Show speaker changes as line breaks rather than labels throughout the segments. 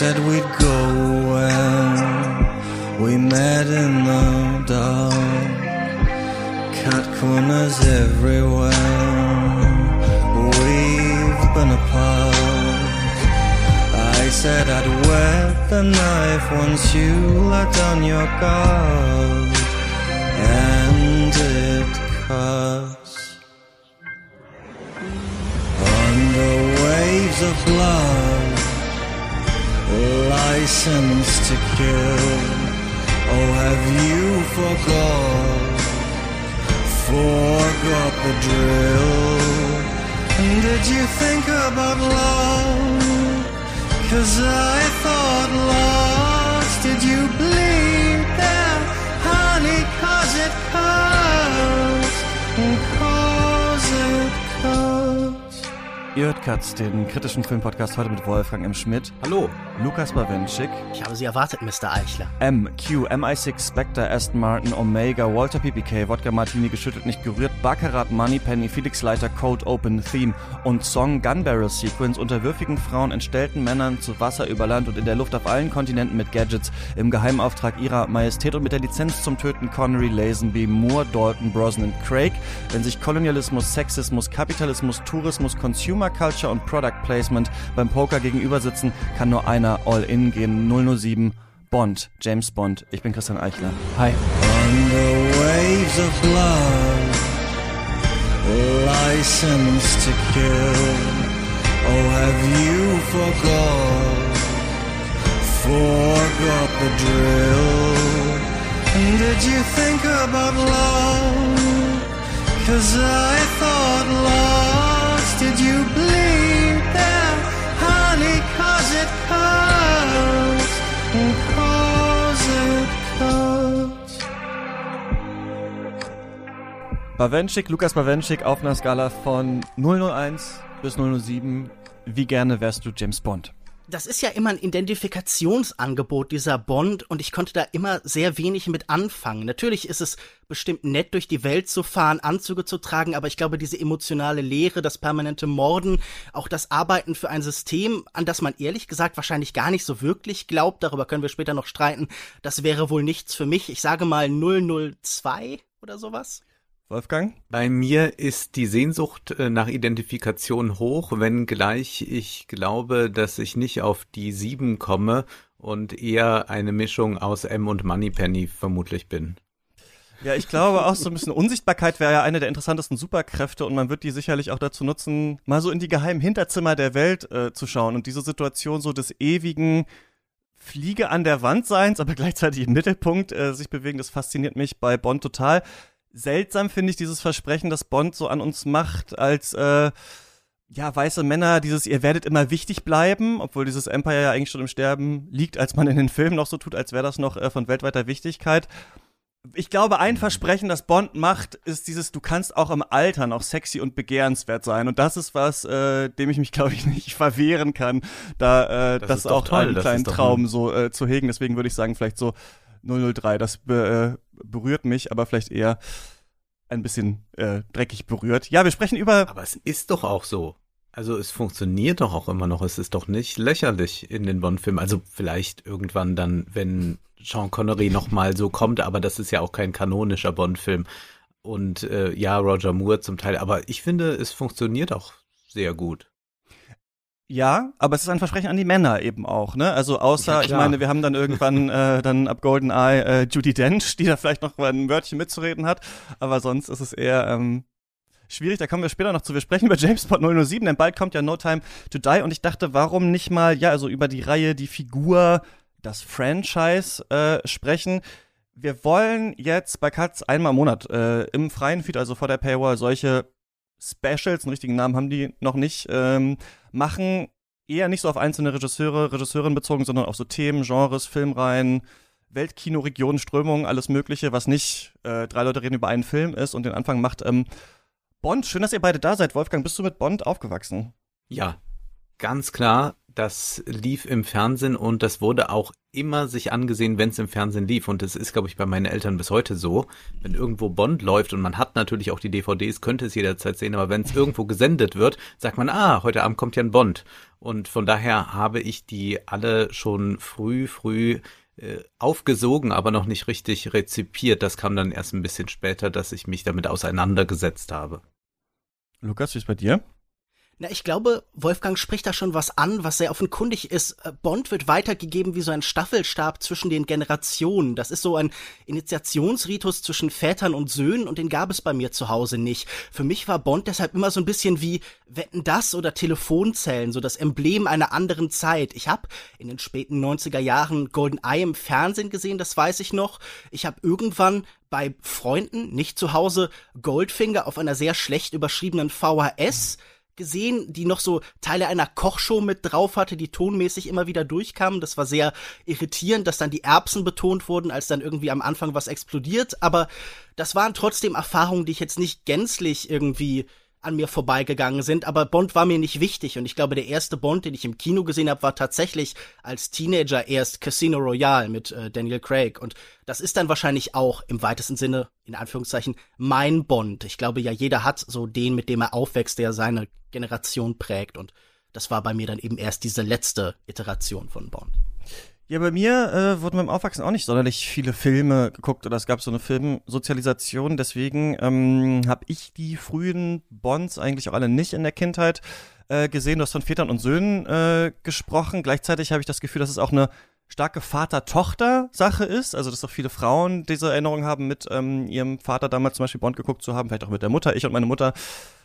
said we'd go when we met in the dark. Cut corners everywhere. We've been apart. I said I'd wet the knife once you let down your guard. And it cuts. License to kill. Oh, have you forgot? Forgot the drill. And did you think about love? Cause I thought lost. Did you bleed there, honey? Cause it cuts. Cause it cuts.
Ihr Katz, den kritischen Filmpodcast heute mit Wolfgang M. Schmidt,
Hallo.
Lukas Bawenschik,
Ich habe Sie erwartet, Mr. Eichler.
M, Q, MI6, Spectre, Aston Martin, Omega, Walter PPK, Wodka Martini geschüttelt, nicht gerührt, Baccarat, Moneypenny, Felix Leiter, Code Open, Theme und Song Gun Barrel Sequence unter würfigen Frauen, entstellten Männern zu Wasser über Land und in der Luft auf allen Kontinenten mit Gadgets im Geheimauftrag ihrer Majestät und mit der Lizenz zum Töten Connery, Lazenby, Moore, Dalton, Brosnan, Craig, wenn sich Kolonialismus, Sexismus, Kapitalismus, Tourismus, Consumer Culture und Product Placement beim Poker gegenüber sitzen, kann nur einer all in gehen. 007 Bond, James Bond. Ich bin Christian Eichler. Hi.
Under waves of blood, license to kill. Oh, have you forgot? Forgot the drill. And did you think about love? Cause I thought lost. Did you bleed there, honey? Cause it cuts. Cause it cuts.
Bawenschik, Lukas Bawenschik auf einer Skala von 001 bis 007. Wie gerne wärst du James Bond?
Das ist ja immer ein Identifikationsangebot dieser Bond und ich konnte da immer sehr wenig mit anfangen. Natürlich ist es bestimmt nett, durch die Welt zu fahren, Anzüge zu tragen, aber ich glaube, diese emotionale Leere, das permanente Morden, auch das Arbeiten für ein System, an das man ehrlich gesagt wahrscheinlich gar nicht so wirklich glaubt, darüber können wir später noch streiten, das wäre wohl nichts für mich. Ich sage mal 002 oder sowas.
Wolfgang?
Bei mir ist die Sehnsucht äh, nach Identifikation hoch, wenngleich ich glaube, dass ich nicht auf die sieben komme und eher eine Mischung aus M und Moneypenny vermutlich bin.
Ja, ich glaube auch so ein bisschen Unsichtbarkeit wäre ja eine der interessantesten Superkräfte und man wird die sicherlich auch dazu nutzen, mal so in die geheimen Hinterzimmer der Welt äh, zu schauen und diese Situation so des ewigen Fliege an der Wand seins, aber gleichzeitig im Mittelpunkt äh, sich bewegen, das fasziniert mich bei Bond total. Seltsam finde ich dieses Versprechen, das Bond so an uns macht, als äh, ja, weiße Männer, dieses ihr werdet immer wichtig bleiben, obwohl dieses Empire ja eigentlich schon im Sterben liegt, als man in den Filmen noch so tut, als wäre das noch äh, von weltweiter Wichtigkeit ich glaube, ein Versprechen, das Bond macht, ist dieses, du kannst auch im Alter noch sexy und begehrenswert sein. Und das ist was, äh, dem ich mich, glaube ich, nicht verwehren kann, da äh, das,
Das
auch
toll,
einen kleinen Traum
ein-
so äh, zu hegen. Deswegen würde ich sagen, vielleicht so 003. Das äh, berührt mich, aber vielleicht eher ein bisschen äh, dreckig berührt. Ja, wir sprechen über
Aber es ist doch auch so. Also es funktioniert doch auch immer noch. Es ist doch nicht lächerlich in den Bond-Filmen. Also vielleicht irgendwann dann, wenn Sean Connery nochmal so kommt, aber das ist ja auch kein kanonischer Bond-Film. Und äh, ja, Roger Moore zum Teil. Aber ich finde, es funktioniert auch sehr gut.
Ja, aber es ist ein Versprechen an die Männer eben auch, ne? Also außer,
Ja,
ich meine, wir haben dann irgendwann äh, dann ab GoldenEye äh, Judy Dench, die da vielleicht noch ein Wörtchen mitzureden hat, aber sonst ist es eher ähm, schwierig. Da kommen wir später noch zu. Wir sprechen über James Bond 007, denn bald kommt ja No Time to Die und ich dachte, warum nicht mal, ja, also über die Reihe, die Figur, das Franchise äh, sprechen. Wir wollen jetzt bei Katz einmal im Monat äh, im freien Feed, also vor der Paywall, solche Specials, einen richtigen Namen haben die noch nicht, ähm, machen eher nicht so auf einzelne Regisseure, Regisseurinnen bezogen, sondern auf so Themen, Genres, Filmreihen, Weltkino, Regionen, Strömungen, alles Mögliche, was nicht äh, drei Leute reden über einen Film ist und den Anfang macht. Ähm, Bond, schön, dass ihr beide da seid. Wolfgang, bist du mit Bond aufgewachsen?
Ja, ganz klar, das lief im Fernsehen und das wurde auch immer sich angesehen, wenn es im Fernsehen lief. Und das ist, glaube ich, bei meinen Eltern bis heute so. Wenn irgendwo Bond läuft und man hat natürlich auch die DVDs, könnte es jederzeit sehen, aber wenn es irgendwo gesendet wird, sagt man, ah, heute Abend kommt ja ein Bond. Und von daher habe ich die alle schon früh, früh äh, aufgesogen, aber noch nicht richtig rezipiert. Das kam dann erst ein bisschen später, dass ich mich damit auseinandergesetzt habe.
Lukas, wie ist bei dir?
Na, ich glaube, Wolfgang spricht da schon was an, was sehr offenkundig ist. Äh, Bond wird weitergegeben wie so ein Staffelstab zwischen den Generationen. Das ist so ein Initiationsritus zwischen Vätern und Söhnen und den gab es bei mir zu Hause nicht. Für mich war Bond deshalb immer so ein bisschen wie Wetten das oder Telefonzellen, so das Emblem einer anderen Zeit. Ich habe in den späten 90er Jahren Golden Eye im Fernsehen gesehen, das weiß ich noch. Ich habe irgendwann bei Freunden, nicht zu Hause, Goldfinger auf einer sehr schlecht überschriebenen VHS gesehen, die noch so Teile einer Kochshow mit drauf hatte, die tonmäßig immer wieder durchkamen. Das war sehr irritierend, dass dann die Erbsen betont wurden, als dann irgendwie am Anfang was explodiert. Aber das waren trotzdem Erfahrungen, die ich jetzt nicht gänzlich irgendwie an mir vorbeigegangen sind, aber Bond war mir nicht wichtig und ich glaube, der erste Bond, den ich im Kino gesehen habe, war tatsächlich als Teenager erst Casino Royale mit äh, Daniel Craig und das ist dann wahrscheinlich auch im weitesten Sinne, in Anführungszeichen, mein Bond. Ich glaube ja, jeder hat so den, mit dem er aufwächst, der seine Generation prägt und das war bei mir dann eben erst diese letzte Iteration von Bond.
Ja, bei mir äh, wurden beim Aufwachsen auch nicht sonderlich viele Filme geguckt oder es gab so eine Filmsozialisation. Deswegen ähm, habe ich die frühen Bonds eigentlich auch alle nicht in der Kindheit äh, gesehen. Du hast von Vätern und Söhnen äh, gesprochen. Gleichzeitig habe ich das Gefühl, dass es auch eine starke Vater-Tochter-Sache ist. Also, dass auch viele Frauen diese Erinnerung haben, mit ähm, ihrem Vater damals zum Beispiel Bond geguckt zu haben, vielleicht auch mit der Mutter. Ich und meine Mutter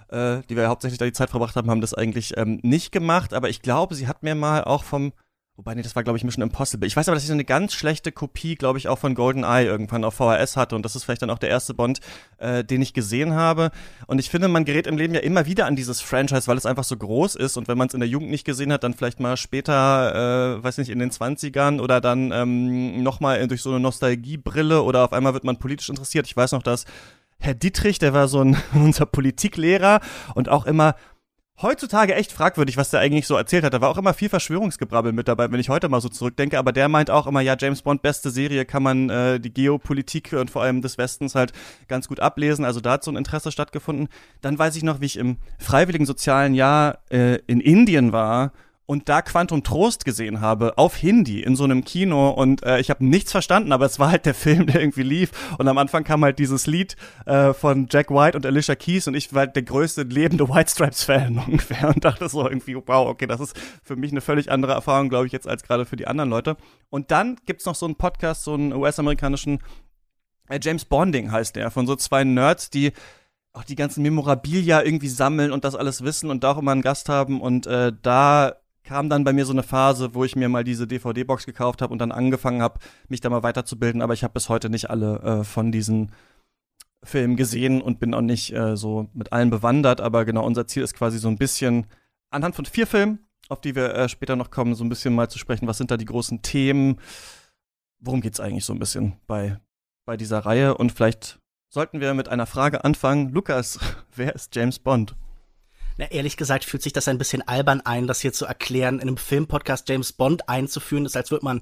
äh, die wir hauptsächlich da die Zeit verbracht haben, haben das eigentlich ähm, nicht gemacht. Aber ich glaube, sie hat mir mal auch vom Wobei, nee, das war, glaube ich, Mission Impossible. Ich weiß aber, dass ich so eine ganz schlechte Kopie, glaube ich, auch von GoldenEye irgendwann auf VHS hatte. Und das ist vielleicht dann auch der erste Bond, äh, den ich gesehen habe. Und ich finde, man gerät im Leben ja immer wieder an dieses Franchise, weil es einfach so groß ist. Und wenn man es in der Jugend nicht gesehen hat, dann vielleicht mal später, äh, weiß nicht, in den 20ern oder dann ähm, nochmal durch so eine Nostalgiebrille oder auf einmal wird man politisch interessiert. Ich weiß noch, dass Herr Dietrich, der war so ein unser Politiklehrer und auch immer heutzutage echt fragwürdig, was der eigentlich so erzählt hat. Da war auch immer viel Verschwörungsgebrabbel mit dabei, wenn ich heute mal so zurückdenke. Aber der meint auch immer, ja, James Bond, beste Serie, kann man äh, die Geopolitik und vor allem des Westens halt ganz gut ablesen. Also da hat so ein Interesse stattgefunden. Dann weiß ich noch, wie ich im freiwilligen sozialen Jahr äh, in Indien war und da Quantum Trost gesehen habe auf Hindi in so einem Kino und äh, ich habe nichts verstanden, aber es war halt der Film, der irgendwie lief und am Anfang kam halt dieses Lied äh, von Jack White und Alicia Keys und ich war halt der größte lebende White Stripes Fan ungefähr und dachte so irgendwie wow, okay, das ist für mich eine völlig andere Erfahrung, glaube ich, jetzt als gerade für die anderen Leute. Und dann gibt's noch so einen Podcast, so einen US-amerikanischen äh, James Bonding heißt der, von so zwei Nerds, die auch die ganzen Memorabilia irgendwie sammeln und das alles wissen und da auch immer einen Gast haben und äh, da kam dann bei mir so eine Phase, wo ich mir mal diese DVD-Box gekauft habe und dann angefangen habe, mich da mal weiterzubilden. Aber ich habe bis heute nicht alle äh, von diesen Filmen gesehen und bin auch nicht äh, so mit allen bewandert. Aber genau, unser Ziel ist quasi so ein bisschen anhand von vier Filmen, auf die wir äh, später noch kommen, so ein bisschen mal zu sprechen, was sind da die großen Themen, worum geht's eigentlich so ein bisschen bei, bei dieser Reihe und vielleicht sollten wir mit einer Frage anfangen. Lukas, wer ist James Bond?
Na, ehrlich gesagt fühlt sich das ein bisschen albern ein, das hier zu erklären, in einem Filmpodcast James Bond einzuführen, ist als würde man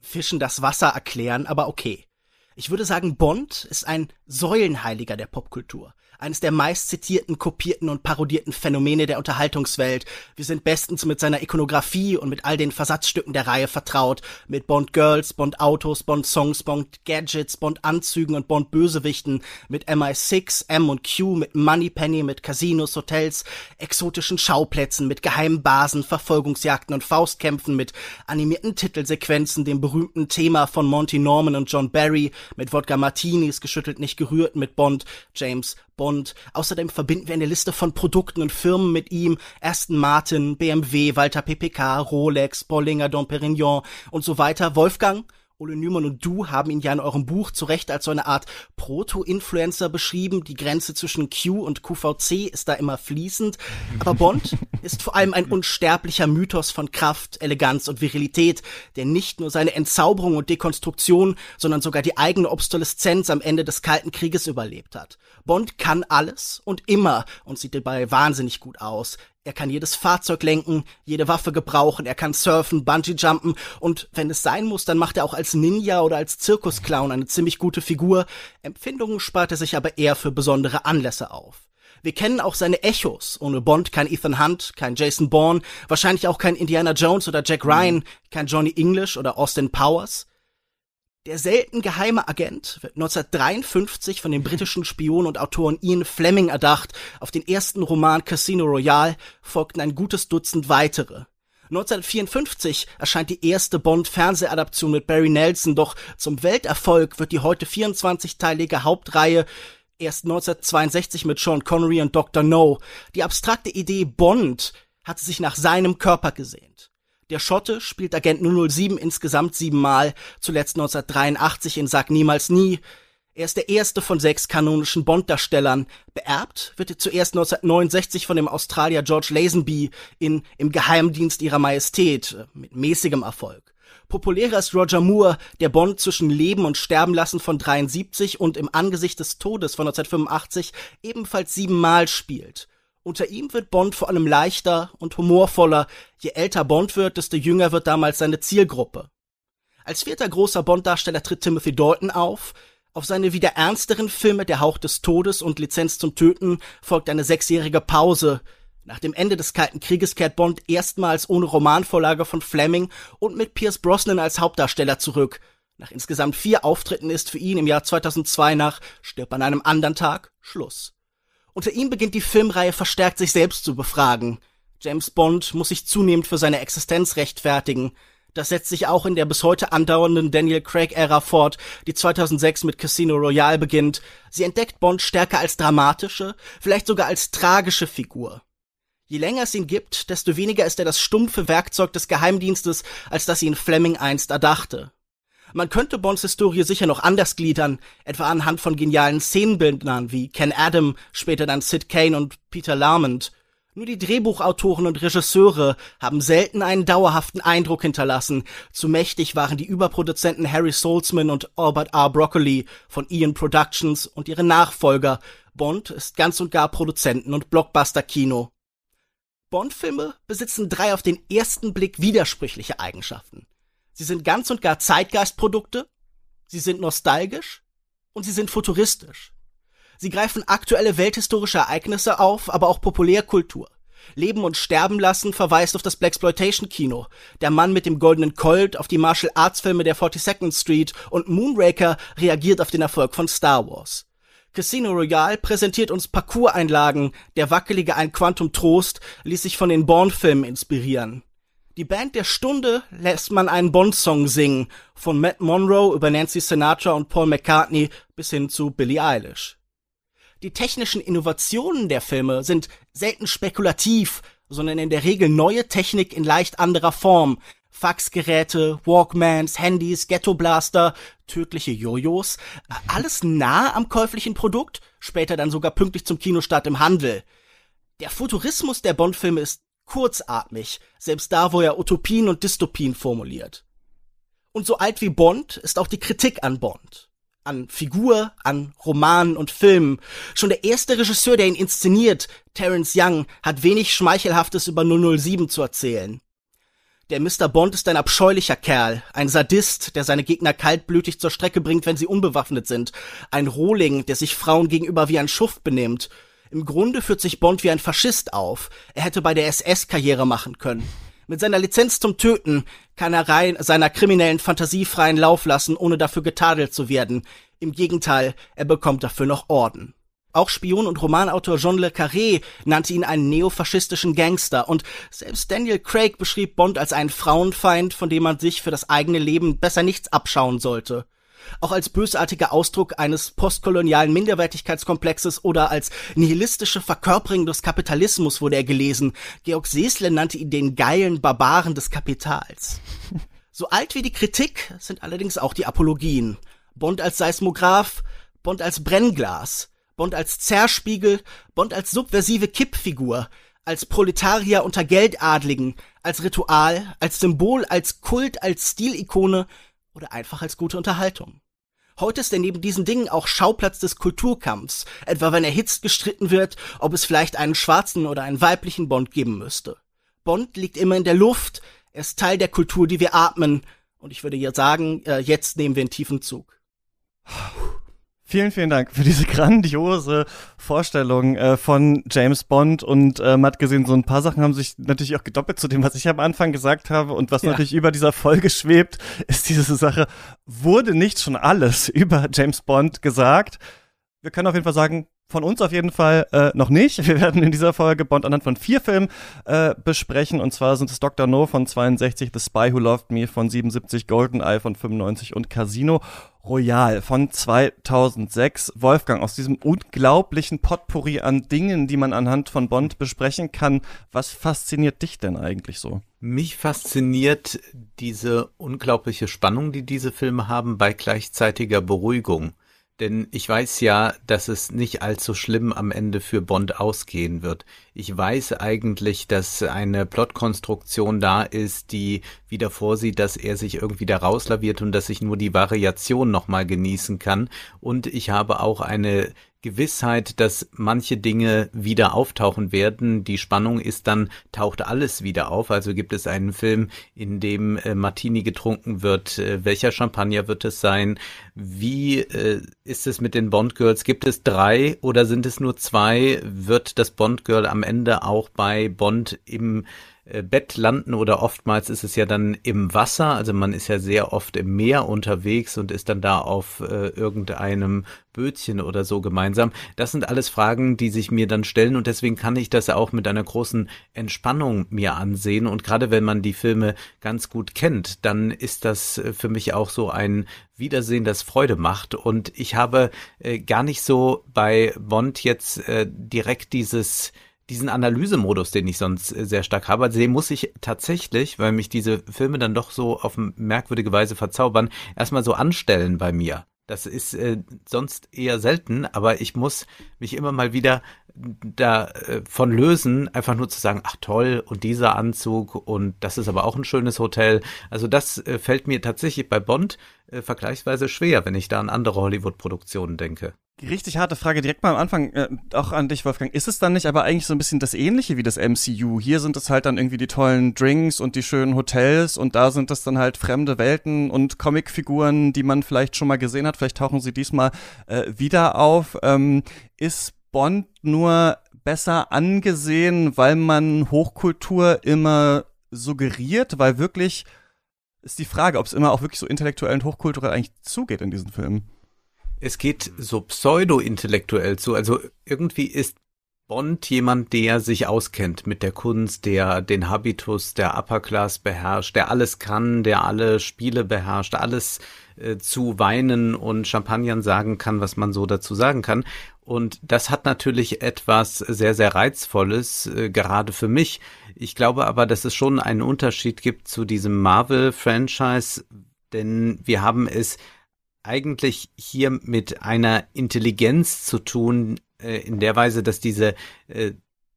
Fischen das Wasser erklären, aber okay. Ich würde sagen, Bond ist ein Säulenheiliger der Popkultur eines der meistzitierten, kopierten und parodierten Phänomene der Unterhaltungswelt. Wir sind bestens mit seiner Ikonografie und mit all den Versatzstücken der Reihe vertraut. Mit Bond Girls, Bond Autos, Bond Songs, Bond Gadgets, Bond Anzügen und Bond Bösewichten. Mit MI6, M und Q, mit Moneypenny, mit Casinos, Hotels, exotischen Schauplätzen, mit geheimen Basen, Verfolgungsjagden und Faustkämpfen, mit animierten Titelsequenzen, dem berühmten Thema von Monty Norman und John Barry, mit Wodka Martinis, geschüttelt nicht gerührt, mit Bond, James Bond. Außerdem verbinden wir eine Liste von Produkten und Firmen mit ihm. Aston Martin, BMW, Walter PPK, Rolex, Bollinger, Dom Perignon und so weiter. Wolfgang, Ole Newman und du haben ihn ja in eurem Buch zu Recht als so eine Art Proto-Influencer beschrieben. Die Grenze zwischen Q und QVC ist da immer fließend. Aber Bond ist vor allem ein unsterblicher Mythos von Kraft, Eleganz und Virilität, der nicht nur seine Entzauberung und Dekonstruktion, sondern sogar die eigene Obsoleszenz am Ende des Kalten Krieges überlebt hat. Bond kann alles und immer und sieht dabei wahnsinnig gut aus. Er kann jedes Fahrzeug lenken, jede Waffe gebrauchen, er kann surfen, Bungee-Jumpen und wenn es sein muss, dann macht er auch als Ninja oder als Zirkusclown eine ziemlich gute Figur. Empfindungen spart er sich aber eher für besondere Anlässe auf. Wir kennen auch seine Echos. Ohne Bond kein Ethan Hunt, kein Jason Bourne, wahrscheinlich auch kein Indiana Jones oder Jack Ryan, kein Johnny English oder Austin Powers. Der selten geheime Agent wird 1953 von dem britischen Spion und Autoren Ian Fleming erdacht. Auf den ersten Roman Casino Royale folgten ein gutes Dutzend weitere. 1954 erscheint die erste Bond-Fernsehadaption mit Barry Nelson, doch zum Welterfolg wird die heute 24-teilige Hauptreihe erst 1962 mit Sean Connery und Dr. No. Die abstrakte Idee Bond hatte sich nach seinem Körper gesehnt. Der Schotte spielt Agent 007 insgesamt siebenmal, zuletzt 1983 in Sag Niemals Nie. Er ist der erste von sechs kanonischen Bond-Darstellern. Beerbt wird er zuerst 1969 von dem Australier George Lazenby in Im Geheimdienst ihrer Majestät, äh, mit mäßigem Erfolg. Populärer ist Roger Moore, der Bond zwischen Leben und Sterben lassen von 73 und im Angesicht des Todes von 1985 ebenfalls siebenmal spielt. Unter ihm wird Bond vor allem leichter und humorvoller. Je älter Bond wird, desto jünger wird damals seine Zielgruppe. Als vierter großer Bond-Darsteller tritt Timothy Dalton auf. Auf seine wieder ernsteren Filme Der Hauch des Todes und Lizenz zum Töten folgt eine sechsjährige Pause. Nach dem Ende des Kalten Krieges kehrt Bond erstmals ohne Romanvorlage von Fleming und mit Pierce Brosnan als Hauptdarsteller zurück. Nach insgesamt vier Auftritten ist für ihn im Jahr 2002 nach Stirb an einem anderen Tag Schluss. Unter ihm beginnt die Filmreihe verstärkt sich selbst zu befragen. James Bond muss sich zunehmend für seine Existenz rechtfertigen. Das setzt sich auch in der bis heute andauernden Daniel Craig-Ära fort, die 2006 mit Casino Royale beginnt. Sie entdeckt Bond stärker als dramatische, vielleicht sogar als tragische Figur. Je länger es ihn gibt, desto weniger ist er das stumpfe Werkzeug des Geheimdienstes, als das ihn Fleming einst erdachte. Man könnte Bonds Historie sicher noch anders gliedern, etwa anhand von genialen Szenenbildnern wie Ken Adam, später dann Sid Kane und Peter Lamont. Nur die Drehbuchautoren und Regisseure haben selten einen dauerhaften Eindruck hinterlassen. Zu mächtig waren die Überproduzenten Harry Saltzman und Albert R. Broccoli von Ian Productions und ihre Nachfolger. Bond ist ganz und gar Produzenten- und Blockbuster-Kino. Bond-Filme besitzen drei auf den ersten Blick widersprüchliche Eigenschaften. Sie sind ganz und gar Zeitgeistprodukte, sie sind nostalgisch und sie sind futuristisch. Sie greifen aktuelle welthistorische Ereignisse auf, aber auch Populärkultur. Leben und Sterben lassen verweist auf das Blaxploitation-Kino. Der Mann mit dem goldenen Colt auf die Martial Arts Filme der 42nd Street und Moonraker reagiert auf den Erfolg von Star Wars. Casino Royale präsentiert uns Parcours-Einlagen. Der wackelige Ein Quantum Trost ließ sich von den Bourne-Filmen inspirieren. Die Band der Stunde lässt man einen Bond-Song singen, von Matt Monroe über Nancy Sinatra und Paul McCartney bis hin zu Billie Eilish. Die technischen Innovationen der Filme sind selten spekulativ, sondern in der Regel neue Technik in leicht anderer Form. Faxgeräte, Walkmans, Handys, Ghetto Blaster, tödliche Jojos, alles nah am käuflichen Produkt, später dann sogar pünktlich zum Kinostart im Handel. Der Futurismus der Bond-Filme ist kurzatmig, selbst da, wo er Utopien und Dystopien formuliert. Und so alt wie Bond ist auch die Kritik an Bond. An Figur, an Romanen und Filmen. Schon der erste Regisseur, der ihn inszeniert, Terence Young, hat wenig Schmeichelhaftes über 007 zu erzählen. Der Mr. Bond ist ein abscheulicher Kerl, ein Sadist, der seine Gegner kaltblütig zur Strecke bringt, wenn sie unbewaffnet sind, ein Rohling, der sich Frauen gegenüber wie ein Schuft benimmt im Grunde führt sich Bond wie ein Faschist auf. Er hätte bei der SS Karriere machen können. Mit seiner Lizenz zum Töten kann er rein seiner kriminellen Fantasie freien Lauf lassen, ohne dafür getadelt zu werden. Im Gegenteil, er bekommt dafür noch Orden. Auch Spion und Romanautor Jean Le Carré nannte ihn einen neofaschistischen Gangster und selbst Daniel Craig beschrieb Bond als einen Frauenfeind, von dem man sich für das eigene Leben besser nichts abschauen sollte auch als bösartiger Ausdruck eines postkolonialen Minderwertigkeitskomplexes oder als nihilistische Verkörperung des Kapitalismus wurde er gelesen. Georg Seesle nannte ihn den geilen Barbaren des Kapitals. So alt wie die Kritik sind allerdings auch die Apologien. Bond als Seismograph, Bond als Brennglas, Bond als Zerspiegel, Bond als subversive Kippfigur, als Proletarier unter Geldadligen, als Ritual, als Symbol, als Kult, als Stilikone oder einfach als gute Unterhaltung. Heute ist er neben diesen Dingen auch Schauplatz des Kulturkampfs, etwa wenn erhitzt gestritten wird, ob es vielleicht einen schwarzen oder einen weiblichen Bond geben müsste. Bond liegt immer in der Luft, er ist Teil der Kultur, die wir atmen, und ich würde ja sagen, äh, jetzt nehmen wir einen tiefen Zug.
Vielen, vielen Dank für diese grandiose Vorstellung äh, von James Bond und äh, man hat gesehen, so ein paar Sachen haben sich natürlich auch gedoppelt zu dem, was ich am Anfang gesagt habe und was ja. natürlich über dieser Folge schwebt, ist diese Sache, wurde nicht schon alles über James Bond gesagt? Wir können auf jeden Fall sagen, von uns auf jeden Fall äh, noch nicht. Wir werden in dieser Folge Bond anhand von vier Filmen äh, besprechen. Und zwar sind es Dr. No von 62, The Spy Who Loved Me von 77, Goldeneye von 95 und Casino Royale von 2006. Wolfgang, aus diesem unglaublichen Potpourri an Dingen, die man anhand von Bond besprechen kann, was fasziniert dich denn eigentlich so?
Mich fasziniert diese unglaubliche Spannung, die diese Filme haben, bei gleichzeitiger Beruhigung. Denn ich weiß ja, dass es nicht allzu schlimm am Ende für Bond ausgehen wird. Ich weiß eigentlich, dass eine Plotkonstruktion da ist, die wieder vorsieht, dass er sich irgendwie da rauslaviert und dass ich nur die Variation nochmal genießen kann. Und ich habe auch eine Gewissheit, dass manche Dinge wieder auftauchen werden. Die Spannung ist dann, taucht alles wieder auf. Also gibt es einen Film, in dem äh, Martini getrunken wird. Äh, welcher Champagner wird es sein? Wie äh, ist es mit den Bond Girls? Gibt es drei oder sind es nur zwei? Wird das Bond Girl am Ende auch bei Bond im Bett landen oder oftmals ist es ja dann im Wasser, also man ist ja sehr oft im Meer unterwegs und ist dann da auf äh, irgendeinem Bötchen oder so gemeinsam. Das sind alles Fragen, die sich mir dann stellen und deswegen kann ich das auch mit einer großen Entspannung mir ansehen. Und gerade wenn man die Filme ganz gut kennt, dann ist das äh, für mich auch so ein Wiedersehen, das Freude macht. Und ich habe äh, gar nicht so bei Bond jetzt äh, direkt dieses diesen Analysemodus, den ich sonst äh, sehr stark habe, also den muss ich tatsächlich, weil mich diese Filme dann doch so auf merkwürdige Weise verzaubern, erstmal so anstellen bei mir. Das ist äh, sonst eher selten, aber ich muss mich immer mal wieder davon äh, lösen, einfach nur zu sagen, ach toll, und dieser Anzug und das ist aber auch ein schönes Hotel. Also das äh, fällt mir tatsächlich bei Bond äh, vergleichsweise schwer, wenn ich da an andere Hollywood-Produktionen denke.
Richtig harte Frage direkt mal am Anfang, äh, auch an dich, Wolfgang. Ist es dann nicht aber eigentlich so ein bisschen das Ähnliche wie das MCU? Hier sind es halt dann irgendwie die tollen Drinks und die schönen Hotels und da sind es dann halt fremde Welten und Comicfiguren, die man vielleicht schon mal gesehen hat. Vielleicht tauchen sie diesmal äh, wieder auf. Ähm, ist Bond nur besser angesehen, weil man Hochkultur immer suggeriert, weil wirklich ist die Frage, ob es immer auch wirklich so intellektuell und hochkulturell eigentlich zugeht in diesen Filmen.
Es geht so pseudo-intellektuell zu. Also irgendwie ist Bond jemand, der sich auskennt mit der Kunst, der den Habitus der Upper Class beherrscht, der alles kann, der alle Spiele beherrscht, alles äh, zu Weinen und Champagnern sagen kann, was man so dazu sagen kann. Und das hat natürlich etwas sehr, sehr Reizvolles, äh, gerade für mich. Ich glaube aber, dass es schon einen Unterschied gibt zu diesem Marvel-Franchise, denn wir haben es eigentlich hier mit einer Intelligenz zu tun, äh, in der Weise, dass diese äh,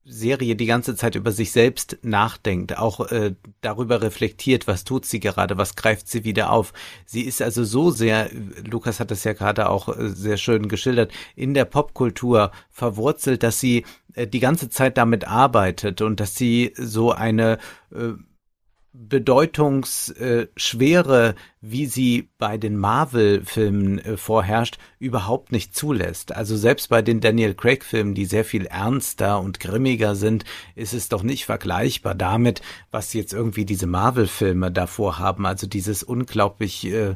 Serie die ganze Zeit über sich selbst nachdenkt, auch äh, darüber reflektiert, was tut sie gerade, was greift sie wieder auf. Sie ist also so sehr, Lukas hat es ja gerade auch äh, sehr schön geschildert, in der Popkultur verwurzelt, dass sie äh, die ganze Zeit damit arbeitet und dass sie so eine äh, Bedeutungsschwere, wie sie bei den Marvel-Filmen äh, vorherrscht, überhaupt nicht zulässt. Also selbst bei den Daniel Craig-Filmen, die sehr viel ernster und grimmiger sind, ist es doch nicht vergleichbar damit, was jetzt irgendwie diese Marvel-Filme davor haben. Also dieses unglaublich äh,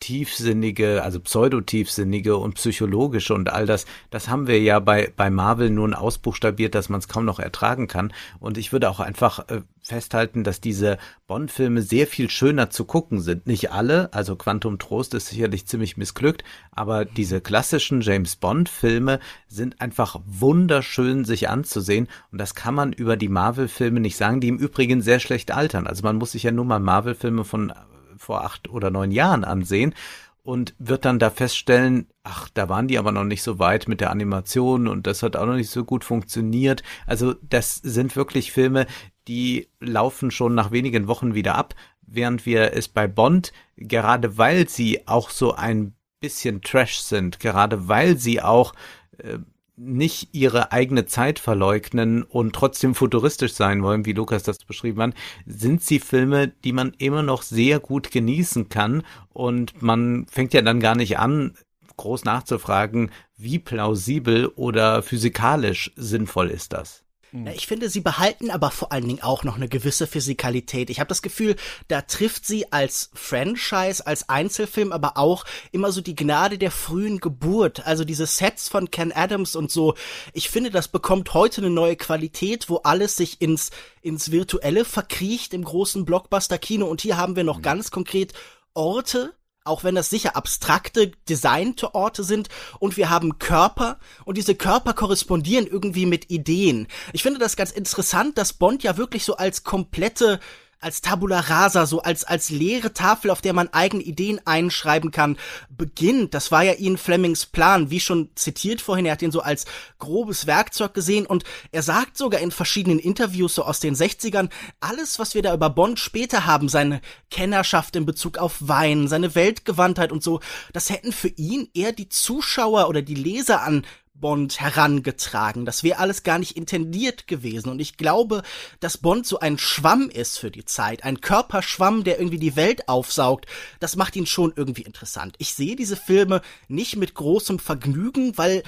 tiefsinnige, also pseudotiefsinnige und psychologische und all das, das haben wir ja bei, bei Marvel nun ausbuchstabiert, dass man es kaum noch ertragen kann. Und ich würde auch einfach äh, festhalten, dass diese Bond-Filme sehr viel schöner zu gucken sind. Nicht alle, also Quantum Trost ist sicherlich ziemlich missglückt, aber diese klassischen James Bond-Filme sind einfach wunderschön sich anzusehen. Und das kann man über die Marvel-Filme nicht sagen, die im Übrigen sehr schlecht altern. Also man muss sich ja nur mal Marvel-Filme von vor acht oder neun Jahren ansehen und wird dann da feststellen, ach, da waren die aber noch nicht so weit mit der Animation und das hat auch noch nicht so gut funktioniert. Also das sind wirklich Filme, die laufen schon nach wenigen Wochen wieder ab, während wir es bei Bond, gerade weil sie auch so ein bisschen Trash sind, gerade weil sie auch äh, nicht ihre eigene Zeit verleugnen und trotzdem futuristisch sein wollen, wie Lukas das beschrieben hat, sind sie Filme, die man immer noch sehr gut genießen kann und man fängt ja dann gar nicht an, groß nachzufragen, wie plausibel oder physikalisch sinnvoll ist das.
Ja, ich finde, sie behalten aber vor allen Dingen auch noch eine gewisse Physikalität. Ich habe das Gefühl, da trifft sie als Franchise, als Einzelfilm, aber auch immer so die Gnade der frühen Geburt. Also diese Sets von Ken Adams und so. Ich finde, das bekommt heute eine neue Qualität, wo alles sich ins, ins Virtuelle verkriecht im großen Blockbuster-Kino. Und hier haben wir noch mhm. ganz konkret Orte, auch wenn das sicher abstrakte, designte Orte sind und wir haben Körper und diese Körper korrespondieren irgendwie mit Ideen. Ich finde das ganz interessant, dass Bond ja wirklich so als komplette als Tabula rasa, so als, als leere Tafel, auf der man eigene Ideen einschreiben kann, beginnt. Das war ja Ian Flemings Plan, wie schon zitiert vorhin. Er hat ihn so als grobes Werkzeug gesehen und er sagt sogar in verschiedenen Interviews so aus den 60ern, alles, was wir da über Bond später haben, seine Kennerschaft in Bezug auf Wein, seine Weltgewandtheit und so, das hätten für ihn eher die Zuschauer oder die Leser an Bond herangetragen. Das wäre alles gar nicht intendiert gewesen. Und ich glaube, dass Bond so ein Schwamm ist für die Zeit. Ein Körperschwamm, der irgendwie die Welt aufsaugt. Das macht ihn schon irgendwie interessant. Ich sehe diese Filme nicht mit großem Vergnügen, weil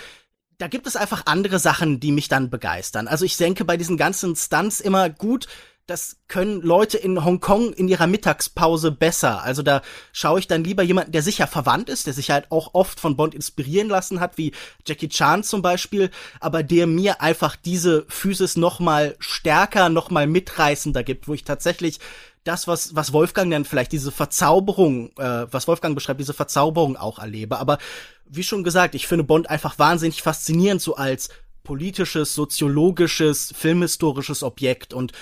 da gibt es einfach andere Sachen, die mich dann begeistern. Also ich denke bei diesen ganzen Stunts immer gut, das können Leute in Hongkong in ihrer Mittagspause besser. Also da schaue ich dann lieber jemanden, der sicher verwandt ist, der sich halt auch oft von Bond inspirieren lassen hat, wie Jackie Chan zum Beispiel, aber der mir einfach diese Physis noch mal stärker, noch mal mitreißender gibt, wo ich tatsächlich das, was, was Wolfgang dann vielleicht diese Verzauberung, äh, was Wolfgang beschreibt, diese Verzauberung auch erlebe. Aber wie schon gesagt, ich finde Bond einfach wahnsinnig faszinierend, so als politisches, soziologisches, filmhistorisches Objekt und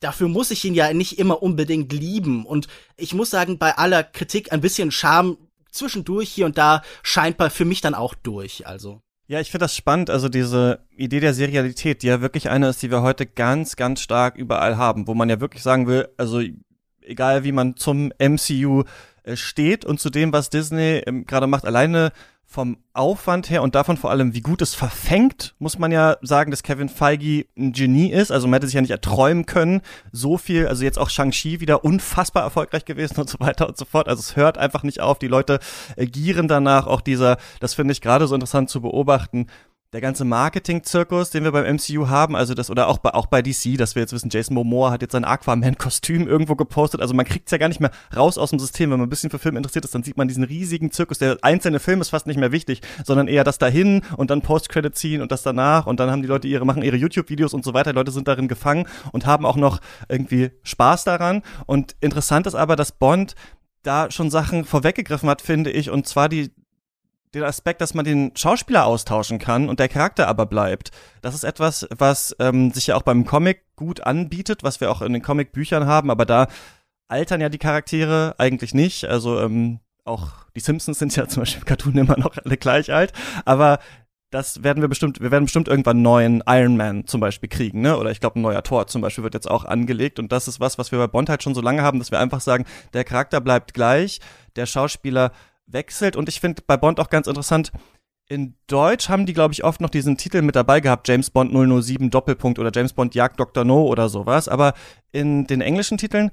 dafür muss ich ihn ja nicht immer unbedingt lieben. Und ich muss sagen, bei aller Kritik ein bisschen Charme zwischendurch hier und da scheint bei für mich dann auch durch. Also.
Ja, ich finde das spannend, also diese Idee der Serialität, die ja wirklich eine ist, die wir heute ganz, ganz stark überall haben, wo man ja wirklich sagen will, also egal wie man zum MCU äh, steht und zu dem, was Disney ähm, gerade macht, alleine vom Aufwand her und davon vor allem, wie gut es verfängt, muss man ja sagen, dass Kevin Feige ein Genie ist. Also man hätte sich ja nicht erträumen können. So viel, also jetzt auch Shang-Chi wieder unfassbar erfolgreich gewesen und so weiter und so fort. Also es hört einfach nicht auf. Die Leute äh, gieren danach. Auch dieser, das finde ich gerade so interessant zu beobachten, der ganze Marketing-Zirkus, den wir beim MCU haben, also das, oder auch bei, auch bei DC, dass wir jetzt wissen, Jason Momoa hat jetzt sein Aquaman-Kostüm irgendwo gepostet, also man kriegt's ja gar nicht mehr raus aus dem System. Wenn man ein bisschen für Film interessiert ist, dann sieht man diesen riesigen Zirkus. Der einzelne Film ist fast nicht mehr wichtig, sondern eher das dahin und dann Post-Credit ziehen und das danach und dann haben die Leute ihre, machen ihre YouTube-Videos und so weiter. Die Leute sind darin gefangen und haben auch noch irgendwie Spaß daran. Und interessant ist aber, dass Bond da schon Sachen vorweggegriffen hat, finde ich, und zwar die den Aspekt, dass man den Schauspieler austauschen kann und der Charakter aber bleibt. Das ist etwas, was ähm, sich ja auch beim Comic gut anbietet, was wir auch in den Comicbüchern haben, aber da altern ja die Charaktere eigentlich nicht. Also ähm, auch die Simpsons sind ja zum Beispiel im Cartoon immer noch alle gleich alt, aber das werden wir bestimmt, wir werden bestimmt irgendwann einen neuen Iron Man zum Beispiel kriegen, ne? Oder ich glaube, ein neuer Tor zum Beispiel wird jetzt auch angelegt. Und das ist was, was wir bei Bond halt schon so lange haben, dass wir einfach sagen, der Charakter bleibt gleich, der Schauspieler wechselt. Und ich finde bei Bond auch ganz interessant, in Deutsch haben die, glaube ich, oft noch diesen Titel mit dabei gehabt, James Bond 007 Doppelpunkt oder James Bond Jagd Dr. No oder sowas. Aber in den englischen Titeln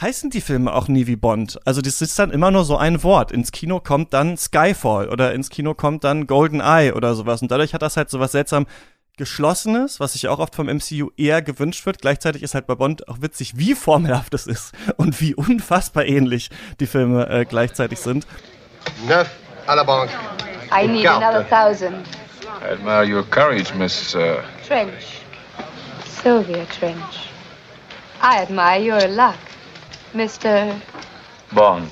heißen die Filme auch nie wie Bond. Also das ist dann immer nur so ein Wort. Ins Kino kommt dann Skyfall oder ins Kino kommt dann Golden Eye oder sowas. Und dadurch hat das halt sowas seltsam Geschlossenes, was sich auch oft vom MCU eher gewünscht wird. Gleichzeitig ist halt bei Bond auch witzig, wie formelhaft es ist und wie unfassbar ähnlich die Filme äh, gleichzeitig sind.
Neuf à la banque.
I need another thousand.
I admire your courage, Miss. Uh...
Trench. Sylvia Trench. I admire your luck, Mr.
Bond.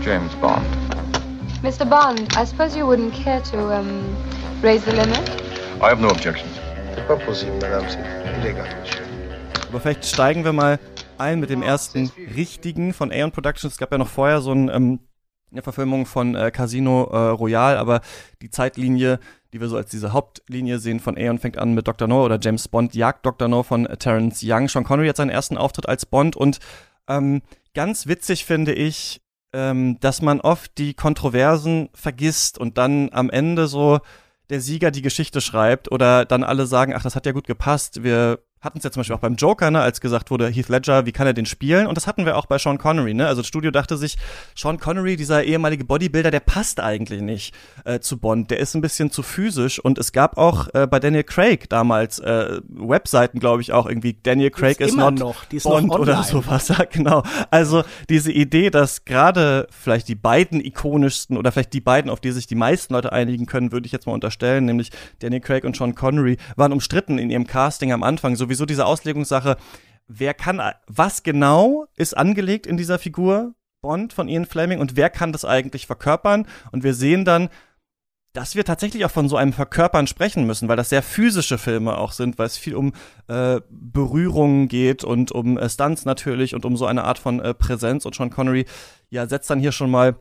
James Bond.
Mr. Bond, I suppose you wouldn't care to, um, raise the limit?
I have no objection.
C'est pas possible, madame. Illégal.
Aber vielleicht steigen wir mal ein mit dem ersten richtigen von Aeon Productions. Es gab ja noch vorher so ein, ähm, eine Verfilmung von äh, Casino äh, Royale, aber die Zeitlinie, die wir so als diese Hauptlinie sehen von Aeon, fängt an mit Dr. No oder James Bond jagt Dr. No von äh, Terence Young. Sean Connery hat seinen ersten Auftritt als Bond und ähm, ganz witzig finde ich, ähm, dass man oft die Kontroversen vergisst und dann am Ende so der Sieger die Geschichte schreibt oder dann alle sagen, ach, das hat ja gut gepasst, wir hatten es ja zum Beispiel auch beim Joker, ne, als gesagt wurde, Heath Ledger, wie kann er den spielen? Und das hatten wir auch bei Sean Connery, ne? Also das Studio dachte sich, Sean Connery, dieser ehemalige Bodybuilder, der passt eigentlich nicht äh, zu Bond. Der ist ein bisschen zu physisch. Und es gab auch äh, bei Daniel Craig damals äh, Webseiten, glaube ich, auch irgendwie Daniel Craig ist not
noch. Die ist
Bond
noch
oder sowas. Ja, genau. Also diese Idee, dass gerade vielleicht die beiden ikonischsten oder vielleicht die beiden, auf die sich die meisten Leute einigen können, würde ich jetzt mal unterstellen, nämlich Daniel Craig und Sean Connery, waren umstritten in ihrem Casting am Anfang. Sowieso diese Auslegungssache, wer kann, was genau ist angelegt in dieser Figur Bond von Ian Fleming und wer kann das eigentlich verkörpern? Und wir sehen dann, dass wir tatsächlich auch von so einem Verkörpern sprechen müssen, weil das sehr physische Filme auch sind, weil es viel um äh, Berührungen geht und um äh, Stunts natürlich und um so eine Art von äh, Präsenz. Und Sean Connery ja setzt dann hier schon mal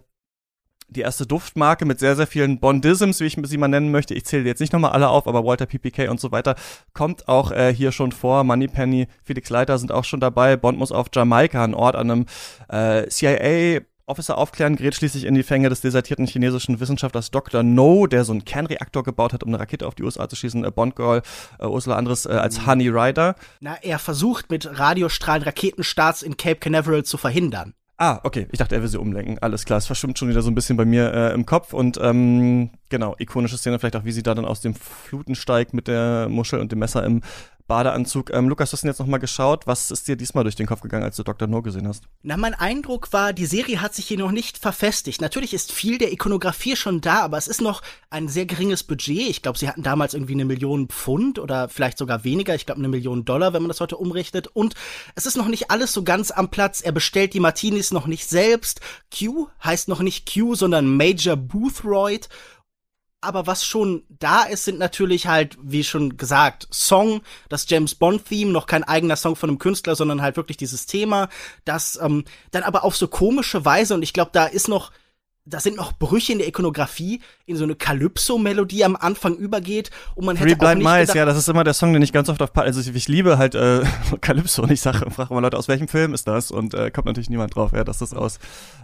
die erste Duftmarke mit sehr, sehr vielen Bondisms, wie ich sie mal nennen möchte. Ich zähle jetzt nicht nochmal alle auf, aber Walter PPK und so weiter kommt auch äh, hier schon vor. Moneypenny, Felix Leiter sind auch schon dabei. Bond muss auf Jamaika, ein Ort an einem äh, CIA Officer aufklären, gerät schließlich in die Fänge des desertierten chinesischen Wissenschaftlers Dr. No, der so einen Kernreaktor gebaut hat, um eine Rakete auf die USA zu schießen. Äh, Bond Girl, äh, Ursula Andres äh, als Honey Rider.
Na, er versucht mit Radiostrahlen Raketenstarts in Cape Canaveral zu verhindern.
Ah, okay. Ich dachte, er will sie umlenken. Alles klar. Es verschwimmt schon wieder so ein bisschen bei mir äh, im Kopf. Und ähm, genau, ikonische Szene vielleicht auch, wie sie da dann aus dem Fluten steigt mit der Muschel und dem Messer im Badeanzug. Ähm, Lukas, du hast denn jetzt nochmal geschaut. Was ist dir diesmal durch den Kopf gegangen, als du Dr. No gesehen hast?
Na, mein Eindruck war, die Serie hat sich hier noch nicht verfestigt. Natürlich ist viel der Ikonografie schon da, aber es ist noch ein sehr geringes Budget. Ich glaube, sie hatten damals irgendwie eine Million Pfund oder vielleicht sogar weniger. Ich glaube, eine Million Dollar, wenn man das heute umrechnet. Und es ist noch nicht alles so ganz am Platz. Er bestellt die Martinis noch nicht selbst. Q heißt noch nicht Q, sondern Major Boothroyd. Aber was schon da ist, sind natürlich halt, wie schon gesagt, Song, das James Bond-Theme, noch kein eigener Song von einem Künstler, sondern halt wirklich dieses Thema, das ähm, dann aber auf so komische Weise, und ich glaube, da ist noch, da sind noch Brüche in der Ikonografie, in so eine Calypso-Melodie am Anfang übergeht, und man hätte
Three
auch
Blind
nicht
Mice, ja, das ist immer der Song, den ich ganz oft auf Pa- also ich, ich liebe halt äh, Calypso und ich sage, frage immer Leute, aus welchem Film ist das? Und äh, kommt natürlich niemand drauf, ja, dass das aus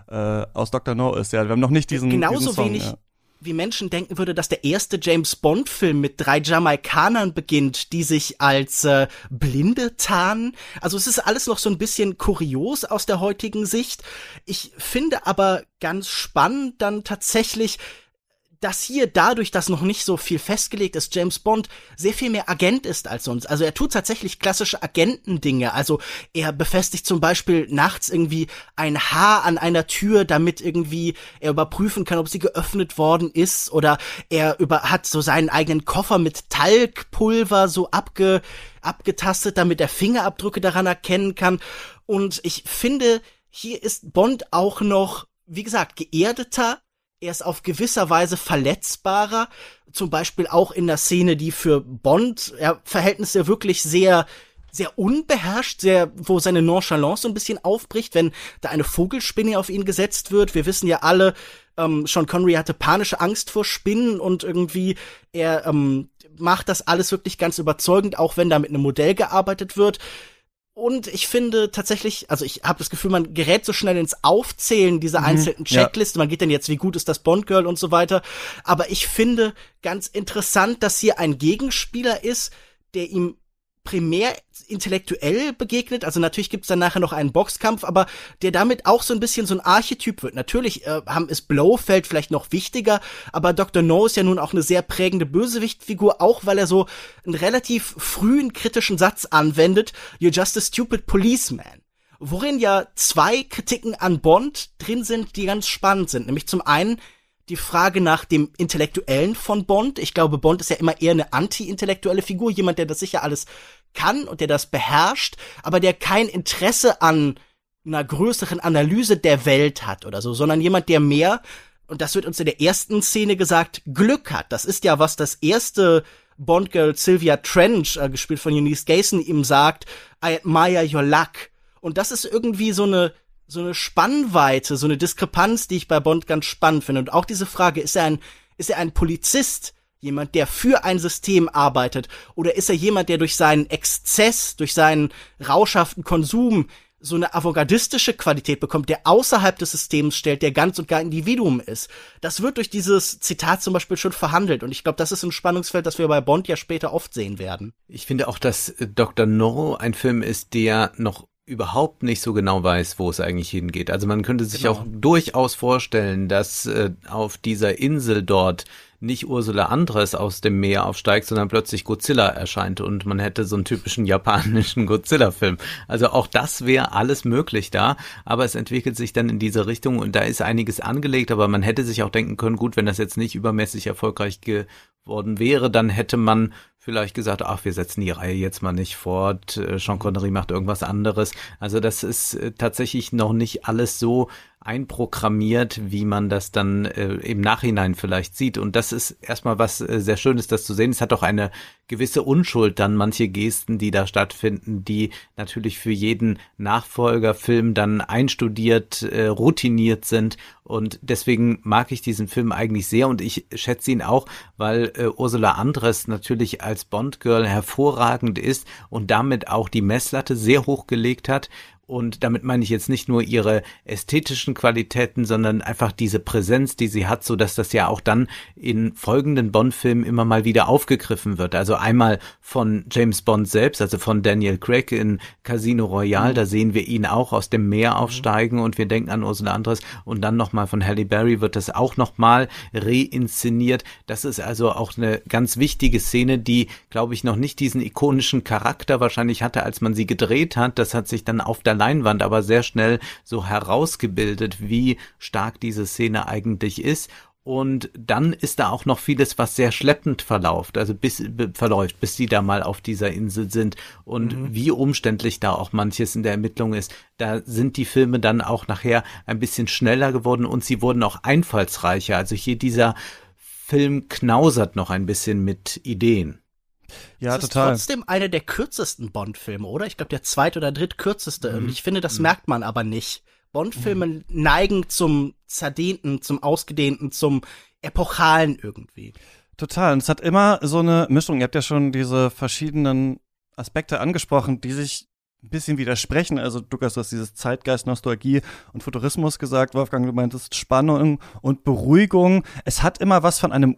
äh, aus Dr. No ist. Ja, wir haben noch nicht diesen
genauso
diesen Song,
wenig
ja.
Wie Menschen denken würde, dass der erste James Bond Film mit drei Jamaikanern beginnt, die sich als äh, Blinde tarnen. Also es ist alles noch so ein bisschen kurios aus der heutigen Sicht. Ich finde aber ganz spannend dann tatsächlich, dass hier dadurch, dass noch nicht so viel festgelegt ist, James Bond sehr viel mehr Agent ist als sonst. Also er tut tatsächlich klassische Agentendinge. Also er befestigt zum Beispiel nachts irgendwie ein Haar an einer Tür, damit irgendwie er überprüfen kann, ob sie geöffnet worden ist. Oder er über, hat so seinen eigenen Koffer mit Talgpulver so abge, abgetastet, damit er Fingerabdrücke daran erkennen kann. Und ich finde, hier ist Bond auch noch, wie gesagt, geerdeter, er ist auf gewisser Weise verletzbarer, zum Beispiel auch in der Szene, die für Bond ja, Verhältnisse wirklich sehr sehr unbeherrscht, sehr, wo seine Nonchalance so ein bisschen aufbricht, wenn da eine Vogelspinne auf ihn gesetzt wird. Wir wissen ja alle, ähm, Sean Connery hatte panische Angst vor Spinnen und irgendwie er ähm, macht das alles wirklich ganz überzeugend, auch wenn da mit einem Modell gearbeitet wird. Und ich finde tatsächlich, also ich habe das Gefühl, man gerät so schnell ins Aufzählen dieser einzelnen
ja.
Checklisten. Man geht dann jetzt, wie gut ist das Bond Girl und so weiter. Aber ich finde ganz interessant, dass hier ein Gegenspieler ist, der ihm primär intellektuell begegnet. Also natürlich gibt's dann nachher noch einen Boxkampf, aber der damit auch so ein bisschen so ein Archetyp wird. Natürlich äh, haben ist Blofeld vielleicht noch wichtiger, aber Dr. No ist ja nun auch eine sehr prägende Bösewichtfigur, auch weil er so einen relativ frühen kritischen Satz anwendet. You're just a stupid policeman worin ja zwei Kritiken an Bond drin sind, die ganz spannend sind. Nämlich zum einen die Frage nach dem Intellektuellen von Bond. Ich glaube, Bond ist ja immer eher eine anti-intellektuelle Figur, jemand, der das sicher alles kann und der das beherrscht, aber der kein Interesse an einer größeren Analyse der Welt hat oder so, sondern jemand, der mehr, und das wird uns in der ersten Szene gesagt, Glück hat. Das ist ja, was das erste Bond-Girl Sylvia Trench, äh, gespielt von Eunice Gayson, ihm sagt, I admire your luck. Und das ist irgendwie so eine, so eine Spannweite, so eine Diskrepanz, die ich bei Bond ganz spannend finde. Und auch diese Frage, ist er ein, ist er ein Polizist? Jemand, der für ein System arbeitet? Oder ist er jemand, der durch seinen Exzess, durch seinen rauschhaften Konsum so eine avantgardistische Qualität bekommt, der außerhalb des Systems stellt, der ganz und gar Individuum ist. Das wird durch dieses Zitat zum Beispiel schon verhandelt und ich glaube, das ist ein Spannungsfeld, das wir bei Bond ja später oft sehen werden.
Ich finde auch, dass Dr. No ein Film ist, der noch überhaupt nicht so genau weiß, wo es eigentlich hingeht. Also man könnte sich
Genau.
auch durchaus vorstellen, dass äh, auf dieser Insel dort nicht Ursula Andres aus dem Meer aufsteigt, sondern plötzlich Godzilla erscheint und man hätte so einen typischen japanischen Godzilla-Film. Also auch das wäre alles möglich da, aber es entwickelt sich dann in diese Richtung und da ist einiges angelegt, aber man hätte sich auch denken können, gut, wenn das jetzt nicht übermäßig erfolgreich geworden wäre, dann hätte man vielleicht gesagt, ach, wir setzen die Reihe jetzt mal nicht fort, äh, Sean Connery macht irgendwas anderes. Also das ist äh, tatsächlich noch nicht alles so einprogrammiert, wie man das dann äh, im Nachhinein vielleicht sieht. Und das ist erstmal was äh, sehr Schönes, das zu sehen. Es hat auch eine gewisse Unschuld dann manche Gesten, die da stattfinden, die natürlich für jeden Nachfolgerfilm dann einstudiert, äh, routiniert sind. Und deswegen mag ich diesen Film eigentlich sehr und ich schätze ihn auch, weil äh, Ursula Andres natürlich als Bond-Girl hervorragend ist und damit auch die Messlatte sehr hoch gelegt hat. Und damit meine ich jetzt nicht nur ihre ästhetischen Qualitäten, sondern einfach diese Präsenz, die sie hat, so dass das ja auch dann in folgenden Bond-Filmen immer mal wieder aufgegriffen wird. Also einmal von James Bond selbst, also von Daniel Craig in Casino Royale, da sehen wir ihn auch aus dem Meer aufsteigen und wir denken an Ursula Andres und dann nochmal von Halle Berry wird das auch nochmal reinszeniert. Das ist also auch eine ganz wichtige Szene, die, glaube ich, noch nicht diesen ikonischen Charakter wahrscheinlich hatte, als man sie gedreht hat. Das hat sich dann auf der Leinwand aber sehr schnell so herausgebildet, wie stark diese Szene eigentlich ist. Und dann ist da auch noch vieles, was sehr schleppend verläuft, also bis verläuft, bis sie da mal auf dieser Insel sind und wie umständlich da auch manches in der Ermittlung ist. Da sind die Filme dann auch nachher ein bisschen schneller geworden und sie wurden auch einfallsreicher. Also hier dieser Film knausert noch ein bisschen mit Ideen.
Ja,
es ist
total.
trotzdem einer der kürzesten Bond-Filme, oder? Ich glaube, der zweit- oder drittkürzeste.
Mhm.
Und ich finde, das merkt man aber nicht. Bond-Filme neigen zum Zerdehnten, zum Ausgedehnten, zum Epochalen irgendwie.
Total. Und es hat immer so eine Mischung. Ihr habt ja schon diese verschiedenen Aspekte angesprochen, die sich ein bisschen widersprechen. Also Lukas, du hast dieses Zeitgeist, Nostalgie und Futurismus gesagt. Wolfgang, du meintest Spannung und Beruhigung. Es hat immer was von einem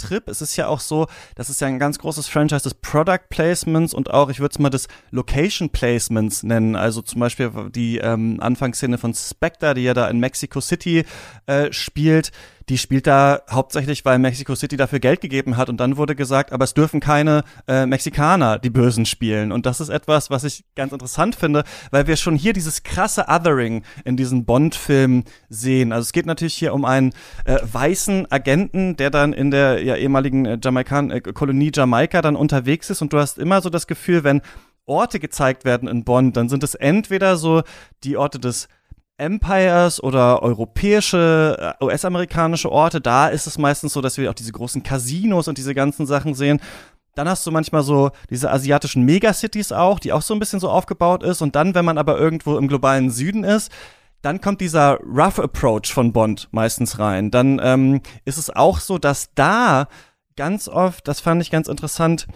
Urlaubstrip. Es ist ja auch so, das ist ja ein ganz großes Franchise des Product Placements und auch, ich würde es mal des Location Placements nennen. Also zum Beispiel die ähm, Anfangsszene von Spectre, die ja da in Mexico City äh, spielt die spielt da hauptsächlich, weil Mexico City dafür Geld gegeben hat und dann wurde gesagt, aber es dürfen keine äh, Mexikaner die Bösen spielen. Und das ist etwas, was ich ganz interessant finde, weil wir schon hier dieses krasse Othering in diesen Bond-Filmen sehen. Also es geht natürlich hier um einen äh, weißen Agenten, der dann in der ja, ehemaligen äh, Jamaikan äh, Kolonie Jamaika dann unterwegs ist und du hast immer so das Gefühl, wenn Orte gezeigt werden in Bond, dann sind es entweder so die Orte des Empires oder europäische, äh, US-amerikanische Orte, da ist es meistens so, dass wir auch diese großen Casinos und diese ganzen Sachen sehen. Dann hast du manchmal so diese asiatischen Megacities auch, die auch so ein bisschen so aufgebaut ist. Und dann, wenn man aber irgendwo im globalen Süden ist, dann kommt dieser Rough Approach von Bond meistens rein. Dann ähm, ist es auch so, dass da ganz oft, das fand ich ganz interessant,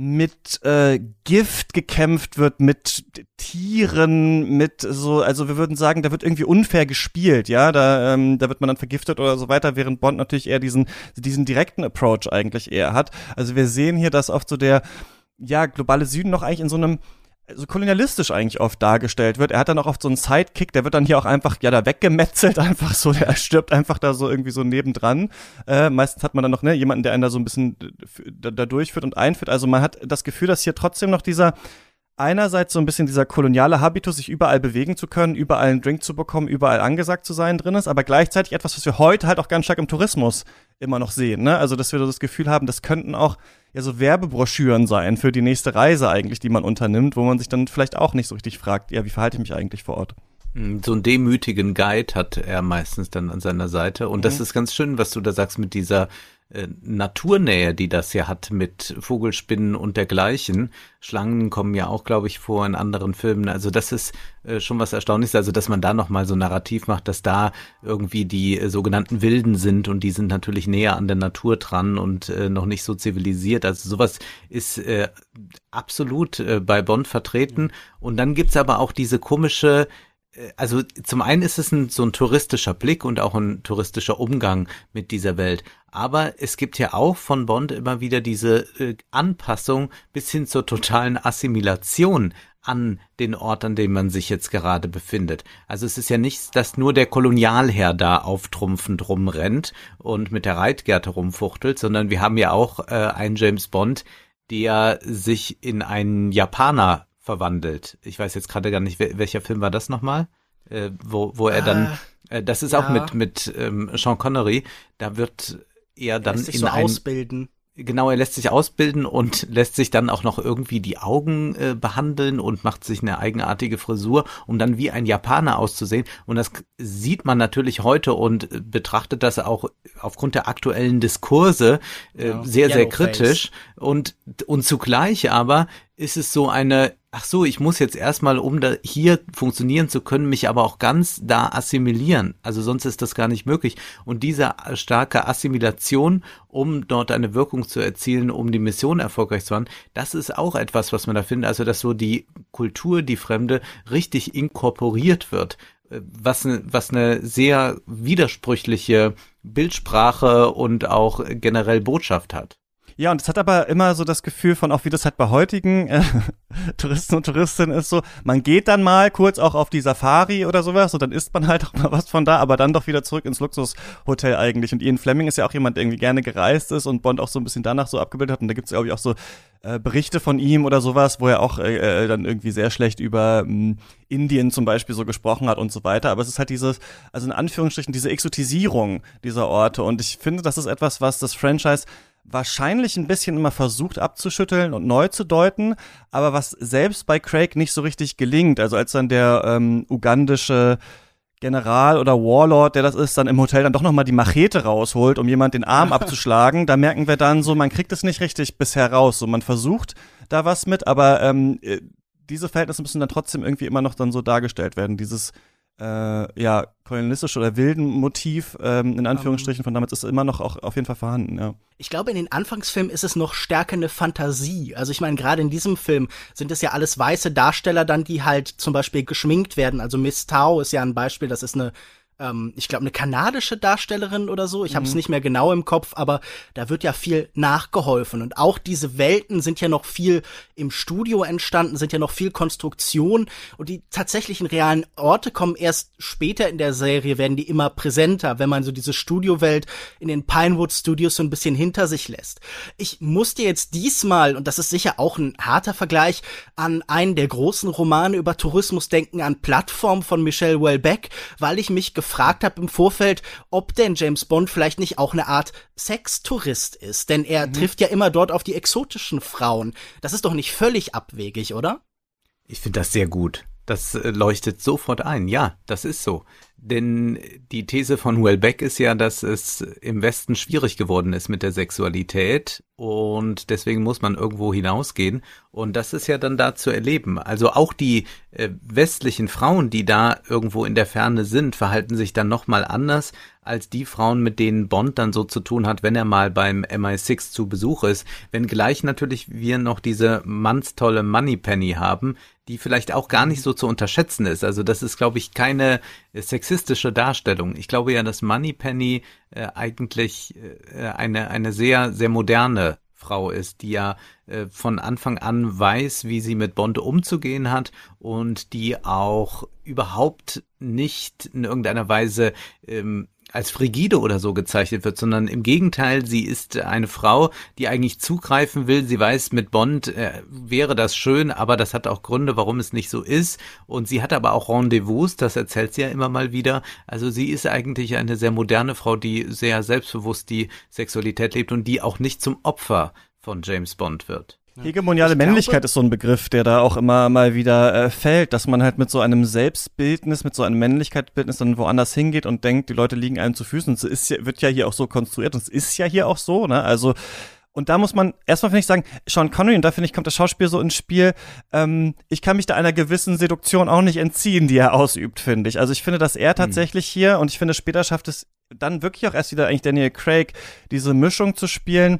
mit äh, Gift gekämpft wird, mit Tieren, mit so, also wir würden sagen, da wird irgendwie unfair gespielt, ja, da, ähm, da wird man dann vergiftet oder so weiter, während Bond natürlich eher diesen, diesen direkten Approach eigentlich eher hat. Also wir sehen hier, dass oft so der, ja, globale Süden noch eigentlich in so einem so kolonialistisch eigentlich oft dargestellt wird. Er hat dann auch oft so einen Sidekick, der wird dann hier auch einfach, ja, da weggemetzelt, einfach so, der stirbt einfach da so irgendwie so nebendran. Äh, meistens hat man dann noch, ne, jemanden, der einen da so ein bisschen da, da durchführt und einführt. Also man hat das Gefühl, dass hier trotzdem noch dieser einerseits so ein bisschen dieser koloniale Habitus, sich überall bewegen zu können, überall einen Drink zu bekommen, überall angesagt zu sein drin ist, aber gleichzeitig etwas, was wir heute halt auch ganz stark im Tourismus immer noch sehen, ne? Also, dass wir so das Gefühl haben, das könnten auch ja so Werbebroschüren sein für die nächste Reise eigentlich, die man unternimmt, wo man sich dann vielleicht auch nicht so richtig fragt, ja, wie verhalte ich mich eigentlich vor Ort?
So einen demütigen Guide hat er meistens dann an seiner Seite. Und das ist ganz schön, was du da sagst mit dieser Naturnähe, die das ja hat mit Vogelspinnen und dergleichen. Schlangen kommen ja auch, glaube ich, vor in anderen Filmen. Also das ist äh, schon was Erstaunliches, also dass man da nochmal so narrativ macht, dass da irgendwie die äh, sogenannten Wilden sind und die sind natürlich näher an der Natur dran und äh, noch nicht so zivilisiert. Also sowas ist äh, absolut äh, bei Bond vertreten. Und dann gibt's aber auch diese komische äh, also zum einen ist es ein, so ein touristischer Blick und auch ein touristischer Umgang mit dieser Welt. Aber es gibt ja auch von Bond immer wieder diese äh, Anpassung bis hin zur totalen Assimilation an den Ort, an dem man sich jetzt gerade befindet. Also es ist ja nicht, dass nur der Kolonialherr da auftrumpfend rumrennt und mit der Reitgerte rumfuchtelt, sondern wir haben ja auch äh, einen James Bond, der sich in einen Japaner verwandelt. Ich weiß jetzt gerade gar nicht, welcher Film war das nochmal? Äh, wo, wo er dann, ah, äh, das ist ja. auch mit, mit ähm, Sean Connery, da wird er dann
in
so
ein, ausbilden.
Genau, er lässt sich ausbilden und lässt sich dann auch noch irgendwie die Augen äh, behandeln und macht sich eine eigenartige Frisur, um dann wie ein Japaner auszusehen. Und das sieht man natürlich heute und betrachtet das auch aufgrund der aktuellen Diskurse äh, ja. sehr, sehr kritisch. Und, und zugleich aber ist es so eine ach so, ich muss jetzt erstmal, um da hier funktionieren zu können, mich aber auch ganz da assimilieren. Also sonst ist das gar nicht möglich. Und diese starke Assimilation, um dort eine Wirkung zu erzielen, um die Mission erfolgreich zu machen, das ist auch etwas, was man da findet. Also, dass so die Kultur, die Fremde, richtig inkorporiert wird. Was, was eine sehr widersprüchliche Bildsprache und auch generell Botschaft hat.
Ja, und es hat aber immer so das Gefühl von, auch wie das halt bei heutigen äh, Touristen und Touristinnen ist, so, man geht dann mal kurz auch auf die Safari oder sowas und dann isst man halt auch mal was von da, aber dann doch wieder zurück ins Luxushotel eigentlich. Und Ian Fleming ist ja auch jemand, der irgendwie gerne gereist ist und Bond auch so ein bisschen danach so abgebildet hat. Und da gibt's glaube ich, auch so äh, Berichte von ihm oder sowas, wo er auch äh, äh, dann irgendwie sehr schlecht über ähm, Indien zum Beispiel so gesprochen hat und so weiter. Aber es ist halt dieses, also in Anführungsstrichen, diese Exotisierung dieser Orte. Und ich finde, das ist etwas, was das Franchise wahrscheinlich ein bisschen immer versucht abzuschütteln und neu zu deuten, aber was selbst bei Craig nicht so richtig gelingt. Also als dann der ähm, ugandische General oder Warlord, der das ist, dann im Hotel dann doch nochmal die Machete rausholt, um jemand den Arm abzuschlagen, da merken wir dann so, man kriegt es nicht richtig bisher raus. So, man versucht da was mit, aber ähm, äh, diese Verhältnisse müssen dann trotzdem irgendwie immer noch dann so dargestellt werden. Dieses äh, ja, kolonialistische oder wilden Motiv, ähm, in Anführungsstrichen, von damals ist immer noch auch auf jeden Fall vorhanden, ja.
Ich glaube, in den Anfangsfilmen ist es noch stärker eine Fantasie. Also ich meine, gerade in diesem Film sind es ja alles weiße Darsteller dann, die halt zum Beispiel geschminkt werden. Also Miss Tao ist ja ein Beispiel, das ist eine ähm, ich glaube, eine kanadische Darstellerin oder so. Ich habe es mhm. nicht mehr genau im Kopf, aber da wird ja viel nachgeholfen. Und auch diese Welten sind ja noch viel im Studio entstanden, sind ja noch viel Konstruktion. Und die tatsächlichen realen Orte kommen erst später in der Serie, werden die immer präsenter, wenn man so diese Studiowelt in den Pinewood Studios so ein bisschen hinter sich lässt. Ich musste jetzt diesmal, und das ist sicher auch ein harter Vergleich, an einen der großen Romane über Tourismus denken, an Plattform von Michelle Welbeck, weil ich mich gefragt habe im Vorfeld, ob denn James Bond vielleicht nicht auch eine Art Sextourist ist. Denn er mhm. trifft ja immer dort auf die exotischen Frauen. Das ist doch nicht völlig abwegig, oder?
Ich finde das sehr gut. Das äh, leuchtet sofort ein. Ja, das ist so. Denn die These von Wellbeck ist ja, dass es im Westen schwierig geworden ist mit der Sexualität und deswegen muss man irgendwo hinausgehen und das ist ja dann da zu erleben. Also auch die äh, westlichen Frauen, die da irgendwo in der Ferne sind, verhalten sich dann nochmal anders als die Frauen, mit denen Bond dann so zu tun hat, wenn er mal beim MI6 zu Besuch ist. Wenngleich natürlich wir noch diese mannstolle Moneypenny haben, die vielleicht auch gar nicht so zu unterschätzen ist. Also das ist, glaube ich, keine sexistische Darstellung. Ich glaube ja, dass Moneypenny äh, eigentlich äh, eine, eine sehr, sehr moderne Frau ist, die ja äh, von Anfang an weiß, wie sie mit Bond umzugehen hat und die auch überhaupt nicht in irgendeiner Weise ähm, als frigide oder so gezeichnet wird, sondern im Gegenteil, sie ist eine Frau, die eigentlich zugreifen will. Sie weiß, mit Bond äh, wäre das schön, aber das hat auch Gründe, warum es nicht so ist. Und sie hat aber auch Rendezvous, das erzählt sie ja immer mal wieder. Also sie ist eigentlich eine sehr moderne Frau, die sehr selbstbewusst die Sexualität lebt und die auch nicht zum Opfer von James Bond wird.
Hegemoniale
Ich glaube-
Männlichkeit ist so ein Begriff, der da auch immer mal wieder äh, fällt, dass man halt mit so einem Selbstbildnis, mit so einem Männlichkeitsbildnis dann woanders hingeht und denkt, die Leute liegen einem zu Füßen. Und es ist, ja- wird ja hier auch so konstruiert und es ist ja hier auch so, ne? Also und da muss man, erstmal finde ich sagen, Sean Connery, und da finde ich, kommt das Schauspiel so ins Spiel, ähm, ich kann mich da einer gewissen Seduktion auch nicht entziehen, die er ausübt, finde ich. Also ich finde, dass er tatsächlich hier, und ich finde, später schafft es dann wirklich auch erst wieder eigentlich Daniel Craig, diese Mischung zu spielen,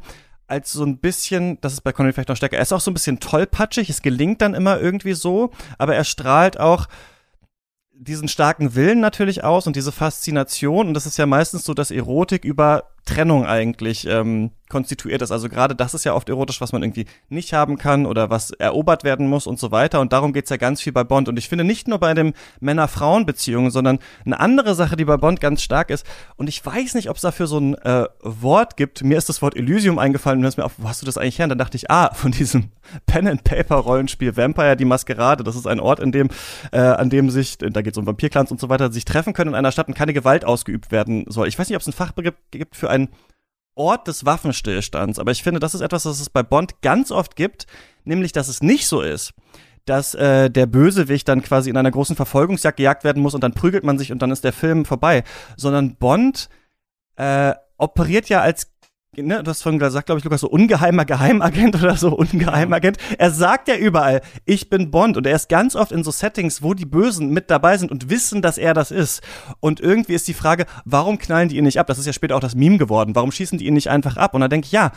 als so ein bisschen, das ist bei Connery vielleicht noch stärker, er ist auch so ein bisschen tollpatschig, es gelingt dann immer irgendwie so, aber er strahlt auch diesen starken Willen natürlich aus und diese Faszination und das ist ja meistens so, dass Erotik über Trennung eigentlich ähm, konstituiert ist. Also gerade das ist ja oft erotisch, was man irgendwie nicht haben kann oder was erobert werden muss und so weiter. Und darum geht's ja ganz viel bei Bond. Und ich finde nicht nur bei dem Männer-Frauen-Beziehungen, sondern eine andere Sache, die bei Bond ganz stark ist. Und ich weiß nicht, ob es dafür so ein äh, Wort gibt. Mir ist das Wort Elysium eingefallen und dann ist mir auf, wo hast du das eigentlich her? Und dann dachte ich, ah, von diesem Pen-and-Paper-Rollenspiel Vampire die Maskerade. Das ist ein Ort, in dem, äh, an dem sich, da geht es um Vampirclans und so weiter, sich treffen können in einer Stadt und keine Gewalt ausgeübt werden soll. Ich weiß nicht, ob es einen Fachbegriff gibt für einen Ort des Waffenstillstands, aber ich finde, das ist etwas, was es bei Bond ganz oft gibt, nämlich, dass es nicht so ist, dass äh, der Bösewicht dann quasi in einer großen Verfolgungsjagd gejagt werden muss und dann prügelt man sich und dann ist der Film vorbei, sondern Bond äh, operiert ja als Ne, du hast vorhin gesagt, glaube ich, Lukas, so ungeheimer Geheimagent oder so, Ungeheimagent. Er sagt ja überall, ich bin Bond und er ist ganz oft in so Settings, wo die Bösen mit dabei sind und wissen, dass er das ist. Und irgendwie ist die Frage, warum knallen die ihn nicht ab? Das ist ja später auch das Meme geworden. Warum schießen die ihn nicht einfach ab? Und dann denke ich, ja,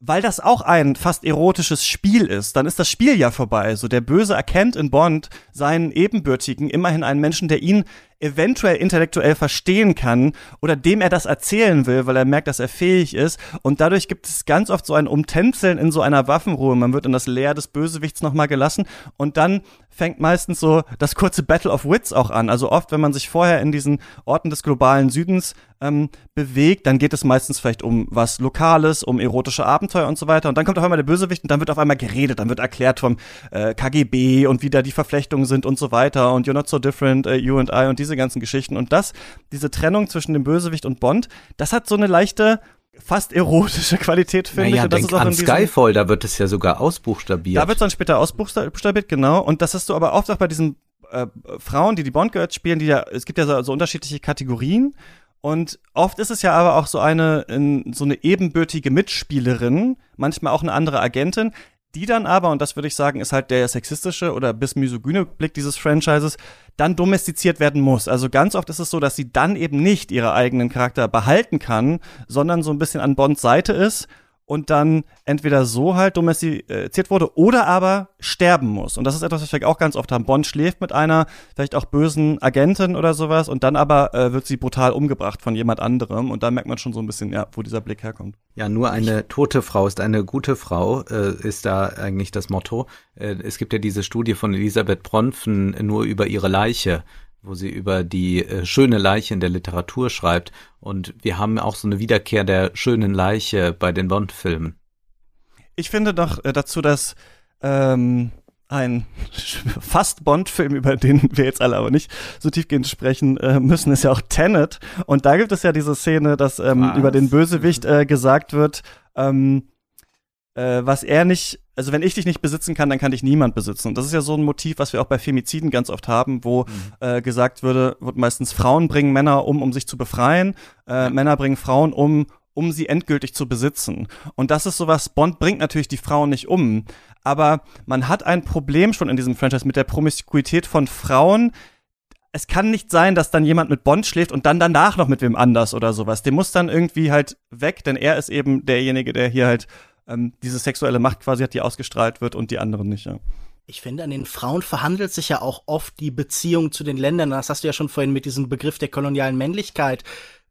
weil das auch ein fast erotisches Spiel ist, dann ist das Spiel ja vorbei. So der Böse erkennt in Bond seinen Ebenbürtigen, immerhin einen Menschen, der ihn eventuell intellektuell verstehen kann oder dem er das erzählen will, weil er merkt, dass er fähig ist. Und dadurch gibt es ganz oft so ein Umtänzeln in so einer Waffenruhe. Man wird in das Leer des Bösewichts nochmal gelassen und dann fängt meistens so das kurze Battle of Wits auch an. Also oft, wenn man sich vorher in diesen Orten des globalen Südens ähm, bewegt, dann geht es meistens vielleicht um was Lokales, um erotische Abenteuer und so weiter. Und dann kommt auf einmal der Bösewicht und dann wird auf einmal geredet, dann wird erklärt vom äh, KGB und wie da die Verflechtungen sind und so weiter und You're not so different, uh, you and I und diese ganzen Geschichten. Und das, diese Trennung zwischen dem Bösewicht und Bond, das hat so eine leichte fast erotische Qualität, finde ich.
Naja,
Und das ist auch
an
in diesem-
Skyfall, da wird es ja sogar ausbuchstabiert.
da wird dann später ausbuchstabiert, genau. Und das hast du aber oft auch bei diesen äh, Frauen, die die Bond Girls spielen, die ja, es gibt ja so, so unterschiedliche Kategorien. Und oft ist es ja aber auch so eine, in, so eine ebenbürtige Mitspielerin, manchmal auch eine andere Agentin, die dann aber, und das würde ich sagen, ist halt der sexistische oder bis misogyne Blick dieses Franchises, dann domestiziert werden muss. Also ganz oft ist es so, dass sie dann eben nicht ihre eigenen Charakter behalten kann, sondern so ein bisschen an Bonds Seite ist und dann entweder so halt domestiziert wurde oder aber sterben muss. Und das ist etwas, was wir auch ganz oft haben. Bond schläft mit einer vielleicht auch bösen Agentin oder sowas und dann aber äh, wird sie brutal umgebracht von jemand anderem und da merkt man schon so ein bisschen, ja, wo dieser Blick herkommt.
Ja, nur eine tote Frau ist eine gute Frau, äh, ist da eigentlich das Motto. Äh, es gibt ja diese Studie von Elisabeth Bronfen nur über ihre Leiche, wo sie über die äh, schöne Leiche in der Literatur schreibt. Und wir haben auch so eine Wiederkehr der schönen Leiche bei den Bond-Filmen.
Ich finde noch äh, dazu, dass ähm, ein fast Bond-Film, über den wir jetzt alle aber nicht so tiefgehend sprechen äh, müssen, ist ja auch Tenet. Und da gibt es ja diese Szene, dass ähm,
Was?
über den Bösewicht äh, gesagt wird, ähm, äh, was er nicht, also wenn ich dich nicht besitzen kann, dann kann dich niemand besitzen. Und das ist ja so ein Motiv, was wir auch bei Femiziden ganz oft haben, wo äh, gesagt würde, wird meistens Frauen bringen Männer um, um sich zu befreien, äh, Männer bringen Frauen um, um sie endgültig zu besitzen. Und das ist sowas, Bond bringt natürlich die Frauen nicht um, aber man hat ein Problem schon in diesem Franchise mit der Promiskuität von Frauen. Es kann nicht sein, dass dann jemand mit Bond schläft und dann danach noch mit wem anders oder sowas. Der muss dann irgendwie halt weg, denn er ist eben derjenige, der hier halt ähm, diese sexuelle Macht quasi hat, die ausgestrahlt wird und die anderen nicht. Ja.
Ich finde, an den Frauen verhandelt sich ja auch oft die Beziehung zu den Ländern. Das hast du ja schon vorhin mit diesem Begriff der kolonialen Männlichkeit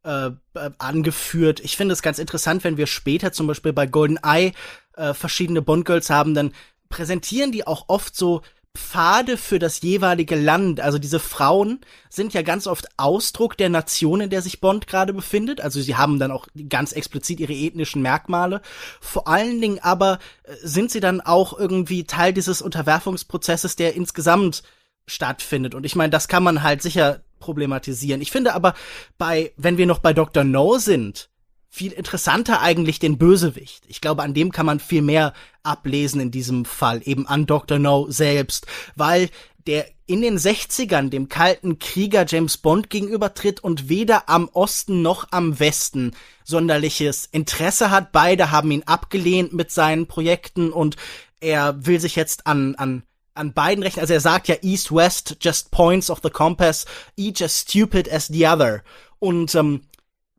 äh, äh, angeführt. Ich finde es ganz interessant, wenn wir später zum Beispiel bei Golden Eye äh, verschiedene Bond-Girls haben, dann präsentieren die auch oft so Pfade für das jeweilige Land. Also diese Frauen sind ja ganz oft Ausdruck der Nation, in der sich Bond gerade befindet. Also sie haben dann auch ganz explizit ihre ethnischen Merkmale. Vor allen Dingen aber äh, sind sie dann auch irgendwie Teil dieses Unterwerfungsprozesses, der insgesamt stattfindet. Und ich meine, das kann man halt sicher problematisieren. Ich finde aber bei, wenn wir noch bei Dr. No sind, viel interessanter eigentlich den Bösewicht. Ich glaube, an dem kann man viel mehr ablesen in diesem Fall, eben an Dr. No selbst, weil der in den 60ern dem kalten Krieger James Bond gegenübertritt und weder am Osten noch am Westen sonderliches Interesse hat. Beide haben ihn abgelehnt mit seinen Projekten und er will sich jetzt an, an an beiden Rechten, also er sagt ja East West, just points of the compass, each as stupid as the other. Und ähm,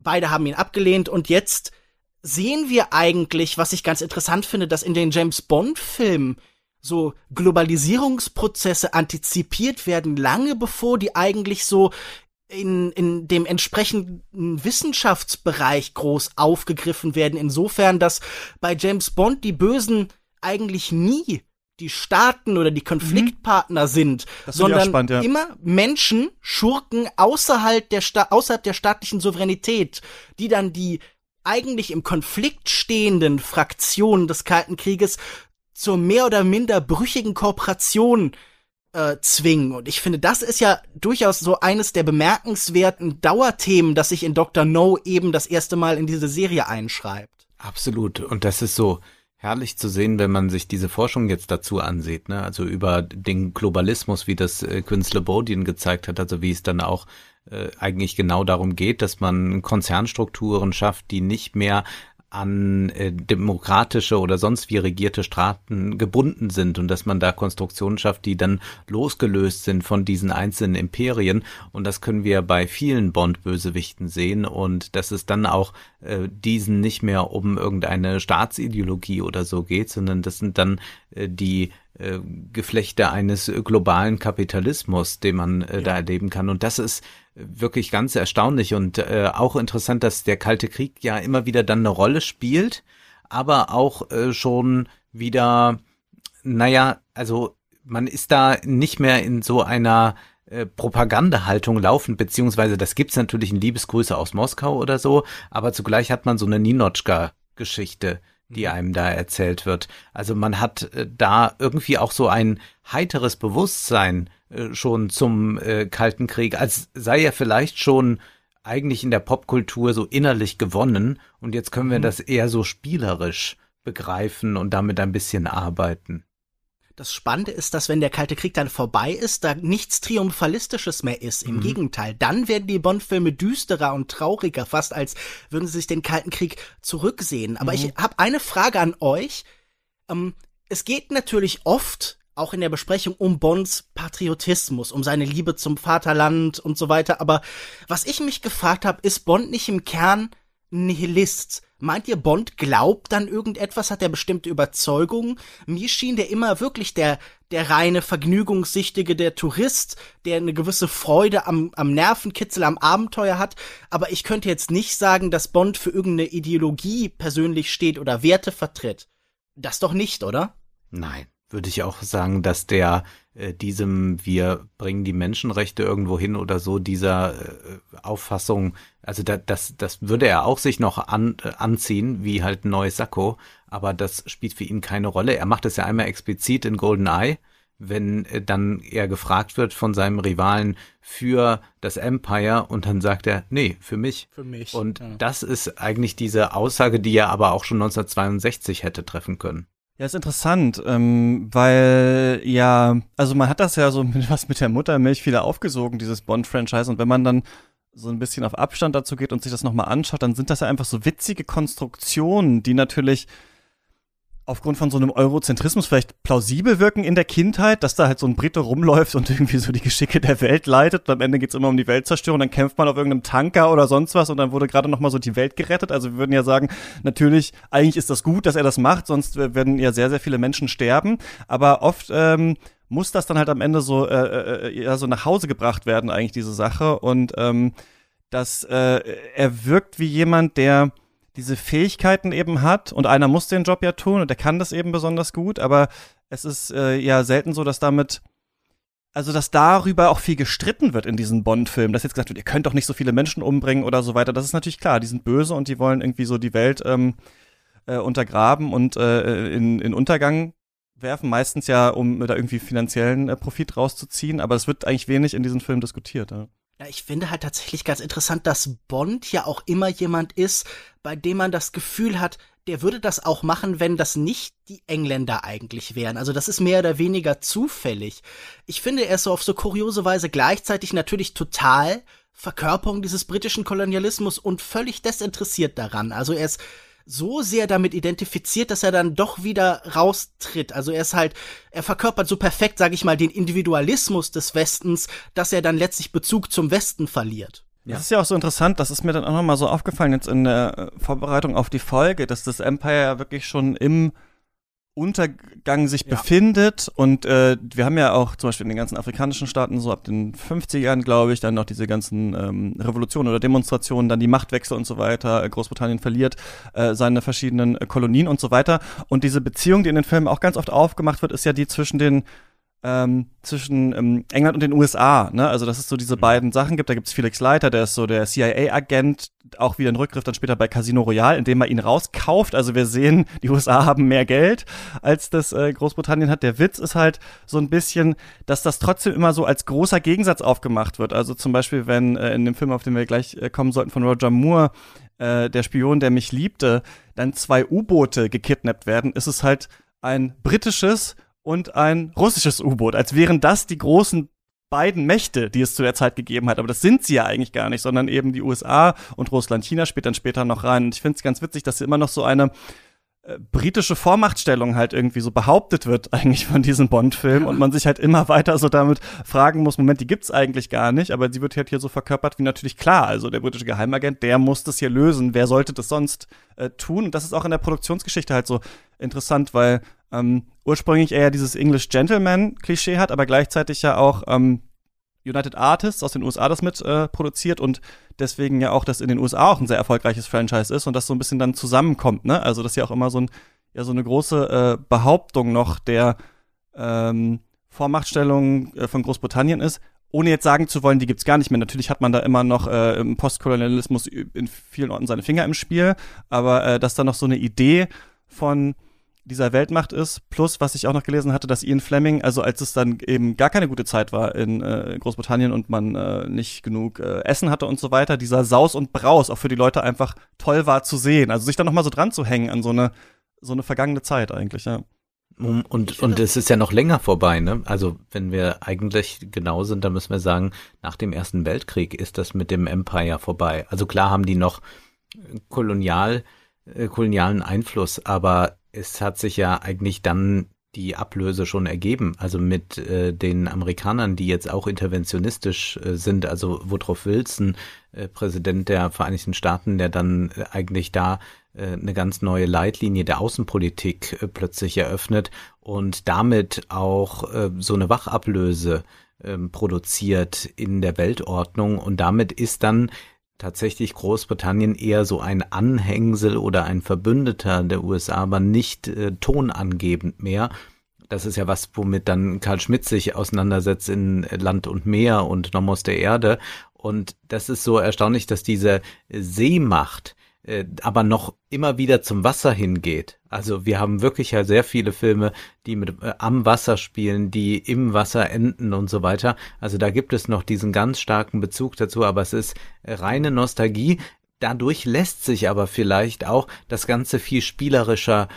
beide haben ihn abgelehnt und jetzt sehen wir eigentlich, was ich ganz interessant finde, dass in den James Bond Filmen so Globalisierungsprozesse antizipiert werden, lange bevor die eigentlich so in, in dem entsprechenden Wissenschaftsbereich groß aufgegriffen werden. Insofern, dass bei James Bond die Bösen eigentlich nie die Staaten oder die Konfliktpartner mhm. sind, sondern spannend, ja. immer Menschen, Schurken außerhalb der, Sta außerhalb der staatlichen Souveränität, die dann die eigentlich im Konflikt stehenden Fraktionen des Kalten Krieges zur mehr oder minder brüchigen Kooperation äh, zwingen. Und ich finde, das ist ja durchaus so eines der bemerkenswerten Dauerthemen, das sich in Dr. No eben das erste Mal in diese Serie einschreibt.
Absolut. Und das ist so, herrlich zu sehen, wenn man sich diese Forschung jetzt dazu ansieht, ne? also über den Globalismus, wie das äh, Künstler Bodien gezeigt hat, also wie es dann auch äh, eigentlich genau darum geht, dass man Konzernstrukturen schafft, die nicht mehr an äh, demokratische oder sonst wie regierte Staaten gebunden sind und dass man da Konstruktionen schafft, die dann losgelöst sind von diesen einzelnen Imperien. Und das können wir bei vielen Bond-Bösewichten sehen und dass es dann auch äh, diesen nicht mehr um irgendeine Staatsideologie oder so geht, sondern das sind dann äh, die äh, Geflechte eines globalen Kapitalismus, den man äh, ja. da erleben kann. Und das ist wirklich ganz erstaunlich und äh, auch interessant, dass der Kalte Krieg ja immer wieder dann eine Rolle spielt, aber auch äh, schon wieder, naja, also man ist da nicht mehr in so einer äh, Propagandahaltung laufen, beziehungsweise das gibt's natürlich in Liebesgrüße aus Moskau oder so, aber zugleich hat man so eine Ninotschka-Geschichte, die mhm. einem da erzählt wird. Also man hat äh, da irgendwie auch so ein heiteres Bewusstsein äh, schon zum äh, Kalten Krieg, als sei er vielleicht schon eigentlich in der Popkultur so innerlich gewonnen und jetzt können wir mhm. das eher so spielerisch begreifen und damit ein bisschen arbeiten.
Das Spannende ist, dass wenn der Kalte Krieg dann vorbei ist, da nichts Triumphalistisches mehr ist. Im mhm. Gegenteil, dann werden die Bond-Filme düsterer und trauriger, fast als würden sie sich den Kalten Krieg zurücksehen. Aber mhm. ich habe eine Frage an euch. Ähm, es geht natürlich oft auch in der Besprechung um Bonds Patriotismus, um seine Liebe zum Vaterland und so weiter. Aber was ich mich gefragt habe, ist Bond nicht im Kern Nihilist? Meint ihr, Bond glaubt an irgendetwas? Hat er bestimmte Überzeugungen? Mir schien der immer wirklich der, der reine Vergnügungssichtige, der Tourist, der eine gewisse Freude am, am Nervenkitzel, am Abenteuer hat. Aber ich könnte jetzt nicht sagen, dass Bond für irgendeine Ideologie persönlich steht oder Werte vertritt. Das doch nicht, oder?
Nein würde ich auch sagen, dass der äh, diesem wir bringen die Menschenrechte irgendwo hin oder so dieser äh, Auffassung, also da, das das würde er auch sich noch an, äh, anziehen wie halt ein neues Sakko, aber das spielt für ihn keine Rolle. Er macht es ja einmal explizit in Golden Eye, wenn äh, dann er gefragt wird von seinem Rivalen für das Empire und dann sagt er, nee, für mich.
Für mich.
Und ja. das ist eigentlich diese Aussage, die er aber auch schon 1962 hätte treffen können.
Ja, ist interessant, ähm, weil ja, also man hat das ja so mit was mit der Muttermilch wieder aufgesogen, dieses Bond-Franchise. Und wenn man dann so ein bisschen auf Abstand dazu geht und sich das nochmal anschaut, dann sind das ja einfach so witzige Konstruktionen, die natürlich aufgrund von so einem Eurozentrismus vielleicht plausibel wirken in der Kindheit, dass da halt so ein Brite rumläuft und irgendwie so die Geschicke der Welt leitet und am Ende geht's immer um die Weltzerstörung, dann kämpft man auf irgendeinem Tanker oder sonst was und dann wurde gerade noch mal so die Welt gerettet. Also wir würden ja sagen, natürlich, eigentlich ist das gut, dass er das macht, sonst werden ja sehr, sehr viele Menschen sterben, aber oft ähm, muss das dann halt am Ende so, äh, äh, ja, so nach Hause gebracht werden, eigentlich diese Sache und ähm, dass äh, er wirkt wie jemand, der diese Fähigkeiten eben hat und einer muss den Job ja tun und der kann das eben besonders gut, aber es ist äh, ja selten so, dass damit also dass darüber auch viel gestritten wird in diesen Bond-Filmen, dass jetzt gesagt wird, ihr könnt doch nicht so viele Menschen umbringen oder so weiter. Das ist natürlich klar, die sind böse und die wollen irgendwie so die Welt ähm, äh, untergraben und äh, in, in Untergang werfen, meistens ja, um da irgendwie finanziellen äh, Profit rauszuziehen, aber es wird eigentlich wenig in diesen Filmen diskutiert. Ja.
Ja, ich finde halt tatsächlich ganz interessant, dass Bond ja auch immer jemand ist, bei dem man das Gefühl hat, der würde das auch machen, wenn das nicht die Engländer eigentlich wären. Also das ist mehr oder weniger zufällig. Ich finde, er ist so auf so kuriose Weise gleichzeitig natürlich total Verkörperung dieses britischen Kolonialismus und völlig desinteressiert daran. Also er ist so sehr damit identifiziert, dass er dann doch wieder raustritt. Also er ist halt, er verkörpert so perfekt, sage ich mal, den Individualismus des Westens, dass er dann letztlich Bezug zum Westen verliert.
Ja. Das ist ja auch so interessant, das ist mir dann auch nochmal so aufgefallen jetzt in der äh, Vorbereitung auf die Folge, dass das Empire ja wirklich schon im Untergang sich ja. befindet und äh, wir haben ja auch zum Beispiel in den ganzen afrikanischen Staaten so ab den 50ern, glaube ich, dann noch diese ganzen ähm, Revolutionen oder Demonstrationen, dann die Machtwechsel und so weiter. Großbritannien verliert äh, seine verschiedenen äh, Kolonien und so weiter. Und diese Beziehung, die in den Filmen auch ganz oft aufgemacht wird, ist ja die zwischen den ähm, zwischen ähm, England und den USA. Ne? Also dass es so diese mhm. beiden Sachen gibt. Da gibt es Felix Leiter, der ist so der CIA-Agent, auch wieder ein Rückgriff dann später bei Casino Royale, indem man ihn rauskauft. Also wir sehen, die USA haben mehr Geld, als das äh, Großbritannien hat. Der Witz ist halt so ein bisschen, dass das trotzdem immer so als großer Gegensatz aufgemacht wird. Also zum Beispiel, wenn äh, in dem Film, auf den wir gleich äh, kommen sollten, von Roger Moore, äh, der Spion, der mich liebte, dann zwei U-Boote gekidnappt werden, ist es halt ein britisches und ein russisches U-Boot, als wären das die großen beiden Mächte, die es zu der Zeit gegeben hat. Aber das sind sie ja eigentlich gar nicht, sondern eben die USA und Russland. China spielt dann später noch rein. Und ich finde es ganz witzig, dass immer noch so eine äh, britische Vormachtstellung halt irgendwie so behauptet wird eigentlich von diesem Bond-Film und man sich halt immer weiter so damit fragen muss, Moment, die gibt's eigentlich gar nicht, aber sie wird halt hier so verkörpert wie natürlich klar, also der britische Geheimagent, der muss das hier lösen, wer sollte das sonst äh, tun? Und das ist auch in der Produktionsgeschichte halt so interessant, weil ähm, ursprünglich eher dieses English Gentleman-Klischee hat, aber gleichzeitig ja auch ähm, United Artists aus den USA das mit äh, produziert und deswegen ja auch, dass in den USA auch ein sehr erfolgreiches Franchise ist und das so ein bisschen dann zusammenkommt, ne? Also das ist ja auch immer so, ein, ja, so eine große äh, Behauptung noch der ähm, Vormachtstellung äh, von Großbritannien ist, ohne jetzt sagen zu wollen, die gibt's gar nicht mehr. Natürlich hat man da immer noch äh, im Postkolonialismus in vielen Orten seine Finger im Spiel, aber äh, dass da noch so eine Idee von dieser Weltmacht ist. Plus, was ich auch noch gelesen hatte, dass Ian Fleming, also als es dann eben gar keine gute Zeit war in äh, Großbritannien und man äh, nicht genug äh, Essen hatte und so weiter, dieser Saus und Braus auch für die Leute einfach toll war zu sehen. Also sich da nochmal so dran zu hängen an so eine, so eine vergangene Zeit eigentlich, ja.
Und, und es ist ja noch länger vorbei, ne? Also wenn wir eigentlich genau sind, dann müssen wir sagen, nach dem Ersten Weltkrieg ist das mit dem Empire vorbei. Also klar haben die noch kolonial, äh, kolonialen Einfluss, aber es hat sich ja eigentlich dann die Ablöse schon ergeben, also mit äh, den Amerikanern, die jetzt auch interventionistisch äh, sind, also Woodrow Wilson, äh, Präsident der Vereinigten Staaten, der dann äh, eigentlich da äh, eine ganz neue Leitlinie der Außenpolitik äh, plötzlich eröffnet und damit auch so eine Wachablöse äh, produziert in der Weltordnung. Und damit ist dann tatsächlich Großbritannien eher so ein Anhängsel oder ein Verbündeter der USA, aber nicht äh, tonangebend mehr. Das ist ja was, womit dann Karl Schmidt sich auseinandersetzt in Land und Meer und Nomos der Erde. Und das ist so erstaunlich, dass diese Seemacht äh, aber noch immer wieder zum Wasser hingeht. Also wir haben wirklich ja sehr viele Filme, die mit äh, am Wasser spielen, die im Wasser enden und so weiter. Also da gibt es noch diesen ganz starken Bezug dazu, aber es ist reine Nostalgie. Dadurch lässt sich aber vielleicht auch das Ganze viel spielerischer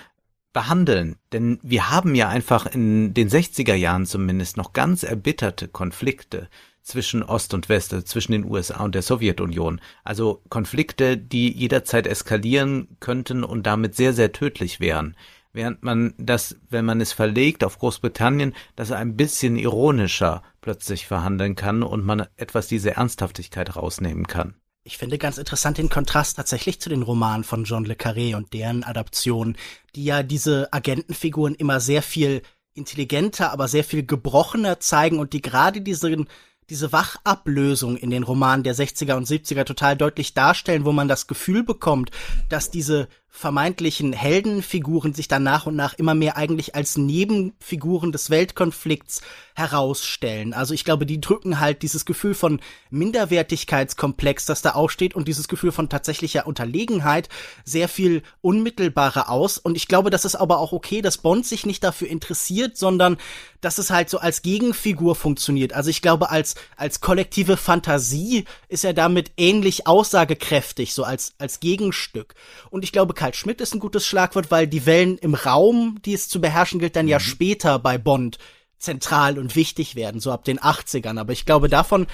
behandeln. Denn wir haben ja einfach in den 60er Jahren zumindest noch ganz erbitterte Konflikte zwischen Ost und West, also zwischen den USA und der Sowjetunion. Also Konflikte, die jederzeit eskalieren könnten und damit sehr, sehr tödlich wären. Während man das, wenn man es verlegt auf Großbritannien, das ein bisschen ironischer plötzlich verhandeln kann und man etwas diese Ernsthaftigkeit rausnehmen kann.
Ich finde ganz interessant den Kontrast tatsächlich zu den Romanen von John le Carré und deren Adaptionen, die ja diese Agentenfiguren immer sehr viel intelligenter, aber sehr viel gebrochener zeigen und die gerade diesen diese Wachablösung in den Romanen der 60er und 70er total deutlich darstellen, wo man das Gefühl bekommt, dass diese vermeintlichen Heldenfiguren sich dann nach und nach immer mehr eigentlich als Nebenfiguren des Weltkonflikts herausstellen. Also ich glaube, die drücken halt dieses Gefühl von Minderwertigkeitskomplex, das da aufsteht und dieses Gefühl von tatsächlicher Unterlegenheit sehr viel unmittelbarer aus. Und ich glaube, das ist aber auch okay, dass Bond sich nicht dafür interessiert, sondern dass es halt so als Gegenfigur funktioniert. Also ich glaube, als als kollektive Fantasie ist er damit ähnlich aussagekräftig, so als, als Gegenstück. Und ich glaube, Karl Schmidt ist ein gutes Schlagwort, weil die Wellen im Raum, die es zu beherrschen gilt, dann ja später bei Bond zentral und wichtig werden, so ab den 80ern. Aber ich glaube, davon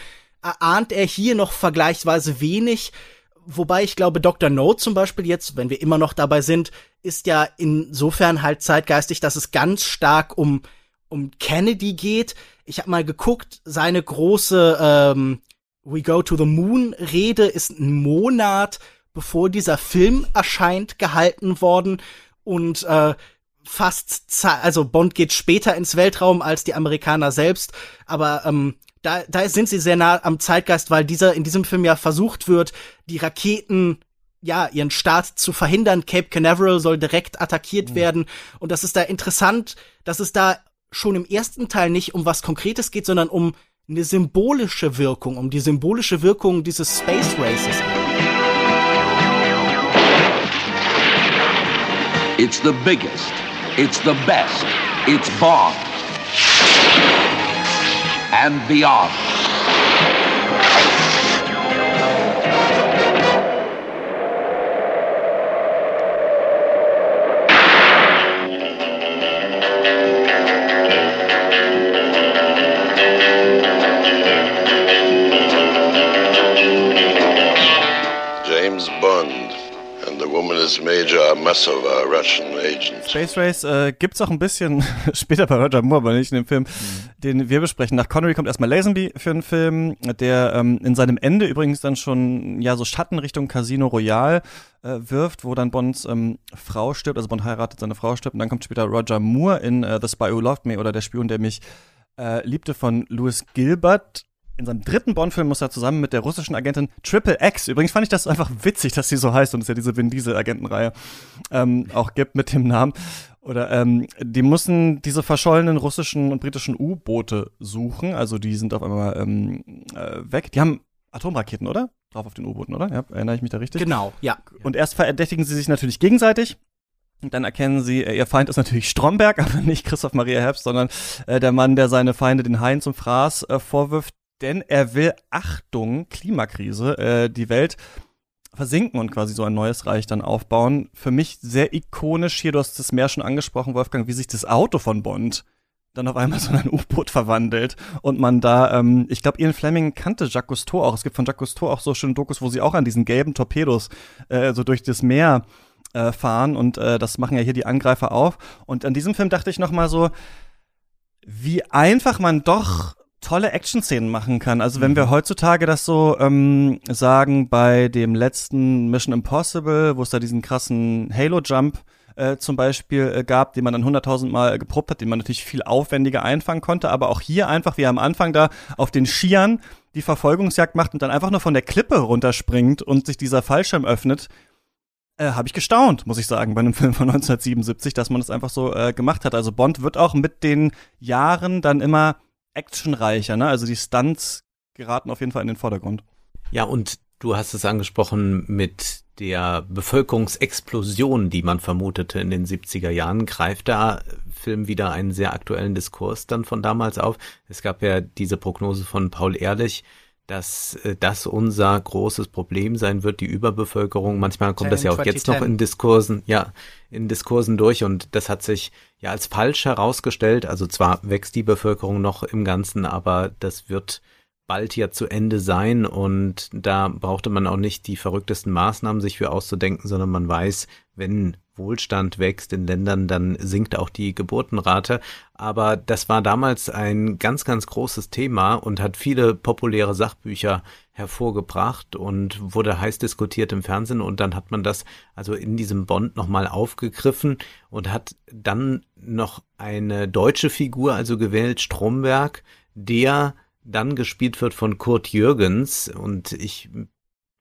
erahnt er hier noch vergleichsweise wenig. Wobei ich glaube, Dr. No zum Beispiel jetzt, wenn wir immer noch dabei sind, ist ja insofern halt zeitgeistig, dass es ganz stark um, um Kennedy geht. Ich habe mal geguckt, seine große ähm, We Go to the Moon Rede ist ein Monat bevor dieser Film erscheint gehalten worden und äh, fast, also Bond geht später ins Weltraum als die Amerikaner selbst, aber ähm, da, da sind sie sehr nah am Zeitgeist, weil dieser in diesem Film ja versucht wird, die Raketen ja, ihren Start zu verhindern. Cape Canaveral soll direkt attackiert mhm. werden. Und das ist da interessant, dass es da schon im ersten Teil nicht um was Konkretes geht, sondern um eine symbolische Wirkung, um die symbolische Wirkung dieses Space Races.
It's the biggest. It's the best. It's Bond. And beyond.
Is Major Masova, Russian agent.
Space Race äh, gibt's auch ein bisschen später bei Roger Moore, aber nicht in dem Film,
Mhm.
den wir besprechen. Nach Connery kommt erstmal Lazenby für einen Film, der ähm, in seinem Ende übrigens dann schon ja so Schatten Richtung Casino Royale äh, wirft, wo dann Bonds ähm, Frau stirbt, also Bond heiratet, seine Frau stirbt und dann kommt später Roger Moore in äh, The Spy Who Loved Me oder Der Spion, der mich äh, liebte von Louis Gilbert. In seinem dritten Bond-Film muss er zusammen mit der russischen Agentin Triple X, übrigens fand ich das einfach witzig, dass sie so heißt und es ja diese Vin Diesel-Agentenreihe ähm, auch gibt mit dem Namen. Oder ähm, die mussten diese verschollenen russischen und britischen U-Boote suchen. Also die sind auf einmal ähm, äh, weg. Die haben Atomraketen, oder? Drauf auf den U-Booten, oder? Ja, erinnere ich mich da richtig?
Genau, ja.
Und erst verdächtigen sie sich natürlich gegenseitig. Und dann erkennen sie, äh, ihr Feind ist natürlich Stromberg, aber nicht Christoph Maria Herbst, sondern äh, der Mann, der seine Feinde den Haien zum Fraß äh, vorwirft. Denn er will, Achtung, Klimakrise, äh, die Welt versinken und quasi so ein neues Reich dann aufbauen. Für mich sehr ikonisch hier, du hast das mehr schon angesprochen, Wolfgang, wie sich das Auto von Bond dann auf einmal so in ein U-Boot verwandelt und man da, ähm, ich glaube, Ian Fleming kannte Jacques Cousteau auch. Es gibt von Jacques Cousteau auch so schöne Dokus, wo sie auch an diesen gelben Torpedos äh, so durch das Meer äh, fahren und äh, das machen ja hier die Angreifer auf. Und an diesem Film dachte ich noch mal so, wie einfach man doch tolle Action-Szenen machen kann. Also wenn wir heutzutage das so ähm, sagen bei dem letzten Mission Impossible, wo es da diesen krassen Halo-Jump äh, zum Beispiel äh, gab, den man dann hunderttausend Mal geprobt hat, den man natürlich viel aufwendiger einfangen konnte, aber auch hier einfach, wie er am Anfang da auf den Skiern die Verfolgungsjagd macht und dann einfach nur von der Klippe runterspringt und sich dieser Fallschirm öffnet, äh, habe ich gestaunt, muss ich sagen, bei einem Film von 1977, dass man das einfach so äh, gemacht hat. Also Bond wird auch mit den Jahren dann immer actionreicher, ne? Also die Stunts geraten auf jeden Fall in den Vordergrund.
Ja, und du hast es angesprochen mit der Bevölkerungsexplosion, die man vermutete in den 70er Jahren, greift da Film wieder einen sehr aktuellen Diskurs dann von damals auf. Es gab ja diese Prognose von Paul Ehrlich, dass äh, das unser großes Problem sein wird, die Überbevölkerung. Manchmal kommt das ja auch jetzt noch in Diskursen, ja, in Diskursen durch und das hat sich ja als falsch herausgestellt. Also zwar wächst die Bevölkerung noch im Ganzen, aber das wird bald ja zu Ende sein und da brauchte man auch nicht die verrücktesten Maßnahmen sich für auszudenken, sondern man weiß, wenn Wohlstand wächst in Ländern, dann sinkt auch die Geburtenrate. Aber das war damals ein ganz, ganz großes Thema und hat viele populäre Sachbücher hervorgebracht und wurde heiß diskutiert im Fernsehen und dann hat man das also in diesem Bond nochmal aufgegriffen und hat dann noch eine deutsche Figur also gewählt, Stromberg, der dann gespielt wird von Kurt Jürgens und ich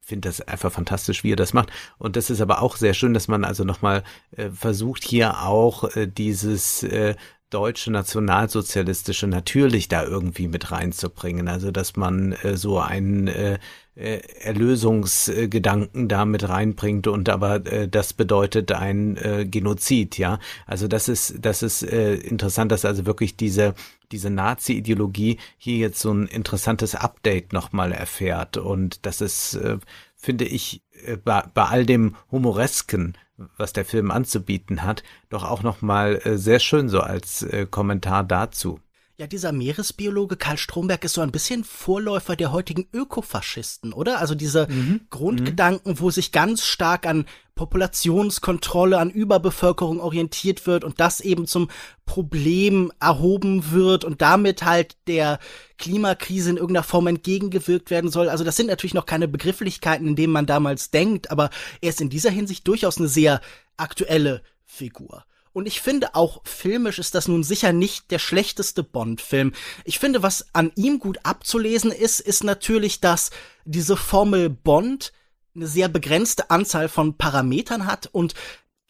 finde das einfach fantastisch, wie er das macht. Und das ist aber auch sehr schön, dass man also nochmal äh, versucht, hier auch äh, dieses äh, deutsche nationalsozialistische natürlich da irgendwie mit reinzubringen. Also dass man äh, so einen äh, äh, Erlösungsgedanken da mit reinbringt und aber äh, das bedeutet ein äh, Genozid, ja. Also das ist das ist äh, interessant, dass also wirklich diese diese Nazi-Ideologie hier jetzt so ein interessantes Update nochmal erfährt und das ist, äh, finde ich, äh, bei, bei all dem Humoresken, was der Film anzubieten hat, doch auch nochmal äh, sehr schön so als äh, Kommentar dazu.
Ja, dieser Meeresbiologe Karl Stromberg ist so ein bisschen Vorläufer der heutigen Ökofaschisten, oder? Also diese mhm. Grundgedanken, wo sich ganz stark an Populationskontrolle, an Überbevölkerung orientiert wird und das eben zum Problem erhoben wird und damit halt der Klimakrise in irgendeiner Form entgegengewirkt werden soll. Also das sind natürlich noch keine Begrifflichkeiten, in denen man damals denkt, aber er ist in dieser Hinsicht durchaus eine sehr aktuelle Figur. Und ich finde auch filmisch ist das nun sicher nicht der schlechteste Bond-Film. Ich finde, was an ihm gut abzulesen ist, ist natürlich, dass diese Formel Bond eine sehr begrenzte Anzahl von Parametern hat und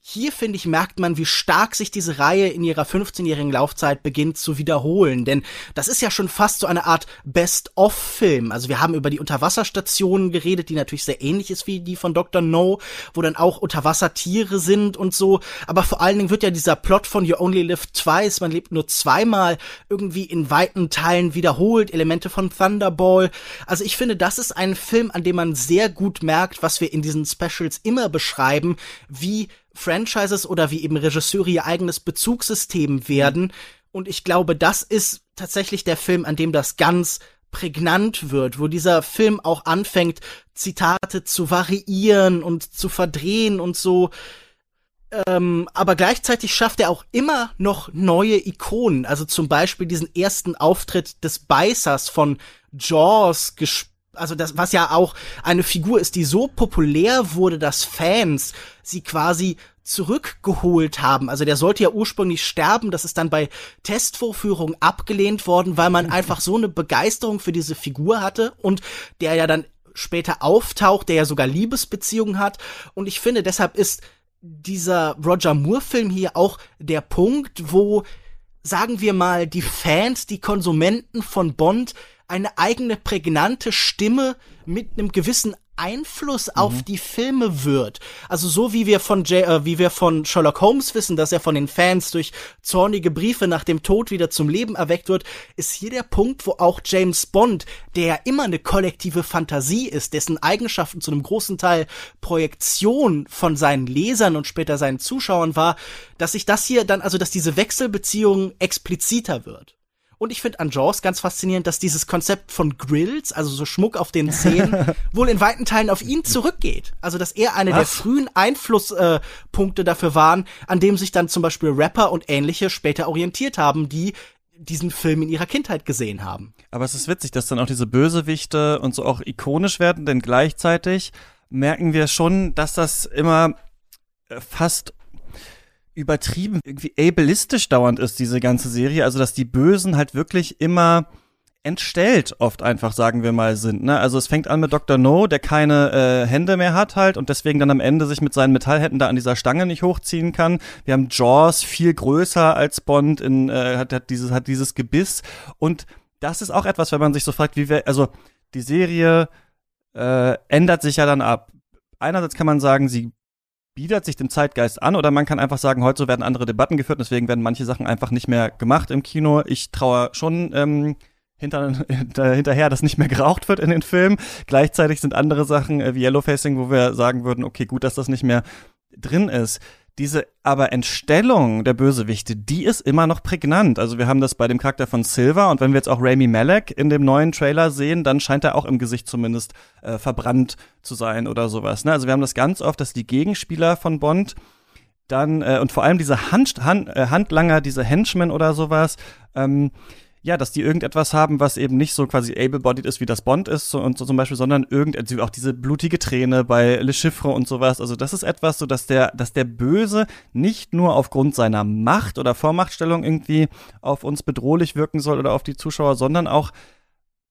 hier, finde ich, merkt man, wie stark sich diese Reihe in ihrer 15-jährigen Laufzeit beginnt zu wiederholen. Denn das ist ja schon fast so eine Art Best-of-Film. Also wir haben über die Unterwasserstationen geredet, die natürlich sehr ähnlich ist wie die von Dr. No, wo dann auch Unterwassertiere sind und so. Aber vor allen Dingen wird ja dieser Plot von You Only Live Twice, man lebt nur zweimal, irgendwie in weiten Teilen wiederholt. Elemente von Thunderball. Also ich finde, das ist ein Film, an dem man sehr gut merkt, was wir in diesen Specials immer beschreiben, wie Franchises oder wie eben Regisseure ihr eigenes Bezugssystem werden. Und ich glaube, das ist tatsächlich der Film, an dem das ganz prägnant wird, wo dieser Film auch anfängt, Zitate zu variieren und zu verdrehen und so. Ähm, aber gleichzeitig schafft er auch immer noch neue Ikonen. Also zum Beispiel diesen ersten Auftritt des Beißers von Jaws gespielt also das, was ja auch eine Figur ist, die so populär wurde, dass Fans sie quasi zurückgeholt haben. Also der sollte ja ursprünglich sterben, das ist dann bei Testvorführungen abgelehnt worden, weil man einfach so eine Begeisterung für diese Figur hatte und der ja dann später auftaucht, der ja sogar Liebesbeziehungen hat. Und ich finde, deshalb ist dieser Roger Moore-Film hier auch der Punkt, wo, sagen wir mal, die Fans, die Konsumenten von Bond eine eigene prägnante Stimme mit einem gewissen Einfluss auf mhm. die Filme wird. Also so wie wir von J äh, wie wir von Sherlock Holmes wissen, dass er von den Fans durch zornige Briefe nach dem Tod wieder zum Leben erweckt wird, ist hier der Punkt, wo auch James Bond, der ja immer eine kollektive Fantasie ist, dessen Eigenschaften zu einem großen Teil Projektion von seinen Lesern und später seinen Zuschauern war, dass sich das hier dann also dass diese Wechselbeziehung expliziter wird. Und ich finde an Jaws ganz faszinierend, dass dieses Konzept von Grills, also so Schmuck auf den Zähnen, wohl in weiten Teilen auf ihn zurückgeht. Also dass er eine Was? der frühen Einflusspunkte äh, dafür waren, an dem sich dann zum Beispiel Rapper und ähnliche später orientiert haben, die diesen Film in ihrer Kindheit gesehen haben.
Aber es ist witzig, dass dann auch diese Bösewichte und so auch ikonisch werden, denn gleichzeitig merken wir schon, dass das immer äh, fast übertrieben irgendwie ableistisch dauernd ist, diese ganze Serie. Also, dass die Bösen halt wirklich immer entstellt oft einfach, sagen wir mal, sind. Ne? Also es fängt an mit Dr. No, der keine äh, Hände mehr hat halt und deswegen dann am Ende sich mit seinen Metallhänden da an dieser Stange nicht hochziehen kann. Wir haben Jaws viel größer als Bond, in, äh, hat, hat, dieses, hat dieses Gebiss. Und das ist auch etwas, wenn man sich so fragt, wie wir, also die Serie äh, ändert sich ja dann ab. Einerseits kann man sagen, sie biedert sich dem Zeitgeist an oder man kann einfach sagen, heute so werden andere Debatten geführt, deswegen werden manche Sachen einfach nicht mehr gemacht im Kino. Ich traue schon ähm, hinter, hinterher, dass nicht mehr geraucht wird in den Filmen. Gleichzeitig sind andere Sachen äh, wie Yellowfacing, wo wir sagen würden, okay, gut, dass das nicht mehr drin ist. Diese aber Entstellung der Bösewichte, die ist immer noch prägnant. Also wir haben das bei dem Charakter von Silver und wenn wir jetzt auch Rami Malek in dem neuen Trailer sehen, dann scheint er auch im Gesicht zumindest äh, verbrannt zu sein oder sowas. Ne? Also wir haben das ganz oft, dass die Gegenspieler von Bond dann äh, und vor allem diese Hand, Hand, äh, Handlanger, diese Henchmen oder sowas, ähm, ja, dass die irgendetwas haben, was eben nicht so quasi able-bodied ist, wie das Bond ist so, und so zum Beispiel, sondern irgend, also auch diese blutige Träne bei Le Chiffre und sowas. Also das ist etwas so, dass der, dass der Böse nicht nur aufgrund seiner Macht oder Vormachtstellung irgendwie auf uns bedrohlich wirken soll oder auf die Zuschauer, sondern auch,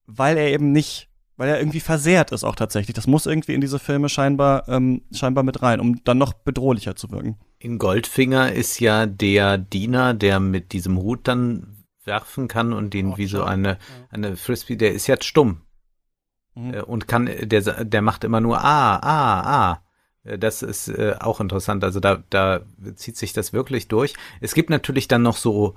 weil er eben nicht weil er irgendwie versehrt ist auch tatsächlich. Das muss irgendwie in diese Filme scheinbar, ähm, scheinbar mit rein, um dann noch bedrohlicher zu wirken.
In Goldfinger ist ja der Diener, der mit diesem Hut dann werfen kann und den oh, wie so eine, eine Frisbee, der ist jetzt stumm. mhm. äh, und kann, der, der macht immer nur ah, ah, ah. Äh, das ist äh, auch interessant. Also da, da zieht sich das wirklich durch. Es gibt natürlich dann noch so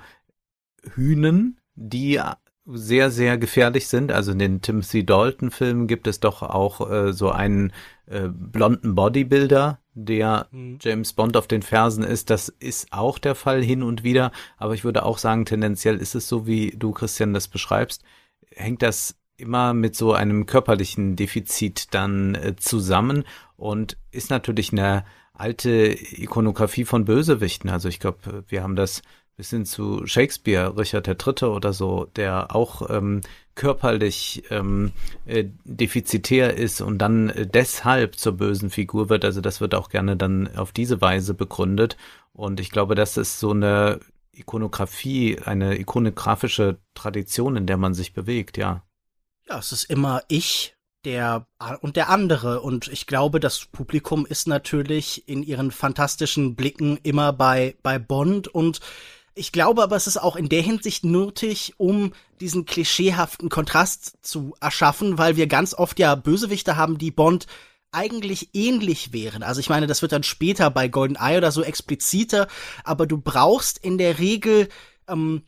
Hühnen, die sehr, sehr gefährlich sind. Also in den Timothy Dalton-Filmen gibt es doch auch äh, so einen äh, blonden Bodybuilder, der mhm. James Bond auf den Fersen ist. Das ist auch der Fall hin und wieder. Aber ich würde auch sagen, tendenziell ist es so, wie du, Christian, das beschreibst. Hängt das immer mit so einem körperlichen Defizit dann äh, zusammen und ist natürlich eine alte Ikonografie von Bösewichten. Also ich glaube, wir haben das bis hin zu Shakespeare, Richard III. oder so, der auch ähm, körperlich ähm, äh, defizitär ist und dann äh, deshalb zur bösen Figur wird. Also das wird auch gerne dann auf diese Weise begründet. Und ich glaube, das ist so eine Ikonografie, eine ikonografische Tradition, in der man sich bewegt, ja.
Ja, es ist immer ich, der und der andere. Und ich glaube, das Publikum ist natürlich in ihren fantastischen Blicken immer bei, bei Bond und ich glaube aber, es ist auch in der Hinsicht nötig, um diesen klischeehaften Kontrast zu erschaffen, weil wir ganz oft ja Bösewichte haben, die Bond eigentlich ähnlich wären. Also ich meine, das wird dann später bei GoldenEye oder so expliziter, aber du brauchst in der Regel ähm,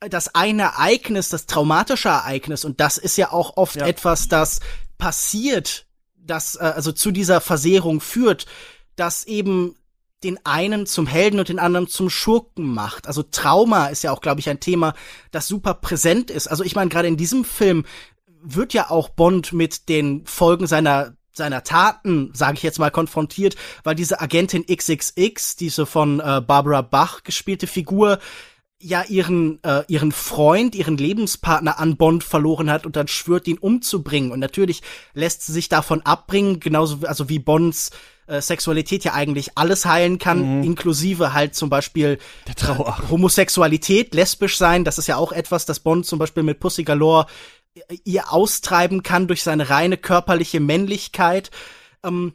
das eine Ereignis, das traumatische Ereignis, und das ist ja auch oft ja. etwas, das passiert, das äh, also zu dieser Versehrung führt, das eben den einen zum Helden und den anderen zum Schurken macht. Also Trauma ist ja auch, glaube ich, ein Thema, das super präsent ist. Also ich meine, gerade in diesem Film wird ja auch Bond mit den Folgen seiner seiner Taten, sage ich jetzt mal, konfrontiert, weil diese Agentin XXX, diese von äh, Barbara Bach gespielte Figur, ja ihren äh, ihren Freund, ihren Lebenspartner an Bond verloren hat und dann schwört, ihn umzubringen. Und natürlich lässt sie sich davon abbringen, genauso also wie Bonds äh, Sexualität ja eigentlich alles heilen kann, mhm. inklusive halt zum Beispiel
Der Trauer.
Äh, Homosexualität, lesbisch sein. Das ist ja auch etwas, das Bond zum Beispiel mit Pussy Galore äh, ihr austreiben kann durch seine reine körperliche Männlichkeit. Ähm,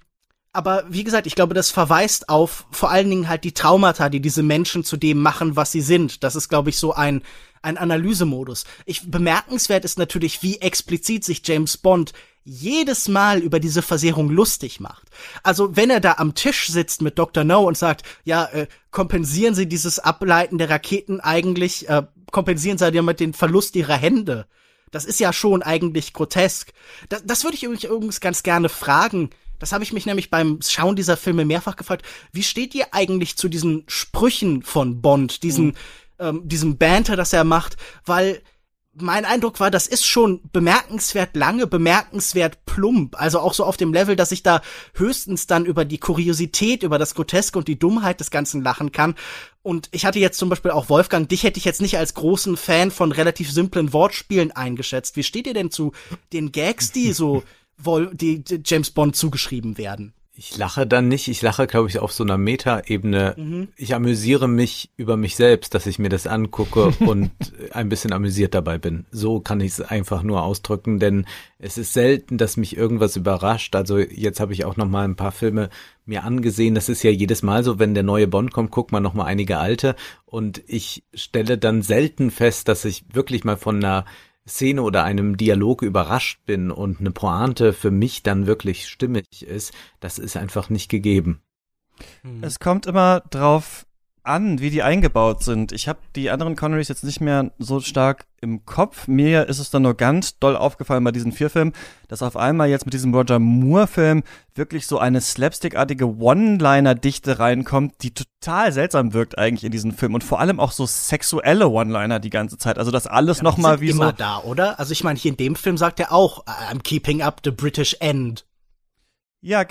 aber wie gesagt, ich glaube, das verweist auf vor allen Dingen halt die Traumata, die diese Menschen zu dem machen, was sie sind. Das ist, glaube ich, so ein, ein Analysemodus. Ich, bemerkenswert ist natürlich, wie explizit sich James Bond jedes Mal über diese Versehrung lustig macht. Also wenn er da am Tisch sitzt mit Dr. No und sagt, ja, äh, kompensieren Sie dieses Ableiten der Raketen eigentlich, äh, kompensieren Sie ja mit den Verlust Ihrer Hände. Das ist ja schon eigentlich grotesk. Das, das würde ich übrigens ganz gerne fragen. Das habe ich mich nämlich beim Schauen dieser Filme mehrfach gefragt. Wie steht ihr eigentlich zu diesen Sprüchen von Bond, diesen, mhm. ähm, diesem Banter, das er macht? Weil mein Eindruck war, das ist schon bemerkenswert lange, bemerkenswert plump. Also auch so auf dem Level, dass ich da höchstens dann über die Kuriosität, über das Groteske und die Dummheit des Ganzen lachen kann. Und ich hatte jetzt zum Beispiel auch Wolfgang, dich hätte ich jetzt nicht als großen Fan von relativ simplen Wortspielen eingeschätzt. Wie steht ihr denn zu den Gags, die so, die James Bond zugeschrieben werden?
Ich lache dann nicht, ich lache, glaube ich, auf so einer Meta-Ebene. Mhm. Ich amüsiere mich über mich selbst, dass ich mir das angucke und ein bisschen amüsiert dabei bin. So kann ich es einfach nur ausdrücken, denn es ist selten, dass mich irgendwas überrascht. Also jetzt habe ich auch noch mal ein paar Filme mir angesehen. Das ist ja jedes Mal so, wenn der neue Bond kommt, guckt man noch mal einige alte und ich stelle dann selten fest, dass ich wirklich mal von einer Szene oder einem Dialog überrascht bin und eine Pointe für mich dann wirklich stimmig ist, das ist einfach nicht gegeben.
Es kommt immer drauf an, wie die eingebaut sind. Ich habe die anderen Connerys jetzt nicht mehr so stark im Kopf. Mir ist es dann nur ganz doll aufgefallen bei diesen vier Filmen, dass auf einmal jetzt mit diesem Roger Moore-Film wirklich so eine slapstickartige One-Liner-Dichte reinkommt, die total seltsam wirkt eigentlich in diesem Film und vor allem auch so sexuelle One-Liner die ganze Zeit. Also das alles ja, nochmal wie
immer
so.
da, oder? Also ich meine, hier in dem Film sagt er auch, I'm keeping up the British End.
Ja,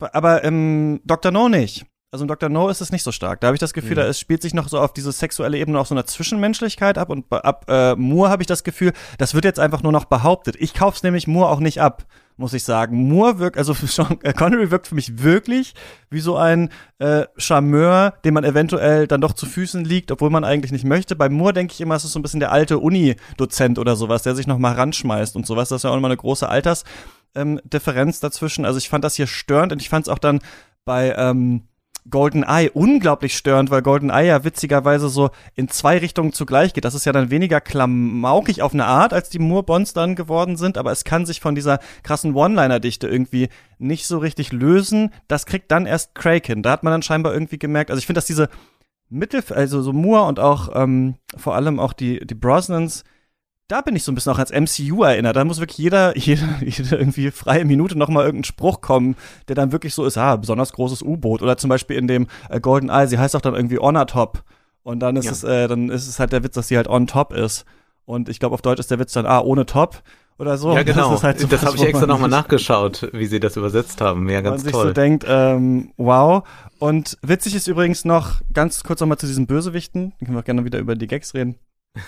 aber ähm, Dr. No nicht. Also in Dr. No ist es nicht so stark. Da habe ich das Gefühl, mhm. da ist, spielt sich noch so auf diese sexuelle Ebene auch so eine Zwischenmenschlichkeit ab. Und ab äh, Moore habe ich das Gefühl, das wird jetzt einfach nur noch behauptet. Ich kauf's nämlich Moore auch nicht ab, muss ich sagen. Moore wirkt, also Sean äh, Connery wirkt für mich wirklich wie so ein äh, Charmeur, dem man eventuell dann doch zu Füßen liegt, obwohl man eigentlich nicht möchte. Bei Moore denke ich immer, es ist so ein bisschen der alte Uni-Dozent oder sowas, der sich noch mal ranschmeißt und sowas. Das ist ja auch immer eine große Altersdifferenz ähm, dazwischen. Also ich fand das hier störend und ich fand es auch dann bei ähm, GoldenEye unglaublich störend, weil GoldenEye ja witzigerweise so in zwei Richtungen zugleich geht. Das ist ja dann weniger klamaukig auf eine Art, als die Moore-Bonds dann geworden sind, aber es kann sich von dieser krassen One-Liner-Dichte irgendwie nicht so richtig lösen. Das kriegt dann erst Craig hin. Da hat man dann scheinbar irgendwie gemerkt, also ich finde, dass diese Mittel, also so Moore und auch ähm, vor allem auch die, die Brosnans, da bin ich so ein bisschen auch als MCU erinnert. Da muss wirklich jeder, jeder, jede irgendwie freie Minute nochmal irgendein Spruch kommen, der dann wirklich so ist, ah, besonders großes U-Boot. Oder zum Beispiel in dem äh, Golden Eye, sie heißt auch dann irgendwie Honor Top. Und dann ist
Ja.
es, äh, dann ist es halt der Witz, dass sie halt on top ist. Und ich glaube, auf Deutsch ist der Witz dann, ah, ohne Top oder so.
ja, genau.
Das, ist halt so
das habe ich extra
man
nochmal
sich-
nachgeschaut, wie sie das übersetzt haben. Ja,
man
ganz
sich
toll.
so denkt, ähm, wow. Und witzig ist übrigens noch, ganz kurz nochmal zu diesen Bösewichten, dann können wir auch gerne wieder über die Gags reden.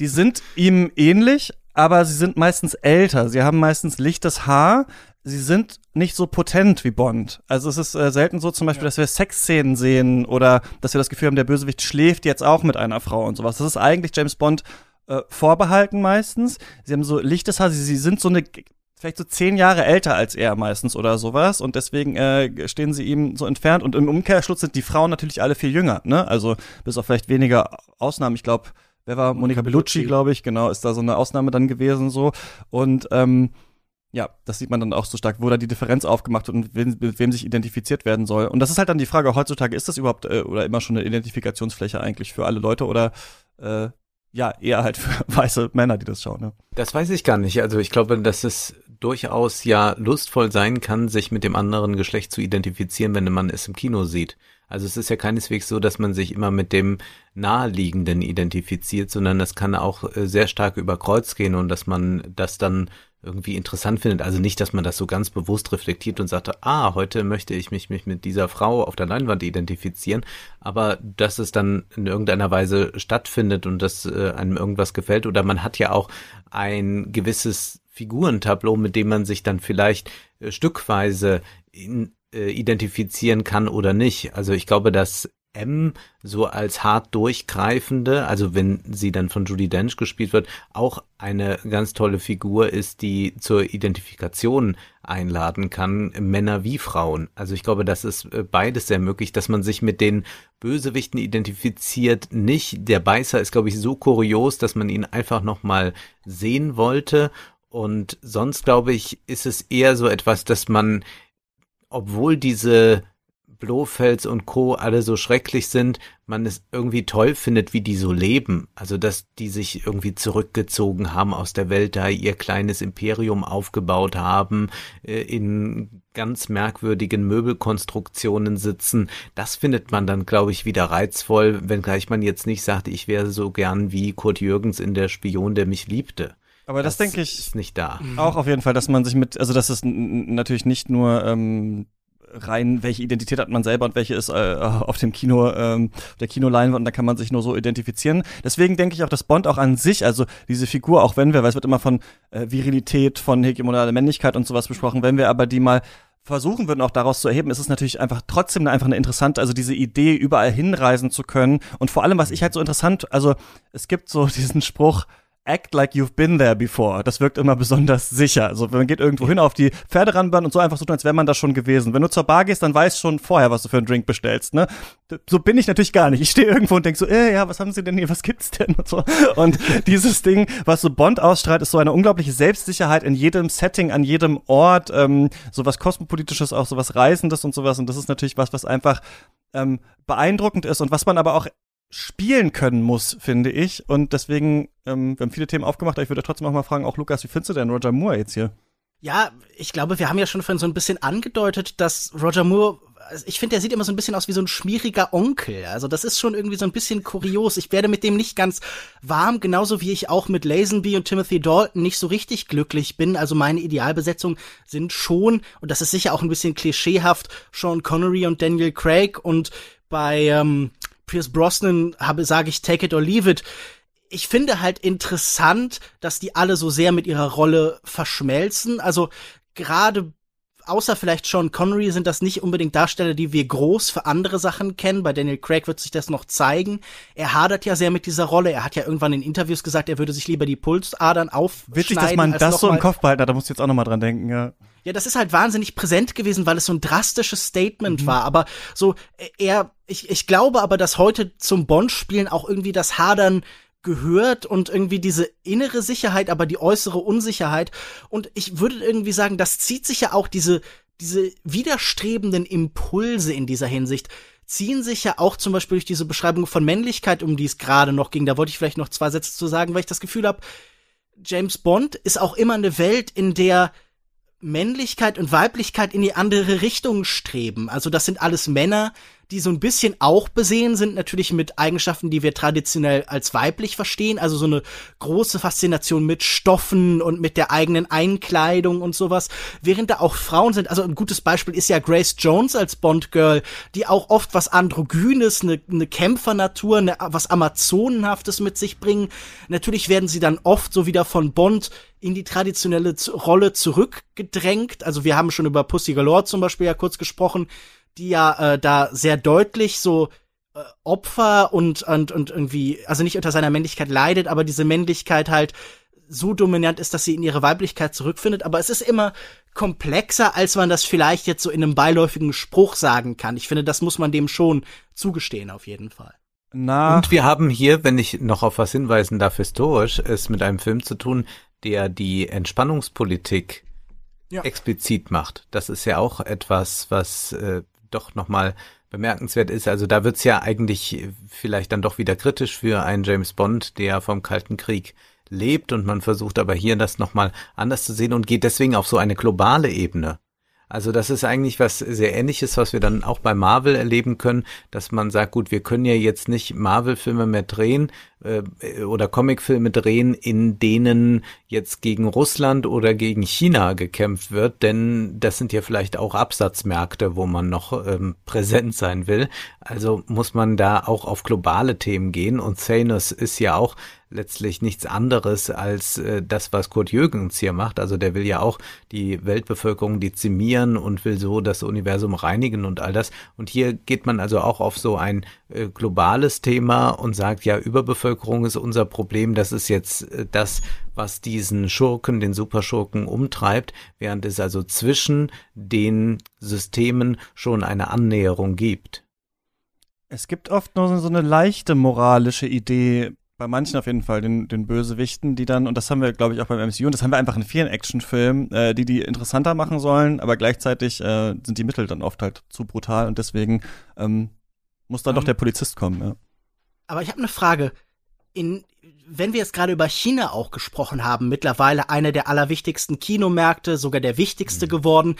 die sind ihm ähnlich, aber sie sind meistens älter. Sie haben meistens lichtes Haar. Sie sind nicht so potent wie Bond. Also es ist äh, selten so zum Beispiel, dass wir Sexszenen sehen oder dass wir das Gefühl haben, der Bösewicht schläft jetzt auch mit einer Frau und sowas. Das ist eigentlich James Bond äh, vorbehalten meistens. Sie haben so lichtes Haar. Sie, sie sind so eine vielleicht so zehn Jahre älter als er meistens oder sowas und deswegen äh, stehen sie ihm so entfernt und im Umkehrschluss sind die Frauen natürlich alle viel jünger, ne? Also bis auf vielleicht weniger Ausnahmen. Ich glaube, wer war Monica Bellucci, glaube ich, genau, ist da so eine Ausnahme dann gewesen so und ähm, ja, das sieht man dann auch so stark, wo da die Differenz aufgemacht wird und wem, mit wem sich identifiziert werden soll. Und das ist halt dann die Frage, heutzutage ist das überhaupt äh, oder immer schon eine Identifikationsfläche eigentlich für alle Leute oder äh, ja, eher halt für weiße Männer, die das schauen, ne?
Das weiß ich gar nicht. Also ich glaube, dass es durchaus ja lustvoll sein kann, sich mit dem anderen Geschlecht zu identifizieren, wenn man es im Kino sieht. Also es ist ja keineswegs so, dass man sich immer mit dem Naheliegenden identifiziert, sondern es kann auch äh, sehr stark über Kreuz gehen und dass man das dann irgendwie interessant findet. Also nicht, dass man das so ganz bewusst reflektiert und sagt, ah, heute möchte ich mich, mich mit dieser Frau auf der Leinwand identifizieren, aber dass es dann in irgendeiner Weise stattfindet und dass äh, einem irgendwas gefällt oder man hat ja auch ein gewisses Figurentableau, mit dem man sich dann vielleicht äh, stückweise in, äh, identifizieren kann oder nicht. Also ich glaube, dass M so als hart durchgreifende, also wenn sie dann von Judy Dench gespielt wird, auch eine ganz tolle Figur ist, die zur Identifikation einladen kann, Männer wie Frauen. Also ich glaube, das ist äh, beides sehr möglich, dass man sich mit den Bösewichten identifiziert. Nicht, der Beißer ist, glaube ich, so kurios, dass man ihn einfach nochmal sehen wollte. Und sonst, glaube ich, ist es eher so etwas, dass man, obwohl diese Blofels und Co. alle so schrecklich sind, man es irgendwie toll findet, wie die so leben. Also, dass die sich irgendwie zurückgezogen haben aus der Welt, da ihr kleines Imperium aufgebaut haben, äh, in ganz merkwürdigen Möbelkonstruktionen sitzen. Das findet man dann, glaube ich, wieder reizvoll, wenngleich man jetzt nicht sagt, ich wäre so gern wie Kurt Jürgens in der Spion, der mich liebte.
Aber das, denke ich
ist nicht da.
auch auf jeden Fall, dass man sich mit, also dass es natürlich nicht nur ähm, rein, welche Identität hat man selber und welche ist äh, auf dem Kino, ähm, auf der Kinoleinwand, und da kann man sich nur so identifizieren. Deswegen denke ich auch, dass Bond auch an sich, also diese Figur, auch wenn wir, weil es wird immer von äh, Virilität, von hegemonaler Männlichkeit und sowas besprochen, wenn wir aber die mal versuchen würden, auch daraus zu erheben, ist es natürlich einfach trotzdem einfach eine interessante, also diese Idee, überall hinreisen zu können. Und vor allem, was ich halt so interessant, also es gibt so diesen Spruch, act like you've been there before. Das wirkt immer besonders sicher. Also man geht irgendwo hin auf die Pferderanbahn und so einfach so tun, als wäre man da schon gewesen. Wenn du zur Bar gehst, dann weißt schon vorher, was du für einen Drink bestellst. Ne? So bin ich natürlich gar nicht. Ich stehe irgendwo und denk so, äh, ja, was haben sie denn hier, was gibt's denn und so. Und dieses Ding, was so Bond ausstrahlt, ist so eine unglaubliche Selbstsicherheit in jedem Setting, an jedem Ort, ähm, so was kosmopolitisches, auch so was Reisendes und sowas. Und das ist natürlich was, was einfach ähm, beeindruckend ist und was man aber auch spielen können muss, finde ich. Und deswegen, ähm, wir haben viele Themen aufgemacht, aber ich würde trotzdem auch mal fragen, auch Lukas, wie findest du denn Roger Moore jetzt hier?
Ja, ich glaube, wir haben ja schon vorhin so ein bisschen angedeutet, dass Roger Moore, also ich finde, der sieht immer so ein bisschen aus wie so ein schmieriger Onkel. Also das ist schon irgendwie so ein bisschen kurios. Ich werde mit dem nicht ganz warm, genauso wie ich auch mit Lazenby und Timothy Dalton nicht so richtig glücklich bin. Also meine Idealbesetzung sind schon, und das ist sicher auch ein bisschen klischeehaft, Sean Connery und Daniel Craig und bei ähm, Pierce Brosnan habe, sage ich, take it or leave it ich finde halt interessant, dass die alle so sehr mit ihrer Rolle verschmelzen. Also gerade außer vielleicht Sean Connery sind das nicht unbedingt Darsteller, die wir groß für andere Sachen kennen. Bei Daniel Craig wird sich das noch zeigen. Er hadert ja sehr mit dieser Rolle. Er hat ja irgendwann in Interviews gesagt, er würde sich lieber die Pulsadern aufschneiden.
Witzig, dass man das so im Kopf behalten hat, da musst du jetzt auch nochmal dran denken, ja.
Ja, das ist halt wahnsinnig präsent gewesen, weil es so ein drastisches Statement mhm. war. Aber so, er, ich, ich glaube aber, dass heute zum Bond-Spielen auch irgendwie das Hadern gehört und irgendwie diese innere Sicherheit, aber die äußere Unsicherheit. Und ich würde irgendwie sagen, das zieht sich ja auch diese, diese widerstrebenden Impulse in dieser Hinsicht ziehen sich ja auch zum Beispiel durch diese Beschreibung von Männlichkeit, um die es gerade noch ging. Da wollte ich vielleicht noch zwei Sätze zu sagen, weil ich das Gefühl habe, James Bond ist auch immer eine Welt, in der Männlichkeit und Weiblichkeit in die andere Richtung streben. Also das sind alles Männer, die so ein bisschen auch besehen sind, natürlich mit Eigenschaften, die wir traditionell als weiblich verstehen, also so eine große Faszination mit Stoffen und mit der eigenen Einkleidung und sowas, während da auch Frauen sind, also ein gutes Beispiel ist ja Grace Jones als Bond-Girl, die auch oft was Androgynes, eine, eine Kämpfernatur, eine, was Amazonenhaftes mit sich bringen. Natürlich werden sie dann oft so wieder von Bond in die traditionelle Rolle zurückgedrängt. Also wir haben schon über Pussy Galore zum Beispiel ja kurz gesprochen, die ja äh, da sehr deutlich so äh, Opfer und, und, und irgendwie, also nicht unter seiner Männlichkeit leidet, aber diese Männlichkeit halt so dominant ist, dass sie in ihre Weiblichkeit zurückfindet. Aber es ist immer komplexer, als man das vielleicht jetzt so in einem beiläufigen Spruch sagen kann. Ich finde, das muss man dem schon zugestehen, auf jeden Fall.
Na. Und wir haben hier, wenn ich noch auf was hinweisen darf, historisch, es mit einem Film zu tun, der die Entspannungspolitik ja. explizit macht. Das ist ja auch etwas, was äh, doch nochmal bemerkenswert ist. Also da wird's ja eigentlich vielleicht dann doch wieder kritisch für einen James Bond, der vom Kalten Krieg lebt und man versucht aber hier das nochmal anders zu sehen und geht deswegen auf so eine globale Ebene. Also das ist eigentlich was sehr ähnliches, was wir dann auch bei Marvel erleben können, dass man sagt, gut, wir können ja jetzt nicht Marvel-Filme mehr drehen äh, oder Comic-Filme drehen, in denen jetzt gegen Russland oder gegen China gekämpft wird, denn das sind ja vielleicht auch Absatzmärkte, wo man noch ähm, präsent sein will. Also muss man da auch auf globale Themen gehen und Thanos ist ja auch letztlich nichts anderes als äh, das, was Kurt Jürgens hier macht. Also der will ja auch die Weltbevölkerung dezimieren und will so das Universum reinigen und all das. Und hier geht man also auch auf so ein äh, globales Thema und sagt, ja, Überbevölkerung ist unser Problem. Das ist jetzt äh, das, was diesen Schurken, den Superschurken umtreibt, während es also zwischen den Systemen schon eine Annäherung gibt.
Es gibt oft nur so eine leichte moralische Idee bei manchen auf jeden Fall, den, den Bösewichten, die dann, und das haben wir, glaube ich, auch beim MCU, und das haben wir einfach in vielen Actionfilmen, äh, die die interessanter machen sollen, aber gleichzeitig äh, sind die Mittel dann oft halt zu brutal und deswegen ähm, muss dann um, doch ähm. der Polizist kommen, ja.
Aber ich habe eine Frage. In, wenn wir jetzt gerade über China auch gesprochen haben, mittlerweile einer der allerwichtigsten Kinomärkte, sogar der wichtigste mhm. geworden.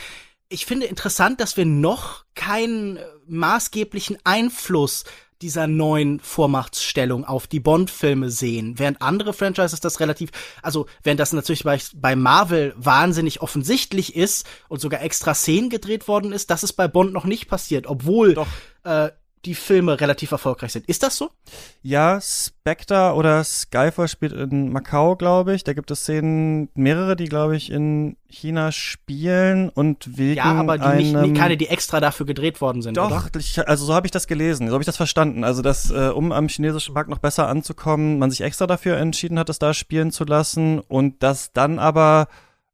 Ich finde interessant, dass wir noch keinen maßgeblichen Einfluss dieser neuen Vormachtstellung auf die Bond-Filme sehen, während andere Franchises das relativ, also während das natürlich bei, bei Marvel wahnsinnig offensichtlich ist und sogar extra Szenen gedreht worden ist, das ist bei Bond noch nicht passiert, obwohl Doch. Äh, die Filme relativ erfolgreich sind. Ist das so?
Ja, Spectre oder Skyfall spielt in Macau, glaube ich. Da gibt es Szenen, mehrere, die, glaube ich, in China spielen und wegen Ja,
aber die nicht, nicht, keine, die extra dafür gedreht worden sind,
Doch,
oder?
Also so habe ich das gelesen, so habe ich das verstanden. Also, dass, äh, um am chinesischen Markt noch besser anzukommen, man sich extra dafür entschieden hat, es da spielen zu lassen und dass dann aber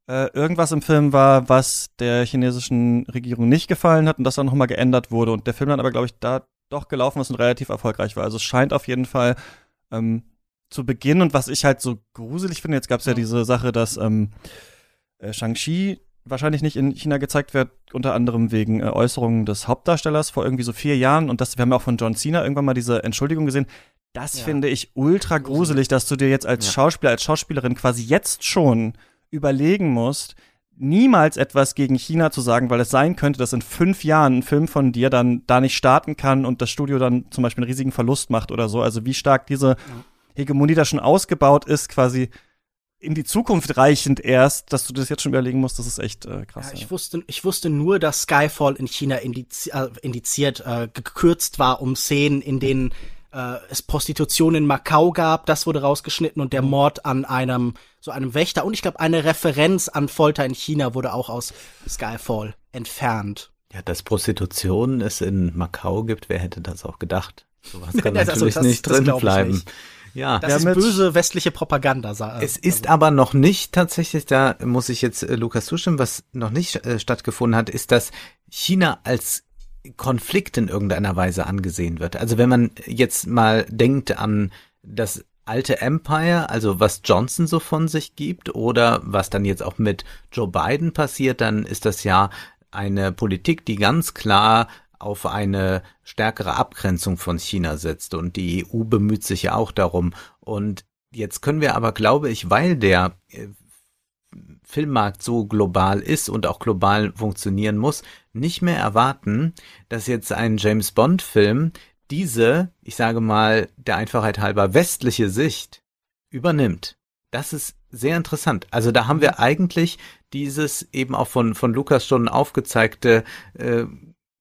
äh, irgendwas im Film war, was der chinesischen Regierung nicht gefallen hat und das dann nochmal geändert wurde. Und der Film dann aber, glaube ich, da doch gelaufen ist und relativ erfolgreich war. Also es scheint auf jeden Fall ähm, zu Beginn und was ich halt so gruselig finde, jetzt gab es ja. diese Sache, dass ähm, äh, Shang-Chi wahrscheinlich nicht in China gezeigt wird, unter anderem wegen äh, Äußerungen des Hauptdarstellers vor irgendwie so vier Jahren und das, wir haben ja auch von John Cena irgendwann mal diese Entschuldigung gesehen. Das ja. finde ich ultra gruselig, dass du dir jetzt als ja. Schauspieler, als Schauspielerin quasi jetzt schon überlegen musst, niemals etwas gegen China zu sagen, weil es sein könnte, dass in fünf Jahren ein Film von dir dann da nicht starten kann und das Studio dann zum Beispiel einen riesigen Verlust macht oder so. Also wie stark diese Hegemonie da schon ausgebaut ist, quasi in die Zukunft reichend erst, dass du das jetzt schon überlegen musst, das ist echt äh, krass.
Ja, ich, ja. wusste, ich wusste nur, dass Skyfall in China indizi äh, indiziert, äh, gekürzt war um Szenen, in denen äh, es Prostitution in Macau gab, das wurde rausgeschnitten und der mhm. Mord an einem so einem Wächter und ich glaube eine Referenz an Folter in China wurde auch aus Skyfall entfernt.
Ja, dass Prostitution es in Macau gibt, wer hätte das auch gedacht? Sowas kann natürlich also das, nicht drin bleiben. Nicht. Ja,
Das ist böse westliche Propaganda. sa-
Es ist aber noch nicht tatsächlich, da muss ich jetzt äh, Lukas zustimmen, was noch nicht äh, stattgefunden hat, ist, dass China als Konflikt in irgendeiner Weise angesehen wird. Also wenn man jetzt mal denkt an das alte Empire, also was Johnson so von sich gibt oder was dann jetzt auch mit Joe Biden passiert, dann ist das ja eine Politik, die ganz klar auf eine stärkere Abgrenzung von China setzt und die EU bemüht sich ja auch darum. Und jetzt können wir aber, glaube ich, weil der äh, Filmmarkt so global ist und auch global funktionieren muss, nicht mehr erwarten, dass jetzt ein James Bond Film diese, ich sage mal, der Einfachheit halber westliche Sicht übernimmt. Das ist sehr interessant. Also da haben wir eigentlich dieses eben auch von, von Lukas schon aufgezeigte äh,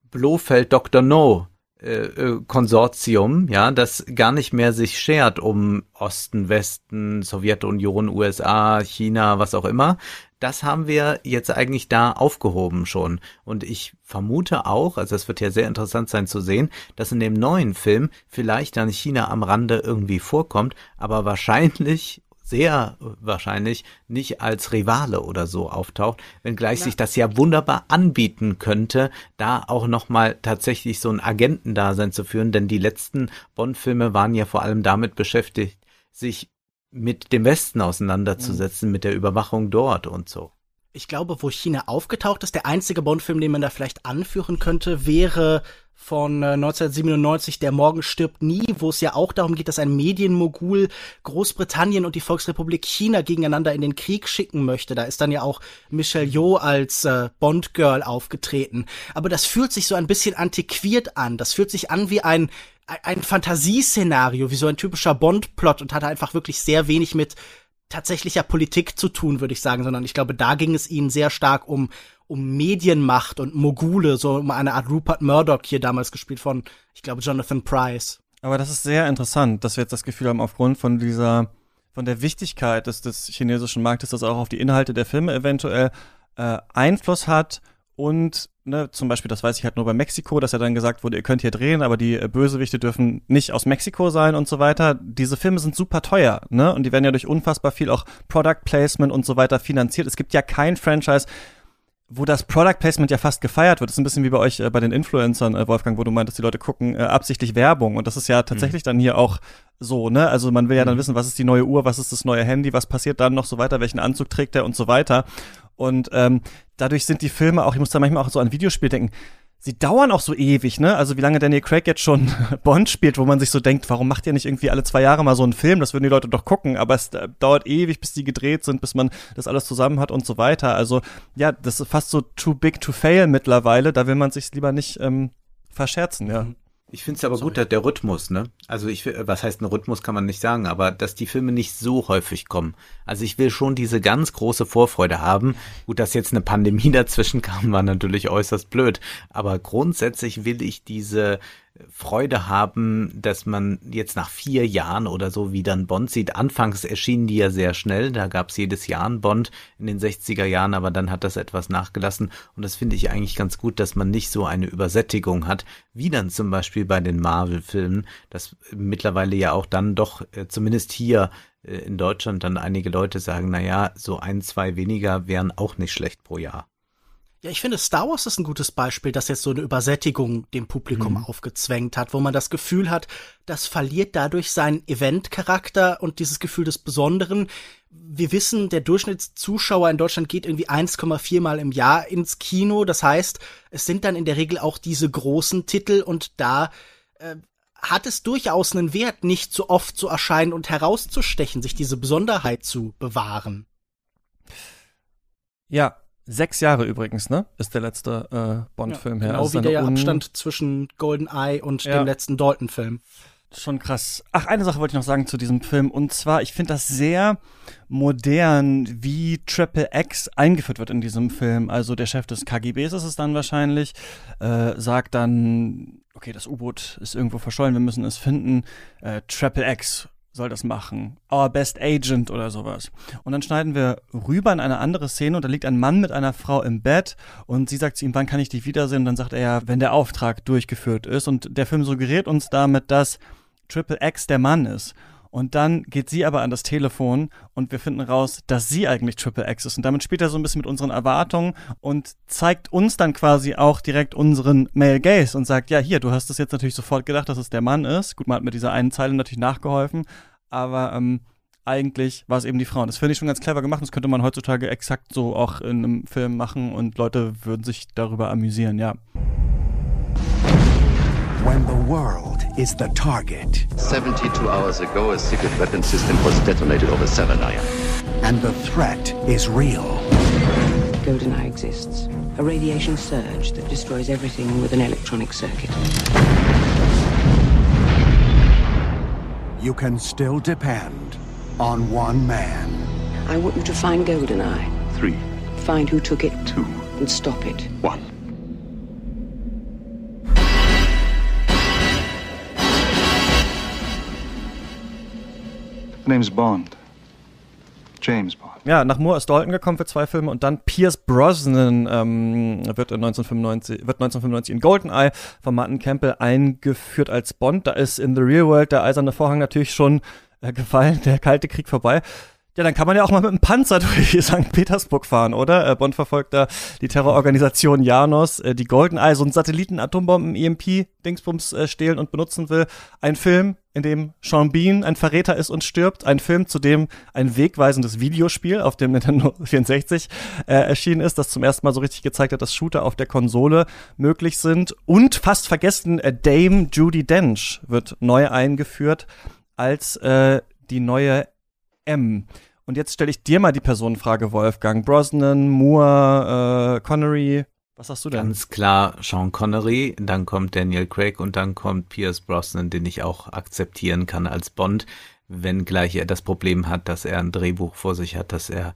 Blofeld Dr. No äh, äh, Konsortium, ja, das gar nicht mehr sich schert um Osten, Westen, Sowjetunion, USA, China, was auch immer. Das haben wir jetzt eigentlich da aufgehoben schon. Und ich vermute auch, also es wird ja sehr interessant sein zu sehen, dass in dem neuen Film vielleicht dann China am Rande irgendwie vorkommt, aber wahrscheinlich sehr wahrscheinlich nicht als Rivale oder so auftaucht, wenngleich sich das ja wunderbar anbieten könnte, da auch nochmal tatsächlich so ein Agentendasein zu führen, denn die letzten Bond-Filme waren ja vor allem damit beschäftigt, sich mit dem Westen auseinanderzusetzen, mit der Überwachung dort und so.
Ich glaube, wo China aufgetaucht ist, der einzige Bond-Film, den man da vielleicht anführen könnte, wäre von äh, 1997 Der Morgen stirbt nie, wo es ja auch darum geht, dass ein Medienmogul Großbritannien und die Volksrepublik China gegeneinander in den Krieg schicken möchte. Da ist dann ja auch Michelle Yeoh als äh, Bond-Girl aufgetreten. Aber das fühlt sich so ein bisschen antiquiert an. Das fühlt sich an wie ein ein Fantasieszenario, wie so ein typischer Bond-Plot und hatte einfach wirklich sehr wenig mit tatsächlicher Politik zu tun, würde ich sagen, sondern ich glaube, da ging es ihnen sehr stark um um Medienmacht und Mogule, so um eine Art Rupert Murdoch hier damals gespielt von, ich glaube, Jonathan Price.
Aber das ist sehr interessant, dass wir jetzt das Gefühl haben, aufgrund von dieser, von der Wichtigkeit des, des chinesischen Marktes, das auch auf die Inhalte der Filme eventuell äh, Einfluss hat und ne, zum Beispiel, das weiß ich halt nur bei Mexiko, dass ja dann gesagt wurde, ihr könnt hier drehen, aber die äh, Bösewichte dürfen nicht aus Mexiko sein und so weiter. Diese Filme sind super teuer, ne? Und die werden ja durch unfassbar viel auch Product Placement und so weiter finanziert. Es gibt ja kein Franchise, wo das Product Placement ja fast gefeiert wird. Das ist ein bisschen wie bei euch äh, bei den Influencern, äh, Wolfgang, wo du meintest, die Leute gucken äh, absichtlich Werbung. Und das ist ja tatsächlich dann hier auch so, ne? Also man will ja dann wissen, was ist die neue Uhr, was ist das neue Handy, was passiert dann noch so weiter, welchen Anzug trägt er und so weiter. Und ähm, dadurch sind die Filme auch, ich muss da manchmal auch so an Videospiel denken, sie dauern auch so ewig, ne? Also wie lange Daniel Craig jetzt schon Bond spielt, wo man sich so denkt, warum macht ihr nicht irgendwie alle zwei Jahre mal so einen Film? Das würden die Leute doch gucken, aber es äh, dauert ewig, bis die gedreht sind, bis man das alles zusammen hat und so weiter. Also ja, das ist fast so too big to fail mittlerweile. Da will man sich lieber nicht ähm, verscherzen, ja.
Ich finde es aber gut, dass der Rhythmus, ne? Also ich will, was heißt ein Rhythmus, kann man nicht sagen, aber dass die Filme nicht so häufig kommen. Also ich will schon diese ganz große Vorfreude haben. Gut, dass jetzt eine Pandemie dazwischen kam, war natürlich äußerst blöd. Aber grundsätzlich will ich diese Freude haben, dass man jetzt nach vier Jahren oder so wieder einen Bond sieht. Anfangs erschienen die ja sehr schnell, da gab es jedes Jahr einen Bond in den 60er Jahren, aber dann hat das etwas nachgelassen und das finde ich eigentlich ganz gut, dass man nicht so eine Übersättigung hat, wie dann zum Beispiel bei den Marvel-Filmen, dass mittlerweile ja auch dann doch, äh, zumindest hier äh, in Deutschland, dann einige Leute sagen, na ja, so ein, zwei weniger wären auch nicht schlecht pro Jahr.
Ja, ich finde, Star Wars ist ein gutes Beispiel, das jetzt so eine Übersättigung dem Publikum
Mhm.
aufgezwängt hat, wo man das Gefühl hat, das verliert dadurch seinen Event-Charakter und dieses Gefühl des Besonderen. Wir wissen, der Durchschnittszuschauer in Deutschland geht irgendwie 1,4 Mal im Jahr ins Kino. Das heißt, es sind dann in der Regel auch diese großen Titel und da äh, hat es durchaus einen Wert, nicht so oft zu erscheinen und herauszustechen, sich diese Besonderheit zu bewahren.
Ja, sechs Jahre übrigens, ne? Ist der letzte äh, Bond-Film her.
Genau
Also
wie der Abstand zwischen GoldenEye und
Ja.
dem letzten Dalton-Film.
Schon krass. Ach, eine Sache wollte ich noch sagen zu diesem Film. Und zwar, ich finde das sehr modern, wie Triple X eingeführt wird in diesem Film. Also der Chef des KGBs ist es dann wahrscheinlich, äh, sagt dann, okay, das U-Boot ist irgendwo verschollen, wir müssen es finden. Äh, Triple X soll das machen. Our Best Agent oder sowas. Und dann schneiden wir rüber in eine andere Szene und da liegt ein Mann mit einer Frau im Bett und sie sagt zu ihm, wann kann ich dich wiedersehen? Und dann sagt er ja, wenn der Auftrag durchgeführt ist. Und der Film suggeriert uns damit, dass Triple X der Mann ist. Und dann geht sie aber an das Telefon und wir finden raus, dass sie eigentlich Triple X ist. Und damit spielt er so ein bisschen mit unseren Erwartungen und zeigt uns dann quasi auch direkt unseren Male Gaze und sagt, ja, hier, du hast es jetzt natürlich sofort gedacht, dass es der Mann ist. Gut, man hat mit dieser einen Zeile natürlich nachgeholfen, aber ähm, eigentlich war es eben die Frau. Und das finde ich schon ganz clever gemacht. Das könnte man heutzutage exakt so auch in einem Film machen und Leute würden sich darüber amüsieren, ja.
When the world is the target.
72 hours ago, a secret weapon system was detonated over Severnaya.
And the threat is real.
GoldenEye exists. A radiation surge that destroys everything with an electronic circuit.
You can still depend on one man.
I want you to find GoldenEye.
Three.
Find who took it.
Two.
And stop it.
One.
Name's Bond. James Bond.
Ja, nach Moore ist Dalton gekommen für zwei Filme und dann Pierce Brosnan ähm, wird, 1995, wird 1995 in GoldenEye von Martin Campbell eingeführt als Bond. Da ist in The Real World der eiserne Vorhang natürlich schon äh, gefallen, der Kalte Krieg vorbei. Ja, dann kann man ja auch mal mit einem Panzer durch St. Petersburg fahren, oder? Äh, Bond verfolgt da die Terrororganisation Janos, äh, die GoldenEye, so einen Satelliten, Atombomben, EMP, Dingsbums äh, stehlen und benutzen will. Ein Film, in dem Sean Bean ein Verräter ist und stirbt. Ein Film, zu dem ein wegweisendes Videospiel auf dem Nintendo 64 äh, erschienen ist, das zum ersten Mal so richtig gezeigt hat, dass Shooter auf der Konsole möglich sind. Und fast vergessen, äh, Dame Judy Dench wird neu eingeführt als äh, die neue M. Und jetzt stelle ich dir mal die Personenfrage, Wolfgang. Brosnan, Moore, äh, Connery. Was sagst du denn?
Ganz klar Sean Connery, dann kommt Daniel Craig und dann kommt Pierce Brosnan, den ich auch akzeptieren kann als Bond, wenngleich er das Problem hat, dass er ein Drehbuch vor sich hat, dass er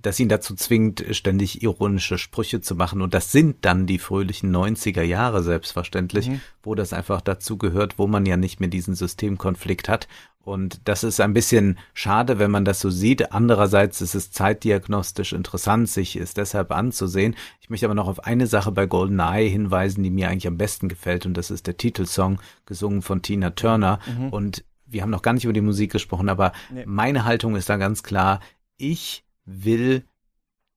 das ihn dazu zwingt, ständig ironische Sprüche zu machen. Und das sind dann die fröhlichen 90er Jahre selbstverständlich, mhm. wo das einfach dazu gehört, wo man ja nicht mehr diesen Systemkonflikt hat. Und das ist ein bisschen schade, wenn man das so sieht. Andererseits ist es zeitdiagnostisch interessant, sich es deshalb anzusehen. Ich möchte aber noch auf eine Sache bei GoldenEye hinweisen, die mir eigentlich am besten gefällt. Und das ist der Titelsong, gesungen von Tina Turner. Mhm. Und wir haben noch gar nicht über die Musik gesprochen, aber nee. meine Haltung ist da ganz klar. Ich will,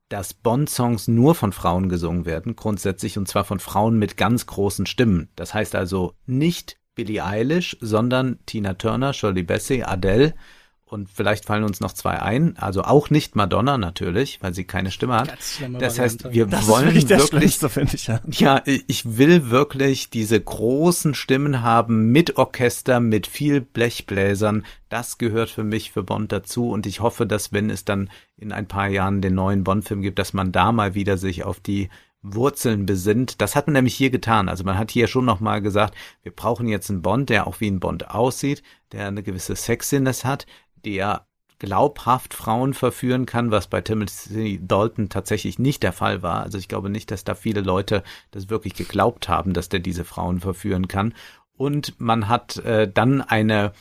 dass Bond-Songs nur von Frauen gesungen werden, grundsätzlich, und zwar von Frauen mit ganz großen Stimmen. Das heißt also nicht Billie Eilish, sondern Tina Turner, Shirley Bassey, Adele und vielleicht fallen uns noch zwei ein, also auch nicht Madonna natürlich, weil sie keine Stimme hat. Das heißt, wir
das
wollen
ist
wirklich,
ich, ja.
ja, ich will wirklich diese großen Stimmen haben mit Orchester, mit viel Blechbläsern. Das gehört für mich für Bond dazu und ich hoffe, dass wenn es dann in ein paar Jahren den neuen Bond-Film gibt, dass man da mal wieder sich auf die Wurzeln besinnt. Das hat man nämlich hier getan. Also man hat hier schon nochmal gesagt, wir brauchen jetzt einen Bond, der auch wie ein Bond aussieht, der eine gewisse Sexiness hat, der glaubhaft Frauen verführen kann, was bei Timothy Dalton tatsächlich nicht der Fall war. Also ich glaube nicht, dass da viele Leute das wirklich geglaubt haben, dass der diese Frauen verführen kann. Und man hat äh, dann eine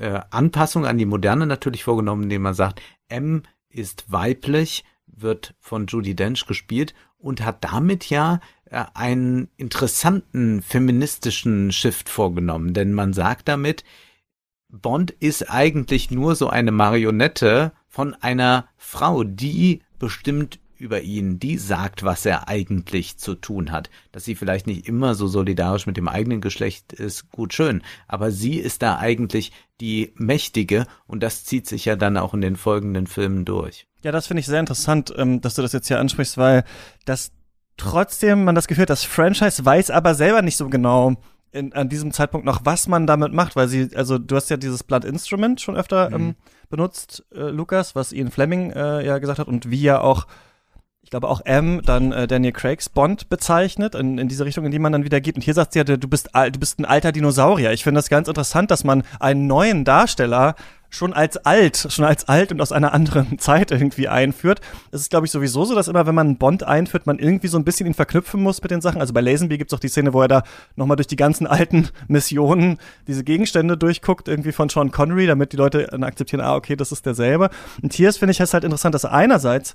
äh, Anpassung an die Moderne natürlich vorgenommen, indem man sagt, M ist weiblich, wird von Judy Dench gespielt und hat damit ja äh, einen interessanten feministischen Shift vorgenommen, denn man sagt damit, Bond ist eigentlich nur so eine Marionette von einer Frau, die bestimmt über ihn, die sagt, was er eigentlich zu tun hat. Dass sie vielleicht nicht immer so solidarisch mit dem eigenen Geschlecht ist, gut schön, aber sie ist da eigentlich die Mächtige und das zieht sich ja dann auch in den folgenden Filmen durch.
Ja, das finde ich sehr interessant, ähm, dass du das jetzt hier ansprichst, weil das trotzdem man das Gefühl hat, das Franchise weiß aber selber nicht so genau, in, an diesem Zeitpunkt noch, was man damit macht, weil sie, also du hast ja dieses Blood Instrument schon öfter mhm. ähm, benutzt, äh, Lukas, was Ian Fleming äh, ja gesagt hat und wie ja auch, ich glaube auch M dann äh, Daniel Craigs Bond bezeichnet, in, in diese Richtung, in die man dann wieder geht. Und hier sagt sie ja, du bist, du bist ein alter Dinosaurier. Ich finde das ganz interessant, dass man einen neuen Darsteller schon als alt, schon als alt und aus einer anderen Zeit irgendwie einführt. Es ist, glaube ich, sowieso so, dass immer, wenn man einen Bond einführt, man irgendwie so ein bisschen ihn verknüpfen muss mit den Sachen. Also bei Lazenby gibt es auch die Szene, wo er da nochmal durch die ganzen alten Missionen diese Gegenstände durchguckt, irgendwie von Sean Connery, damit die Leute dann akzeptieren, ah, okay, das ist derselbe. Und hier ist, finde ich, es halt interessant, dass einerseits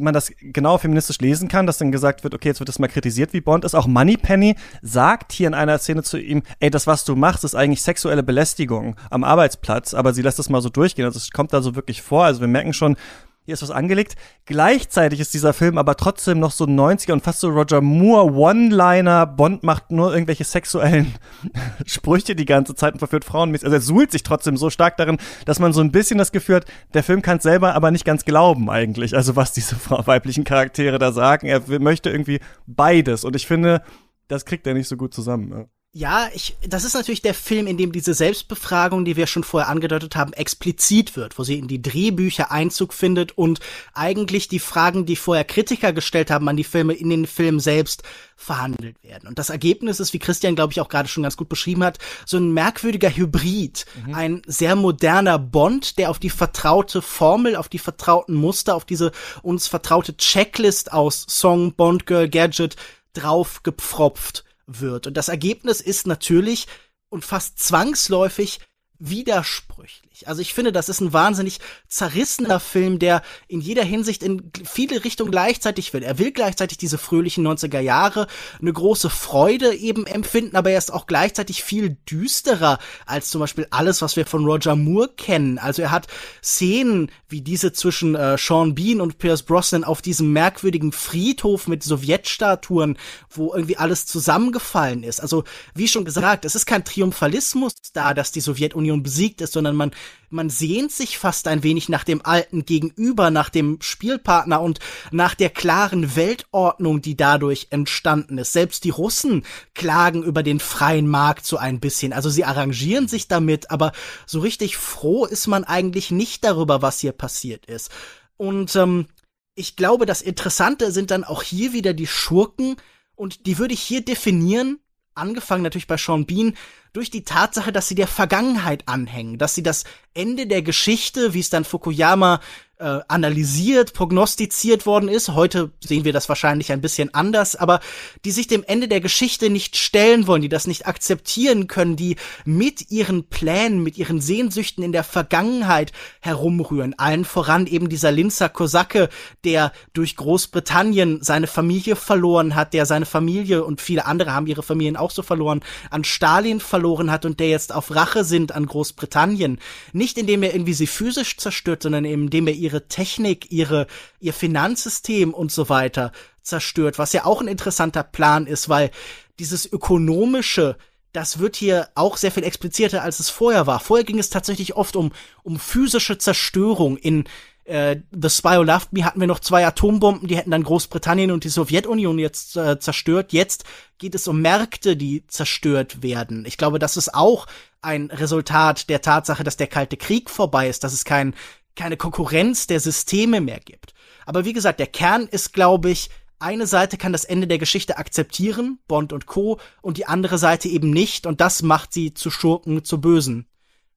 man das genau feministisch lesen kann, dass dann gesagt wird, okay, jetzt wird das mal kritisiert, wie Bond ist. Auch Moneypenny sagt hier in einer Szene zu ihm, ey, das, was du machst, ist eigentlich sexuelle Belästigung am Arbeitsplatz, aber sie lässt das mal so durchgehen. Also es kommt da so wirklich vor. Also wir merken schon, hier ist was angelegt. Gleichzeitig ist dieser Film aber trotzdem noch so 90er und fast so Roger Moore One-Liner. Bond macht nur irgendwelche sexuellen Sprüche die ganze Zeit und verführt Frauen. Also er suhlt sich trotzdem so stark darin, dass man so ein bisschen das Gefühl hat, der Film kann es selber aber nicht ganz glauben eigentlich. Also was diese weiblichen Charaktere da sagen. Er möchte irgendwie beides. Und ich finde, das kriegt er nicht so gut zusammen.
Ja, ich, das ist natürlich der Film, in dem diese Selbstbefragung, die wir schon vorher angedeutet haben, explizit wird, wo sie in die Drehbücher Einzug findet und eigentlich die Fragen, die vorher Kritiker gestellt haben an die Filme, in den Film selbst verhandelt werden. Und das Ergebnis ist, wie Christian, glaube ich, auch gerade schon ganz gut beschrieben hat, so ein merkwürdiger Hybrid. Mhm. Ein sehr moderner Bond, der auf die vertraute Formel, auf die vertrauten Muster, auf diese uns vertraute Checklist aus Song, Bond, Girl, Gadget drauf gepfropft wird. Und das Ergebnis ist natürlich und fast zwangsläufig widersprüchlich. Also ich finde, das ist ein wahnsinnig zerrissener Film, der in jeder Hinsicht in viele Richtungen gleichzeitig will. Er will gleichzeitig diese fröhlichen 90er Jahre, eine große Freude eben empfinden, aber er ist auch gleichzeitig viel düsterer als zum Beispiel alles, was wir von Roger Moore kennen. Also er hat Szenen wie diese zwischen äh, Sean Bean und Pierce Brosnan auf diesem merkwürdigen Friedhof mit Sowjetstatuen, wo irgendwie alles zusammengefallen ist. Also wie schon gesagt, es ist kein Triumphalismus da, dass die Sowjetunion besiegt ist, sondern man man sehnt sich fast ein wenig nach dem alten Gegenüber, nach dem Spielpartner und nach der klaren Weltordnung, die dadurch entstanden ist. Selbst die Russen klagen über den freien Markt so ein bisschen. Also sie arrangieren sich damit, aber so richtig froh ist man eigentlich nicht darüber, was hier passiert ist. Und ähm, ich glaube, das Interessante sind dann auch hier wieder die Schurken und die würde ich hier definieren, angefangen natürlich bei Sean Bean, durch die Tatsache, dass sie der Vergangenheit anhängen, dass sie das Ende der Geschichte, wie es dann Fukuyama äh, analysiert, prognostiziert worden ist. Heute sehen wir das wahrscheinlich ein bisschen anders, aber die sich dem Ende der Geschichte nicht stellen wollen, die das nicht akzeptieren können, die mit ihren Plänen, mit ihren Sehnsüchten in der Vergangenheit herumrühren. Allen voran eben dieser Linzer Kosake, der durch Großbritannien seine Familie verloren hat, der seine Familie und viele andere haben ihre Familien auch so verloren, an Stalin verloren hat und der jetzt auf Rache sind an Großbritannien. Nicht indem er irgendwie sie physisch zerstört, sondern indem er ihre Technik, ihre, ihr Finanzsystem und so weiter zerstört, was ja auch ein interessanter Plan ist, weil dieses ökonomische, das wird hier auch sehr viel explizierter, als es vorher war. Vorher ging es tatsächlich oft um, um physische Zerstörung. In äh, The Spy Who Loved Me hatten wir noch zwei Atombomben, die hätten dann Großbritannien und die Sowjetunion jetzt äh, zerstört. Jetzt geht es um Märkte, die zerstört werden. Ich glaube, das ist auch ein Resultat der Tatsache, dass der Kalte Krieg vorbei ist, dass es kein keine Konkurrenz der Systeme mehr gibt. Aber wie gesagt, der Kern ist, glaube ich, eine Seite kann das Ende der Geschichte akzeptieren, Bond und Co., und die andere Seite eben nicht, und das macht sie zu Schurken, zu Bösen.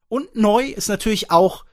Und neu ist natürlich auch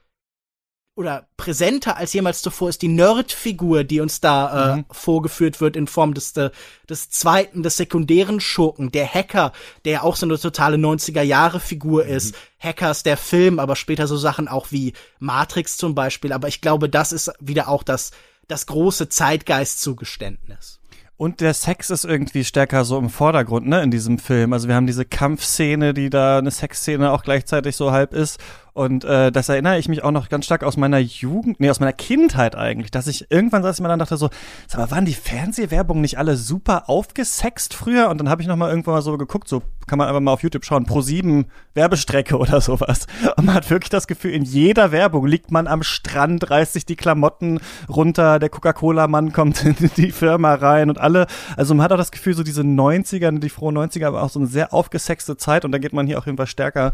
oder präsenter als jemals zuvor ist die Nerd-Figur, die uns da äh, mhm. vorgeführt wird in Form des, des zweiten, des sekundären Schurken, der Hacker, der auch so eine totale 90er-Jahre-Figur mhm. ist. Hackers, der Film, aber später so Sachen auch wie Matrix zum Beispiel. Aber ich glaube, das ist wieder auch das, das große Zeitgeist-Zugeständnis.
Und der Sex ist irgendwie stärker so im Vordergrund, ne, in diesem Film. Also wir haben diese Kampfszene, die da eine Sexszene auch gleichzeitig so halb ist. Und äh, das erinnere ich mich auch noch ganz stark aus meiner Jugend, nee, aus meiner Kindheit eigentlich, dass ich irgendwann saß ich mir dann dachte so, sag mal, waren die Fernsehwerbungen nicht alle super aufgesext früher? Und dann habe ich noch mal irgendwann mal so geguckt, so kann man einfach mal auf YouTube schauen, pro sieben Werbestrecke oder sowas. Und man hat wirklich das Gefühl, in jeder Werbung liegt man am Strand, reißt sich die Klamotten runter, der Coca-Cola-Mann kommt in die Firma rein und alle, also man hat auch das Gefühl, so diese 90er, die frohen 90er, aber auch so eine sehr aufgesexte Zeit und da geht man hier auch irgendwas stärker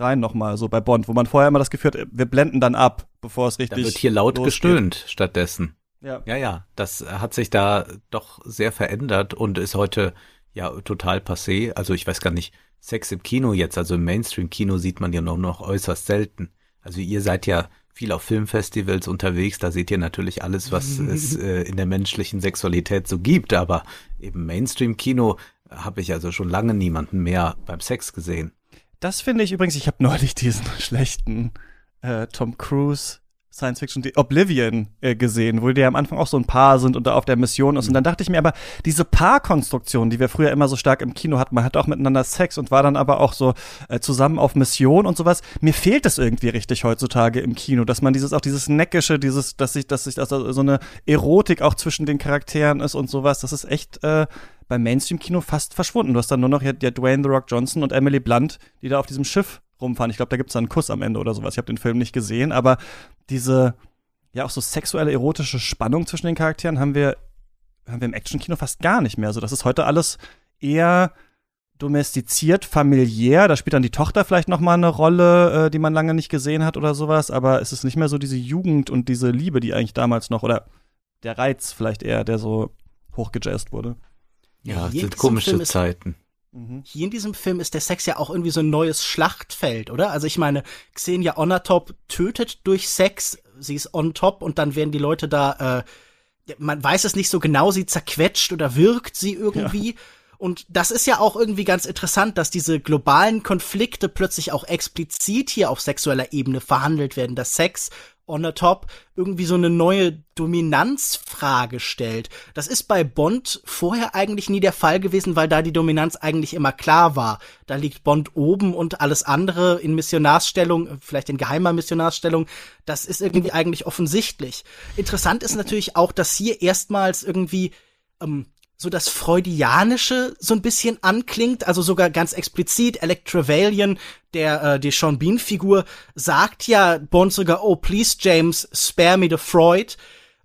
rein nochmal, so bei Bond, wo man vorher immer das Gefühl hat, wir blenden dann ab, bevor es richtig.
Da wird hier laut losgeht. gestöhnt stattdessen. Ja. ja, ja, das hat sich da doch sehr verändert und ist heute ja total passé. Also ich weiß gar nicht, Sex im Kino jetzt, also im Mainstream-Kino sieht man ja noch, noch äußerst selten. Also ihr seid ja viel auf Filmfestivals unterwegs, da seht ihr natürlich alles, was es äh, in der menschlichen Sexualität so gibt, aber eben Mainstream-Kino habe ich also schon lange niemanden mehr beim Sex gesehen.
Das finde ich übrigens, ich habe neulich diesen schlechten äh, Tom Cruise Science Fiction, die Oblivion äh, gesehen, wo die ja am Anfang auch so ein Paar sind und da auf der Mission ist. Und dann dachte ich mir aber, diese Paarkonstruktion, die wir früher immer so stark im Kino hatten, man hat auch miteinander Sex und war dann aber auch so äh, zusammen auf Mission und sowas. Mir fehlt das irgendwie richtig heutzutage im Kino, dass man dieses auch dieses neckische, dieses, dass sich, dass sich also so eine Erotik auch zwischen den Charakteren ist und sowas. Das ist echt äh, beim Mainstream-Kino fast verschwunden. Du hast dann nur noch ja, ja Dwayne The Rock Johnson und Emily Blunt, die da auf diesem Schiff rumfahren. Ich glaube, da gibt's dann einen Kuss am Ende oder sowas. Ich habe den Film nicht gesehen, aber diese ja auch so sexuelle erotische Spannung zwischen den Charakteren haben wir haben wir im Actionkino fast gar nicht mehr. Also das ist heute alles eher domestiziert, familiär. Da spielt dann die Tochter vielleicht noch mal eine Rolle, äh, die man lange nicht gesehen hat oder sowas. Aber es ist nicht mehr so diese Jugend und diese Liebe, die eigentlich damals noch oder der Reiz vielleicht eher, der so hochgejazzt wurde.
Ja, es sind komische Zeiten.
Mhm. Hier in diesem Film ist der Sex ja auch irgendwie so ein neues Schlachtfeld, oder? Also ich meine, Xenia Onatop tötet durch Sex, sie ist on top und dann werden die Leute da, äh, man weiß es nicht so genau, sie zerquetscht oder wirkt sie irgendwie. Ja. Und das ist ja auch irgendwie ganz interessant, dass diese globalen Konflikte plötzlich auch explizit hier auf sexueller Ebene verhandelt werden, dass Sex on the top irgendwie so eine neue Dominanzfrage stellt. Das ist bei Bond vorher eigentlich nie der Fall gewesen, weil da die Dominanz eigentlich immer klar war. Da liegt Bond oben und alles andere in Missionarsstellung, vielleicht in geheimer Missionarsstellung, das ist irgendwie eigentlich offensichtlich. Interessant ist natürlich auch, dass hier erstmals irgendwie ähm, so das Freudianische so ein bisschen anklingt, also sogar ganz explizit. Electra Valian, der äh, die Sean Bean Figur, sagt ja Bond sogar, oh please James, spare me the Freud,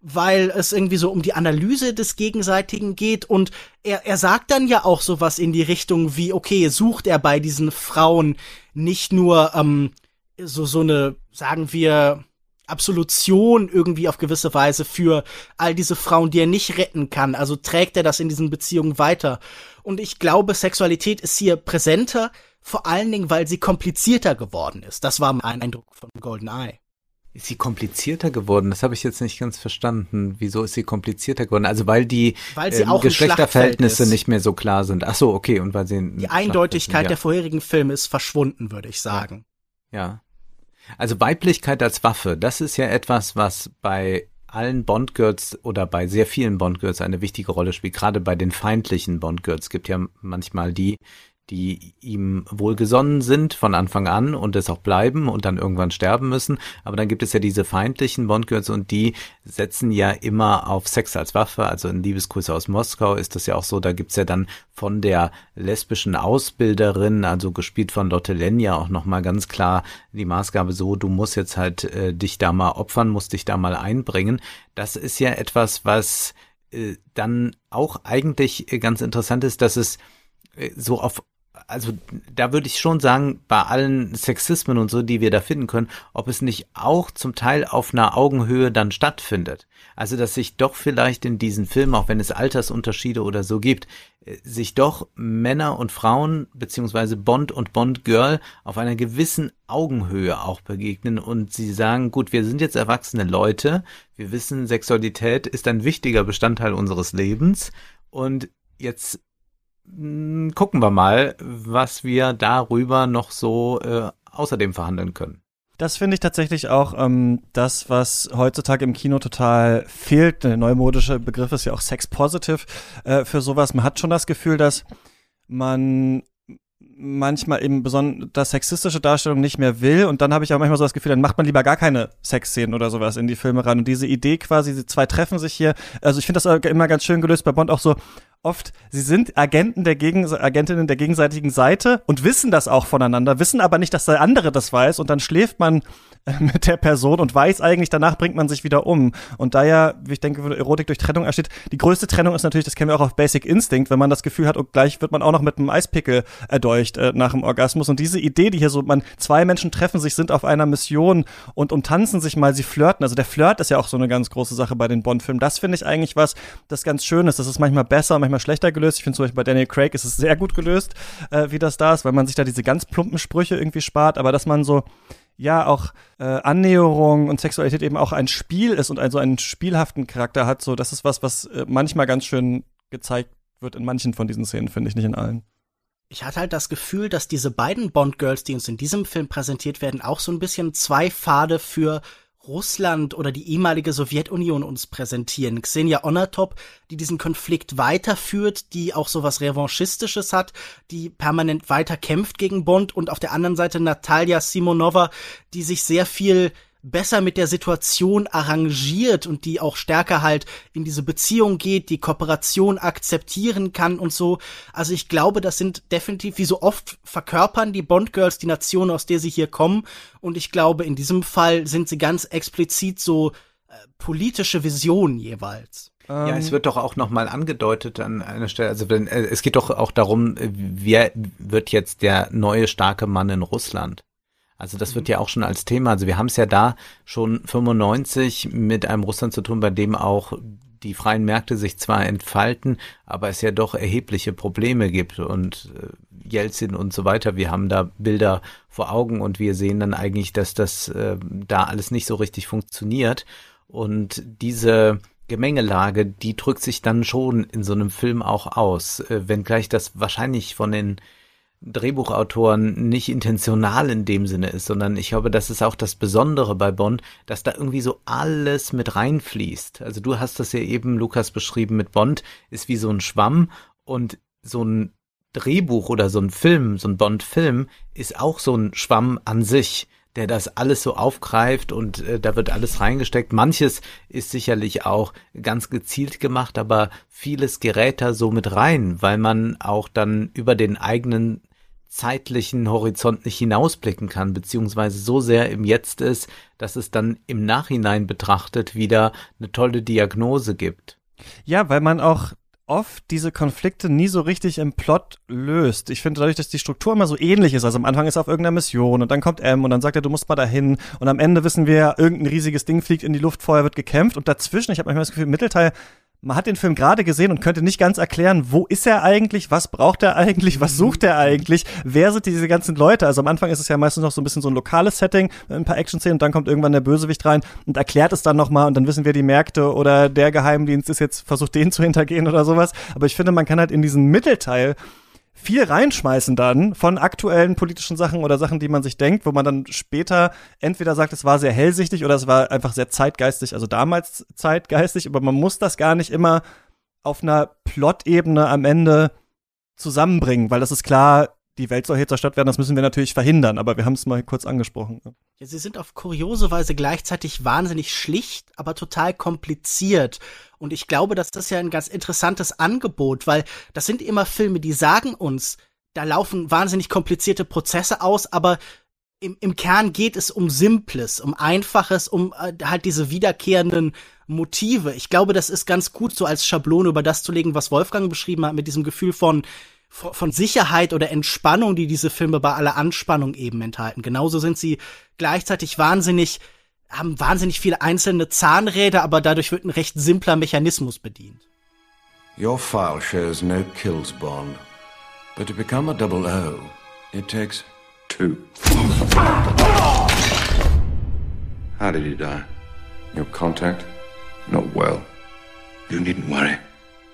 weil es irgendwie so um die Analyse des Gegenseitigen geht und er, er sagt dann ja auch sowas in die Richtung wie, okay, sucht er bei diesen Frauen nicht nur ähm, so so eine, sagen wir, Absolution irgendwie auf gewisse Weise für all diese Frauen, die er nicht retten kann. Also trägt er das in diesen Beziehungen weiter. Und ich glaube, Sexualität ist hier präsenter, vor allen Dingen, weil sie komplizierter geworden ist. Das war mein Eindruck von Golden Eye.
Ist sie komplizierter geworden? Das habe ich jetzt nicht ganz verstanden. Wieso ist sie komplizierter geworden? Also weil die
weil sie ähm,
Geschlechterverhältnisse nicht mehr so klar sind. Ach so, okay. Und weil sie
die Eindeutigkeit ja. der vorherigen Filme ist verschwunden, würde ich sagen.
Ja. Also Weiblichkeit als Waffe, das ist ja etwas, was bei allen Bondgirls oder bei sehr vielen Bondgirls eine wichtige Rolle spielt. Gerade bei den feindlichen Bondgirls gibt ja manchmal die, die ihm wohlgesonnen sind von Anfang an und es auch bleiben und dann irgendwann sterben müssen. Aber dann gibt es ja diese feindlichen Bondgirls und die setzen ja immer auf Sex als Waffe. Also in Liebesgrüße aus Moskau ist das ja auch so. Da gibt's ja dann von der lesbischen Ausbilderin, also gespielt von Lotte Lenja, auch nochmal ganz klar die Maßgabe so, du musst jetzt halt äh, dich da mal opfern, musst dich da mal einbringen. Das ist ja etwas, was äh, dann auch eigentlich ganz interessant ist, dass es äh, so auf also da würde ich schon sagen, bei allen Sexismen und so, die wir da finden können, ob es nicht auch zum Teil auf einer Augenhöhe dann stattfindet. Also dass sich doch vielleicht in diesen Filmen, auch wenn es Altersunterschiede oder so gibt, äh, sich doch Männer und Frauen beziehungsweise Bond und Bond Girl auf einer gewissen Augenhöhe auch begegnen und sie sagen, gut, wir sind jetzt erwachsene Leute, wir wissen, Sexualität ist ein wichtiger Bestandteil unseres Lebens und jetzt gucken wir mal, was wir darüber noch so äh, außerdem verhandeln können.
Das finde ich tatsächlich auch ähm, das, was heutzutage im Kino total fehlt. Der neumodische Begriff ist ja auch Sex Positive äh, für sowas. Man hat schon das Gefühl, dass man manchmal eben besonders sexistische Darstellung nicht mehr will und dann habe ich auch manchmal so das Gefühl, dann macht man lieber gar keine Sexszenen oder sowas in die Filme rein und diese Idee quasi, die zwei treffen sich hier, also ich finde das immer ganz schön gelöst bei Bond auch so, oft, sie sind Agenten der Gegen Agentinnen der gegenseitigen Seite und wissen das auch voneinander, wissen aber nicht, dass der andere das weiß und dann schläft man mit der Person und weiß eigentlich, danach bringt man sich wieder um. Und da ja, wie ich denke, Erotik durch Trennung entsteht, die größte Trennung ist natürlich, das kennen wir auch auf Basic Instinct, wenn man das Gefühl hat, oh, gleich wird man auch noch mit einem Eispickel erdolcht äh, nach dem Orgasmus. Und diese Idee, die hier so, man, zwei Menschen treffen sich, sind auf einer Mission und umtanzen sich mal, sie flirten. Also der Flirt ist ja auch so eine ganz große Sache bei den Bond-Filmen. Das finde ich eigentlich was, das ganz schön ist. Das ist manchmal besser, manchmal schlechter gelöst. Ich finde zum Beispiel bei Daniel Craig ist es sehr gut gelöst, äh, wie das da ist, weil man sich da diese ganz plumpen Sprüche irgendwie spart, aber dass man so ja auch äh, Annäherung und Sexualität eben auch ein Spiel ist und also einen spielhaften Charakter hat, so das ist was, was äh, manchmal ganz schön gezeigt wird in manchen von diesen Szenen, finde ich, nicht in allen.
Ich hatte halt das Gefühl, dass diese beiden Bond-Girls, die uns in diesem Film präsentiert werden, auch so ein bisschen zwei Pfade für Russland oder die ehemalige Sowjetunion uns präsentieren. Xenia Onatop, die diesen Konflikt weiterführt, die auch sowas Revanchistisches hat, die permanent weiter kämpft gegen Bond und auf der anderen Seite Natalia Simonova, die sich sehr viel besser mit der Situation arrangiert und die auch stärker halt in diese Beziehung geht, die Kooperation akzeptieren kann und so. Also ich glaube, das sind definitiv, wie so oft verkörpern die Bond Girls die Nation, aus der sie hier kommen. Und ich glaube, in diesem Fall sind sie ganz explizit so äh, politische Visionen jeweils.
Ja, es wird doch auch nochmal angedeutet an einer Stelle, also wenn, äh, es geht doch auch darum, wer wird jetzt der neue starke Mann in Russland? Also das wird ja auch schon als Thema, also wir haben es ja da schon 95 mit einem Russland zu tun, bei dem auch die freien Märkte sich zwar entfalten, aber es ja doch erhebliche Probleme gibt und äh, Jelzin und so weiter. Wir haben da Bilder vor Augen und wir sehen dann eigentlich, dass das äh, da alles nicht so richtig funktioniert. Und diese Gemengelage, die drückt sich dann schon in so einem Film auch aus, äh, wenngleich das wahrscheinlich von den Drehbuchautoren nicht intentional in dem Sinne ist, sondern ich glaube, das ist auch das Besondere bei Bond, dass da irgendwie so alles mit reinfließt. Also du hast das ja eben, Lukas, beschrieben mit Bond, ist wie so ein Schwamm und so ein Drehbuch oder so ein Film, so ein Bond-Film ist auch so ein Schwamm an sich, der das alles so aufgreift und äh, da wird alles reingesteckt. Manches ist sicherlich auch ganz gezielt gemacht, aber vieles gerät da so mit rein, weil man auch dann über den eigenen zeitlichen Horizont nicht hinausblicken kann, beziehungsweise so sehr im Jetzt ist, dass es dann im Nachhinein betrachtet wieder eine tolle Diagnose gibt.
Ja, weil man auch oft diese Konflikte nie so richtig im Plot löst. Ich finde dadurch, dass die Struktur immer so ähnlich ist. Also am Anfang ist er auf irgendeiner Mission und dann kommt M und dann sagt er, du musst mal dahin und am Ende wissen wir, irgendein riesiges Ding fliegt in die Luft, vorher wird gekämpft und dazwischen, ich habe manchmal das Gefühl, im Mittelteil man hat den Film gerade gesehen und könnte nicht ganz erklären, wo ist er eigentlich, was braucht er eigentlich, was sucht er eigentlich, wer sind diese ganzen Leute. Also am Anfang ist es ja meistens noch so ein bisschen so ein lokales Setting, ein paar Action-Szenen und dann kommt irgendwann der Bösewicht rein und erklärt es dann nochmal und dann wissen wir die Märkte oder der Geheimdienst ist jetzt versucht, den zu hintergehen oder sowas. Aber ich finde, man kann halt in diesen Mittelteil viel reinschmeißen dann von aktuellen politischen Sachen oder Sachen, die man sich denkt, wo man dann später entweder sagt, es war sehr hellsichtig oder es war einfach sehr zeitgeistig, also damals zeitgeistig, aber man muss das gar nicht immer auf einer Plot-Ebene am Ende zusammenbringen, weil das ist klar, die Welt soll hier zerstört werden, das müssen wir natürlich verhindern, aber wir haben es mal kurz angesprochen.
Ja, sie sind auf kuriose Weise gleichzeitig wahnsinnig schlicht, aber total kompliziert. Und ich glaube, das ja ein ganz interessantes Angebot, weil das sind immer Filme, die sagen uns, da laufen wahnsinnig komplizierte Prozesse aus, aber im, im Kern geht es um Simples, um Einfaches, um äh, halt diese wiederkehrenden Motive. Ich glaube, das ist ganz gut, so als Schablone über das zu legen, was Wolfgang beschrieben hat, mit diesem Gefühl von, von Sicherheit oder Entspannung, die diese Filme bei aller Anspannung eben enthalten. Genauso sind sie gleichzeitig wahnsinnig, haben wahnsinnig viele einzelne Zahnräder, aber dadurch wird ein recht simpler Mechanismus bedient.
Your file shows no kills, Bond. But to become a double O, it takes two.
How did he die? Your contact? Not well.
You needn't worry.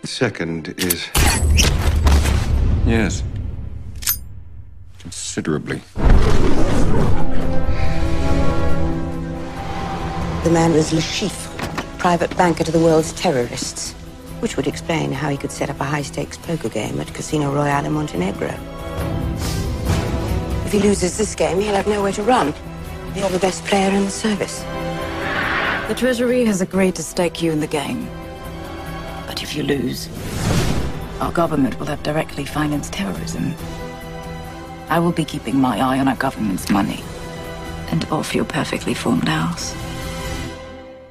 The second is
Yes. Considerably.
The man was Le Chiffre, private banker to the world's terrorists, which would explain how he could set up a high-stakes poker game at Casino Royale in Montenegro. If he loses this game, he'll have nowhere to run. You're the best player in the service.
The Treasury has agreed to stake you in the game. But if you lose, our government will have directly financed terrorism. I will be keeping my eye on our government's money and off your perfectly formed house.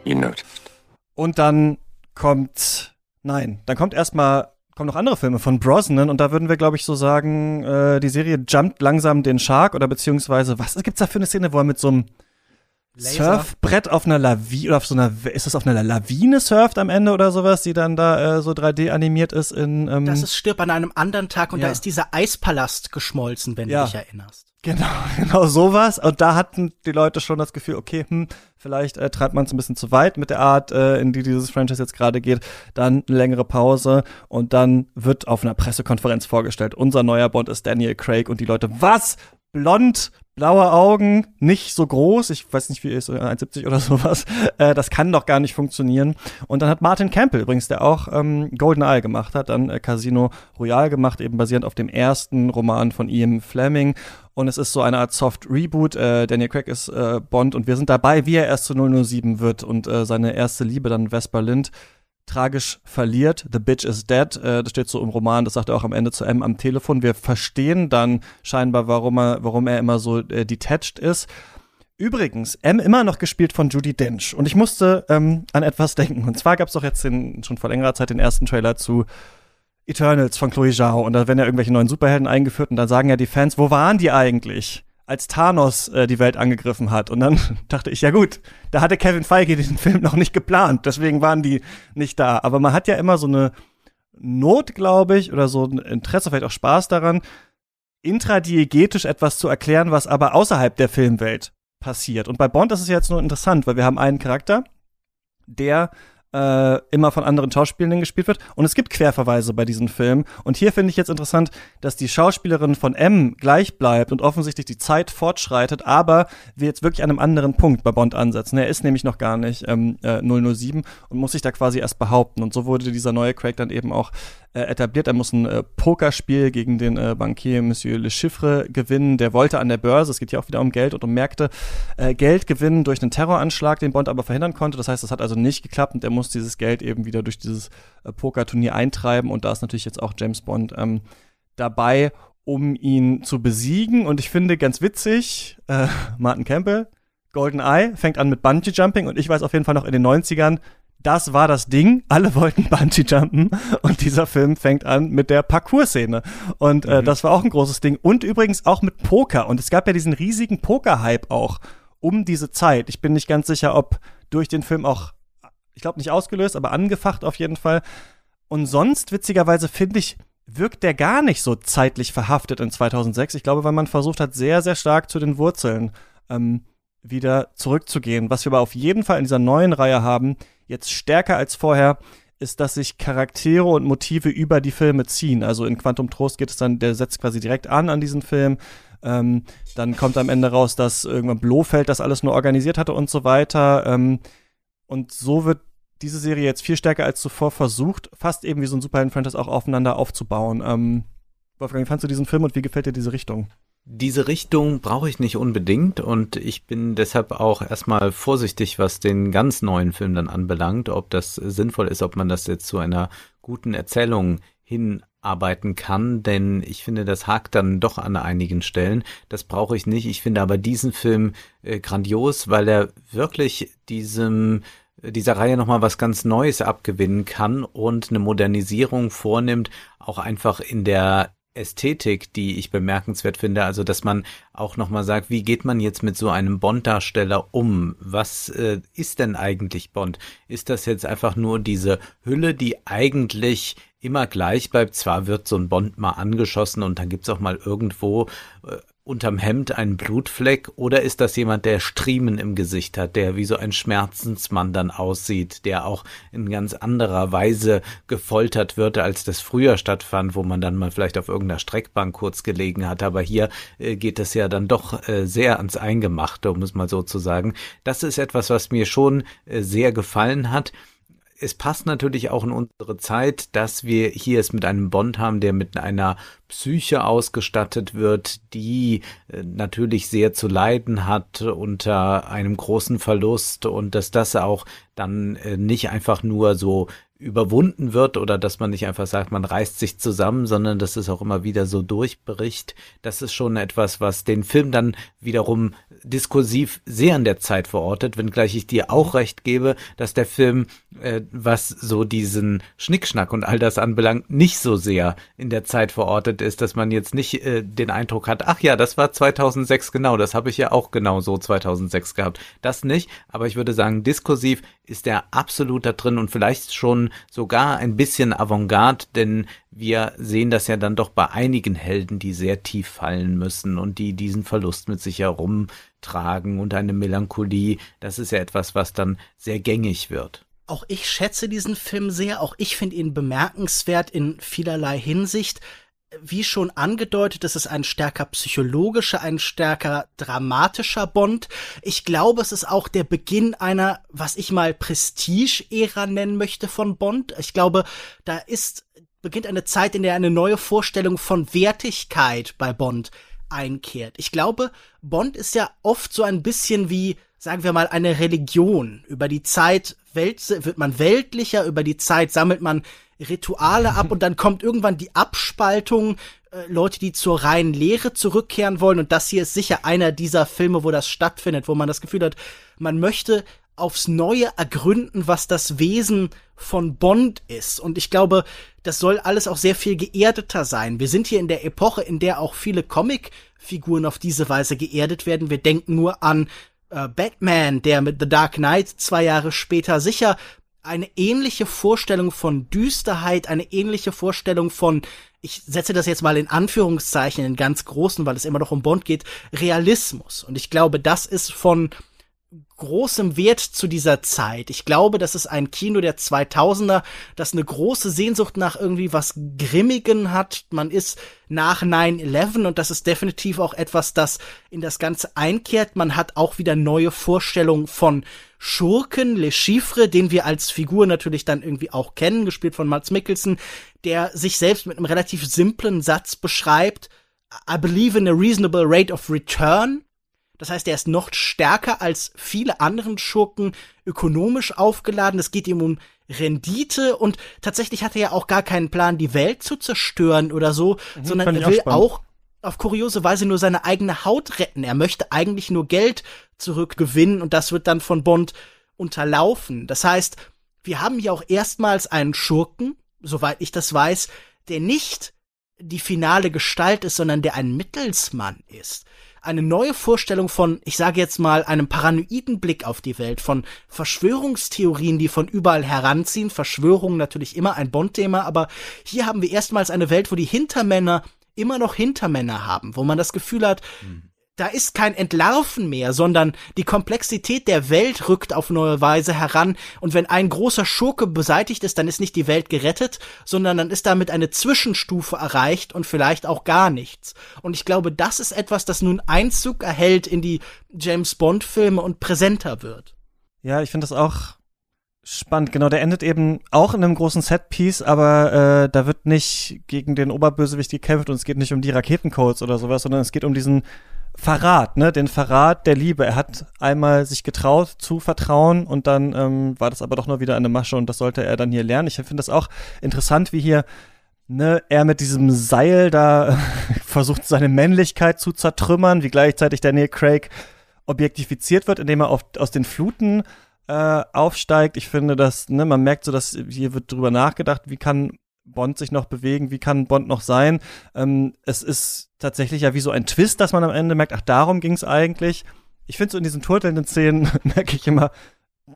You noticed.
Und dann kommt, nein, dann kommt erstmal kommen noch andere Filme von Brosnan und da würden wir, glaube ich, so sagen, äh, die Serie jumpt langsam den Shark oder beziehungsweise, was gibt's da für eine Szene, wo er mit so einem
Laser.
Surfbrett auf einer Lawine, oder auf so einer, ist das auf einer Lawine surft am Ende oder sowas, die dann da äh, so 3D animiert ist in, ähm,
Das ist Stirb an einem anderen Tag und
Ja.
da ist dieser Eispalast geschmolzen, wenn
Ja.
du dich erinnerst.
Genau, genau sowas. Und da hatten die Leute schon das Gefühl, okay, hm, vielleicht äh, treibt man es ein bisschen zu weit mit der Art, äh, in die dieses Franchise jetzt gerade geht. Dann eine längere Pause und dann wird auf einer Pressekonferenz vorgestellt, unser neuer Bond ist Daniel Craig und die Leute, was? blond, blaue Augen, nicht so groß, ich weiß nicht, wie ist, 1,70 oder sowas, äh, das kann doch gar nicht funktionieren. Und dann hat Martin Campbell übrigens, der auch ähm, GoldenEye gemacht hat, dann äh, Casino Royale gemacht, eben basierend auf dem ersten Roman von Ian Fleming. Und es ist so eine Art Soft-Reboot. Äh, Daniel Craig ist äh, Bond und wir sind dabei, wie er erst zu 007 wird und äh, seine erste Liebe dann Vesper Lind tragisch verliert. The bitch is dead. Äh, das steht so im Roman, das sagt er auch am Ende zu M am Telefon. Wir verstehen dann scheinbar, warum er, warum er immer so äh, detached ist. Übrigens, M immer noch gespielt von Judy Dench. Und ich musste ähm, an etwas denken. Und zwar gab es doch jetzt den, schon vor längerer Zeit den ersten Trailer zu Eternals von Chloe Zhao. Und da werden ja irgendwelche neuen Superhelden eingeführt. Und dann sagen ja die Fans, wo waren die eigentlich? Als Thanos äh, die Welt angegriffen hat. Und dann dachte ich, ja gut, da hatte Kevin Feige diesen Film noch nicht geplant, deswegen waren die nicht da. Aber man hat ja immer so eine Not, glaube ich, oder so ein Interesse, vielleicht auch Spaß daran, intradiegetisch etwas zu erklären, was aber außerhalb der Filmwelt passiert. Und bei Bond ist es jetzt nur interessant, weil wir haben einen Charakter, der äh, immer von anderen Schauspielenden gespielt wird. Und es gibt Querverweise bei diesen Filmen. Und hier finde ich jetzt interessant, dass die Schauspielerin von M gleich bleibt und offensichtlich die Zeit fortschreitet, aber wir jetzt wirklich an einem anderen Punkt bei Bond ansetzen. Er ist nämlich noch gar nicht ähm, äh, 007 und muss sich da quasi erst behaupten. Und so wurde dieser neue Craig dann eben auch äh, etabliert. Er muss ein äh, Pokerspiel gegen den äh, Bankier Monsieur Le Chiffre gewinnen. Der wollte an der Börse, es geht hier auch wieder um Geld und um Märkte, äh, Geld gewinnen durch einen Terroranschlag, den Bond aber verhindern konnte. Das heißt, das hat also nicht geklappt und er muss dieses Geld eben wieder durch dieses äh, Pokerturnier eintreiben. Und da ist natürlich jetzt auch James Bond ähm, dabei, um ihn zu besiegen. Und ich finde ganz witzig, äh, Martin Campbell, Golden Eye fängt an mit Bungee Jumping und ich weiß auf jeden Fall noch in den 90ern, das war das Ding. Alle wollten Bungee jumpen und dieser Film fängt an mit der Parkour-Szene. Und äh, mhm. das war auch ein großes Ding. Und übrigens auch mit Poker. Und es gab ja diesen riesigen Poker-Hype auch um diese Zeit. Ich bin nicht ganz sicher, ob durch den Film auch, ich glaube nicht ausgelöst, aber angefacht auf jeden Fall. Und sonst, witzigerweise, finde ich, wirkt der gar nicht so zeitlich verhaftet in 2006. Ich glaube, weil man versucht hat, sehr, sehr stark zu den Wurzeln ähm, wieder zurückzugehen. Was wir aber auf jeden Fall in dieser neuen Reihe haben, jetzt stärker als vorher, ist, dass sich Charaktere und Motive über die Filme ziehen. Also in Quantum Trost geht es dann, der setzt quasi direkt an an diesen Film. Ähm, dann kommt am Ende raus, dass irgendwann Blofeld das alles nur organisiert hatte und so weiter. Ähm, und so wird diese Serie jetzt viel stärker als zuvor versucht, fast eben wie so ein Superhelden-Franchise auch aufeinander aufzubauen. Ähm, Wolfgang, wie fandst du diesen Film und wie gefällt dir diese Richtung?
Diese Richtung brauche ich nicht unbedingt und ich bin deshalb auch erstmal vorsichtig, was den ganz neuen Film dann anbelangt, ob das sinnvoll ist, ob man das jetzt zu einer guten Erzählung hinarbeiten kann, denn ich finde, das hakt dann doch an einigen Stellen. Das brauche ich nicht. Ich finde aber diesen Film äh, grandios, weil er wirklich diesem dieser Reihe nochmal was ganz Neues abgewinnen kann und eine Modernisierung vornimmt, auch einfach in der Ästhetik, die ich bemerkenswert finde. Also, dass man auch nochmal sagt, wie geht man jetzt mit so einem Bond-Darsteller um? Was äh, ist denn eigentlich Bond? Ist das jetzt einfach nur diese Hülle, die eigentlich immer gleich bleibt? Zwar wird so ein Bond mal angeschossen und dann gibt's auch mal irgendwo äh, unterm Hemd einen Blutfleck oder ist das jemand, der Striemen im Gesicht hat, der wie so ein Schmerzensmann dann aussieht, der auch in ganz anderer Weise gefoltert wird, als das früher stattfand, wo man dann mal vielleicht auf irgendeiner Streckbank kurz gelegen hat. Aber hier äh, geht es ja dann doch äh, sehr ans Eingemachte, um es mal so zu sagen. Das ist etwas, was mir schon äh, sehr gefallen hat es passt natürlich auch in unsere Zeit, dass wir hier es mit einem Bond haben, der mit einer Psyche ausgestattet wird, die äh, natürlich sehr zu leiden hat unter einem großen Verlust und dass das auch dann äh, nicht einfach nur so überwunden wird oder dass man nicht einfach sagt, man reißt sich zusammen, sondern dass es auch immer wieder so durchbricht. Das ist schon etwas, was den Film dann wiederum diskursiv sehr an der Zeit verortet, wenngleich ich dir auch recht gebe, dass der Film, äh, was so diesen Schnickschnack und all das anbelangt, nicht so sehr in der Zeit verortet ist, dass man jetzt nicht äh, den Eindruck hat, ach ja, das war 2006 genau, das habe ich ja auch genau so 2006 gehabt. Das nicht, aber ich würde sagen, diskursiv ist er absolut da drin und vielleicht schon sogar ein bisschen Avantgarde, denn wir sehen das ja dann doch bei einigen Helden, die sehr tief fallen müssen und die diesen Verlust mit sich herumtragen und eine Melancholie. Das ist ja etwas, was dann sehr gängig wird.
Auch ich schätze diesen Film sehr, auch ich finde ihn bemerkenswert in vielerlei Hinsicht. Wie schon angedeutet, es ist ein stärker psychologischer, ein stärker dramatischer Bond. Ich glaube, es ist auch der Beginn einer, was ich mal Prestige-Ära nennen möchte von Bond. Ich glaube, da ist, beginnt eine Zeit, in der eine neue Vorstellung von Wertigkeit bei Bond einkehrt. Ich glaube, Bond ist ja oft so ein bisschen wie, sagen wir mal, eine Religion. Über die Zeit Welt, wird man weltlicher, über die Zeit sammelt man Rituale ab und dann kommt irgendwann die Abspaltung, äh, Leute, die zur reinen Lehre zurückkehren wollen. Und das hier ist sicher einer dieser Filme, wo das stattfindet, wo man das Gefühl hat, man möchte aufs Neue ergründen, was das Wesen von Bond ist. Und ich glaube, das soll alles auch sehr viel geerdeter sein. Wir sind hier in der Epoche, in der auch viele Comicfiguren auf diese Weise geerdet werden. Wir denken nur an äh, Batman, der mit The Dark Knight zwei Jahre später sicher eine ähnliche Vorstellung von Düsterheit, eine ähnliche Vorstellung von, ich setze das jetzt mal in Anführungszeichen, in ganz großen, weil es immer noch um Bond geht, Realismus. Und ich glaube, das ist von großem Wert zu dieser Zeit. Ich glaube, das ist ein Kino der 2000er, das eine große Sehnsucht nach irgendwie was Grimmigen hat. Man ist nach 9-11 und das ist definitiv auch etwas, das in das Ganze einkehrt. Man hat auch wieder neue Vorstellungen von Schurken, Le Chiffre, den wir als Figur natürlich dann irgendwie auch kennen, gespielt von Mats Mikkelsen, der sich selbst mit einem relativ simplen Satz beschreibt. I believe in a reasonable rate of return. Das heißt, er ist noch stärker als viele anderen Schurken ökonomisch aufgeladen. Es geht ihm um Rendite und tatsächlich hat er ja auch gar keinen Plan, die Welt zu zerstören oder so, mhm, sondern er will auch, auch auf kuriose Weise nur seine eigene Haut retten. Er möchte eigentlich nur Geld zurückgewinnen und das wird dann von Bond unterlaufen. Das heißt, wir haben hier auch erstmals einen Schurken, soweit ich das weiß, der nicht die finale Gestalt ist, sondern der ein Mittelsmann ist eine neue Vorstellung von, ich sage jetzt mal, einem paranoiden Blick auf die Welt, von Verschwörungstheorien, die von überall heranziehen. Verschwörungen natürlich immer ein Bond-Thema, aber hier haben wir erstmals eine Welt, wo die Hintermänner immer noch Hintermänner haben, wo man das Gefühl hat, mhm da ist kein Entlarven mehr, sondern die Komplexität der Welt rückt auf neue Weise heran. Und wenn ein großer Schurke beseitigt ist, dann ist nicht die Welt gerettet, sondern dann ist damit eine Zwischenstufe erreicht und vielleicht auch gar nichts. Und ich glaube, das ist etwas, das nun Einzug erhält in die James Bond Filme und präsenter wird.
Ja, ich finde das auch spannend. Genau, der endet eben auch in einem großen Setpiece, aber äh, da wird nicht gegen den Oberbösewicht gekämpft und es geht nicht um die Raketencodes oder sowas, sondern es geht um diesen Verrat, ne, den Verrat der Liebe. Er hat einmal sich getraut zu vertrauen und dann ähm, war das aber doch nur wieder eine Masche und das sollte er dann hier lernen. Ich finde das auch interessant, wie hier ne, er mit diesem Seil da versucht, seine Männlichkeit zu zertrümmern, wie gleichzeitig Daniel Craig objektifiziert wird, indem er auf, aus den Fluten äh, aufsteigt. Ich finde, dass, ne, man merkt so, dass hier wird drüber nachgedacht, wie kann Bond sich noch bewegen, wie kann Bond noch sein. Ähm, es ist tatsächlich ja wie so ein Twist, dass man am Ende merkt, ach, darum ging es eigentlich. Ich finde so in diesen turtelnden Szenen merke ich immer,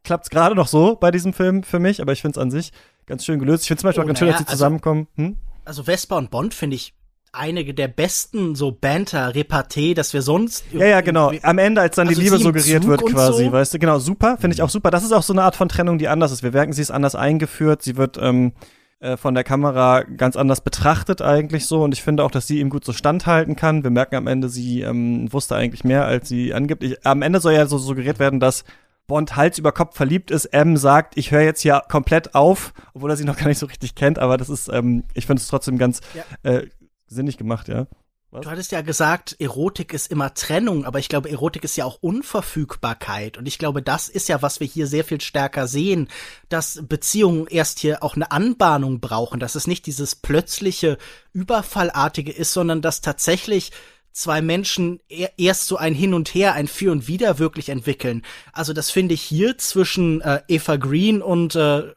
klappt es gerade noch so bei diesem Film für mich, aber ich finde es an sich ganz schön gelöst. Ich finde zum Beispiel oh, auch ganz schön, dass sie also, zusammenkommen. Hm?
Also Vespa und Bond finde ich einige der besten so Banter-Repartee, dass wir sonst.
Ja, ja, genau. Am Ende, als dann also die Liebe suggeriert wird, quasi, so. weißt du, genau, super, finde ich auch super. Das ist auch so eine Art von Trennung, die anders ist. Wir merken, sie ist anders eingeführt, sie wird ähm, äh, von der Kamera ganz anders betrachtet eigentlich so und ich finde auch, dass sie ihm gut so standhalten kann. Wir merken am Ende, sie ähm, wusste eigentlich mehr, als sie angibt. Ich, am Ende soll ja so suggeriert werden, dass Bond Hals über Kopf verliebt ist. M sagt, ich höre jetzt hier komplett auf, obwohl er sie noch gar nicht so richtig kennt, aber das ist, ähm, ich finde es trotzdem ganz ja. äh, sinnig gemacht, ja.
Was? Du hattest ja gesagt, Erotik ist immer Trennung, aber ich glaube, Erotik ist ja auch Unverfügbarkeit. Und ich glaube, das ist ja, was wir hier sehr viel stärker sehen, dass Beziehungen erst hier auch eine Anbahnung brauchen, dass es nicht dieses plötzliche, überfallartige ist, sondern dass tatsächlich zwei Menschen erst so ein Hin und Her, ein Für und Wider wirklich entwickeln. Also das finde ich hier zwischen äh, Eva Green und äh,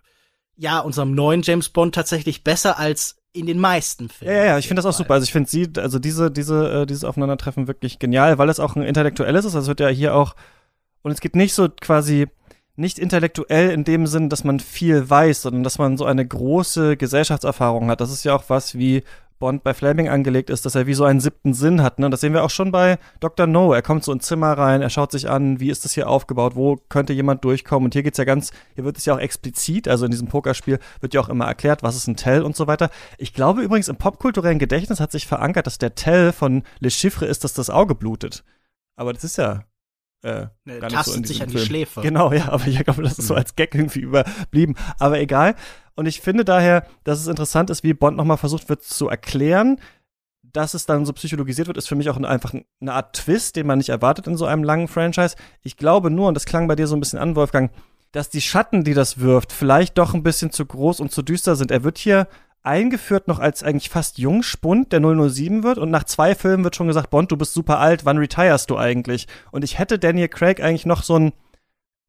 ja, unserem neuen James Bond tatsächlich besser als in den meisten Filmen.
Ja, ja, ich finde das auch super. Also ich finde sie, also diese, diese, äh, dieses Aufeinandertreffen wirklich genial, weil es auch ein intellektuelles ist. Also wird ja hier auch, und es geht nicht so quasi, nicht intellektuell in dem Sinn, dass man viel weiß, sondern dass man so eine große Gesellschaftserfahrung hat. Das ist ja auch was, wie Bond bei Fleming angelegt ist, dass er wie so einen siebten Sinn hat. Ne? Das sehen wir auch schon bei Dr. No. Er kommt so ins Zimmer rein, er schaut sich an, wie ist das hier aufgebaut, wo könnte jemand durchkommen. Und hier geht's ja ganz, hier wird es ja auch explizit, also in diesem Pokerspiel wird ja auch immer erklärt, was ist ein Tell und so weiter. Ich glaube übrigens, im popkulturellen Gedächtnis hat sich verankert, dass der Tell von Le Chiffre ist, dass das Auge blutet. Aber das ist ja äh,
ne, tastet
so
sich an
Film.
die Schläfe.
Genau, ja, aber ich glaube, das ist so als Gag irgendwie überblieben. Aber egal. Und ich finde daher, dass es interessant ist, wie Bond nochmal versucht wird zu erklären, dass es dann so psychologisiert wird, ist für mich auch einfach eine Art Twist, den man nicht erwartet in so einem langen Franchise. Ich glaube nur, und das klang bei dir so ein bisschen an, Wolfgang, dass die Schatten, die das wirft, vielleicht doch ein bisschen zu groß und zu düster sind. Er wird hier eingeführt noch als eigentlich fast Jungspund, der 007 wird. Und nach zwei Filmen wird schon gesagt, Bond, du bist super alt, wann retirest du eigentlich? Und ich hätte Daniel Craig eigentlich noch so einen,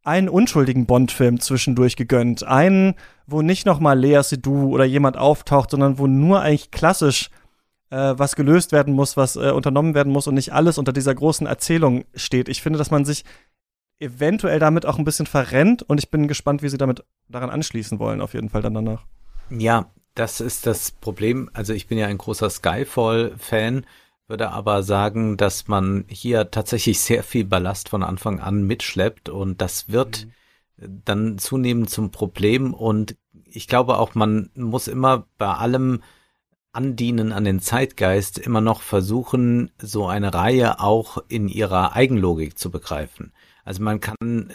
einen unschuldigen Bond-Film zwischendurch gegönnt. Einen, wo nicht noch mal Lea Seydoux oder jemand auftaucht, sondern wo nur eigentlich klassisch äh, was gelöst werden muss, was äh, unternommen werden muss und nicht alles unter dieser großen Erzählung steht. Ich finde, dass man sich eventuell damit auch ein bisschen verrennt und ich bin gespannt, wie sie damit daran anschließen wollen, auf jeden Fall dann danach.
Ja, das ist das Problem. Also ich bin ja ein großer Skyfall-Fan, würde aber sagen, dass man hier tatsächlich sehr viel Ballast von Anfang an mitschleppt und das wird mhm. dann zunehmend zum Problem und ich glaube auch, man muss immer bei allem Andienen an den Zeitgeist immer noch versuchen, so eine Reihe auch in ihrer Eigenlogik zu begreifen. Also man kann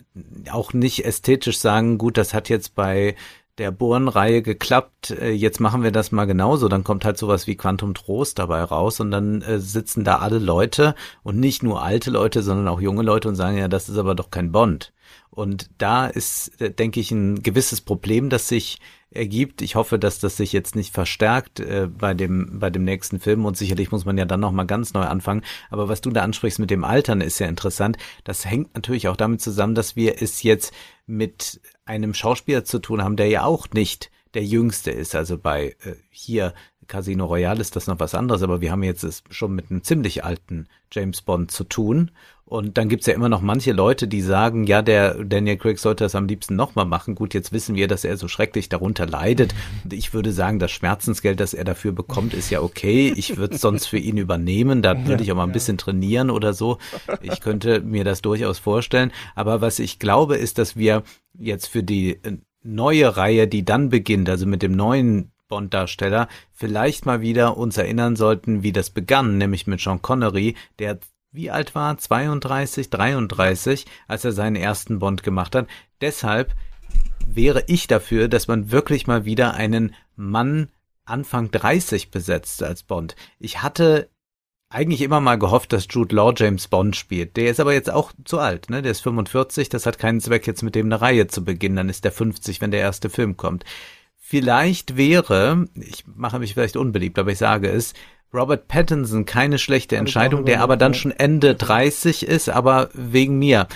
auch nicht ästhetisch sagen, gut, das hat jetzt bei der Bohren-Reihe geklappt, äh, jetzt machen wir das mal genauso, dann kommt halt sowas wie Quantum Trost dabei raus und dann äh, sitzen da alle Leute und nicht nur alte Leute, sondern auch junge Leute und sagen, ja, das ist aber doch kein Bond. Und da ist, äh, denke ich, ein gewisses Problem, das sich ergibt. Ich hoffe, dass das sich jetzt nicht verstärkt äh, bei dem bei dem nächsten Film und sicherlich muss man ja dann noch mal ganz neu anfangen. Aber was du da ansprichst mit dem Altern ist ja interessant. Das hängt natürlich auch damit zusammen, dass wir es jetzt mit einem Schauspieler zu tun haben, der ja auch nicht der Jüngste ist. Also bei äh, hier Casino Royale ist das noch was anderes, aber wir haben jetzt es schon mit einem ziemlich alten James Bond zu tun. Und dann gibt's ja immer noch manche Leute, die sagen, ja, der Daniel Craig sollte das am liebsten nochmal machen. Gut, jetzt wissen wir, dass er so schrecklich darunter leidet. Ich würde sagen, das Schmerzensgeld, das er dafür bekommt, ist ja okay. Ich würde es sonst für ihn übernehmen. Da würde ich auch mal ein bisschen trainieren oder so. Ich könnte mir das durchaus vorstellen. Aber was ich glaube, ist, dass wir jetzt für die äh, neue Reihe, die dann beginnt, also mit dem neuen Bond-Darsteller, vielleicht mal wieder uns erinnern sollten, wie das begann, nämlich mit Sean Connery, der wie alt war? 32, 33, als er seinen ersten Bond gemacht hat. Deshalb wäre ich dafür, dass man wirklich mal wieder einen Mann Anfang 30 besetzt als Bond. Ich hatte eigentlich immer mal gehofft, dass Jude Law James Bond spielt. Der ist aber jetzt auch zu alt, ne? Der ist 45, das hat keinen Zweck, jetzt mit dem eine Reihe zu beginnen. Dann ist der 50, wenn der erste Film kommt. Vielleicht wäre, ich mache mich vielleicht unbeliebt, aber ich sage es, Robert Pattinson keine schlechte Entscheidung, der aber dann schon Ende 30 ist, aber wegen mir.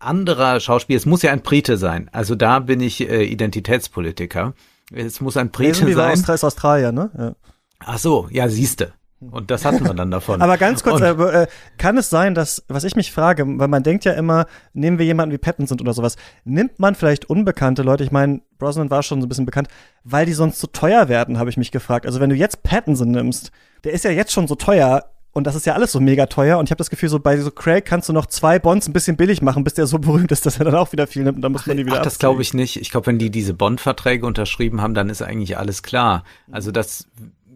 Anderer Schauspieler, es muss ja ein Brite sein. Also da bin ich äh, Identitätspolitiker. Es muss ein Brite sein.
War Australier, ne? Ja.
Ach so, ja, siehste. Und das hatten wir dann davon.
Aber ganz kurz,
Und,
äh, kann es sein, dass, was ich mich frage, weil man denkt ja immer, nehmen wir jemanden wie Pattinson oder sowas, nimmt man vielleicht unbekannte Leute, ich meine, Brosnan war schon so ein bisschen bekannt, weil die sonst zu teuer werden, habe ich mich gefragt. Also wenn du jetzt Pattinson nimmst, der ist ja jetzt schon so teuer, und das ist ja alles so mega teuer. Und ich habe das Gefühl, so bei so Craig kannst du noch zwei Bonds ein bisschen billig machen, bis der so berühmt ist, dass er dann auch wieder viel nimmt. Und dann muss man die wieder
Ach, das glaube ich nicht. Ich glaube, wenn die diese Bond-Verträge unterschrieben haben, dann ist eigentlich alles klar. Also das,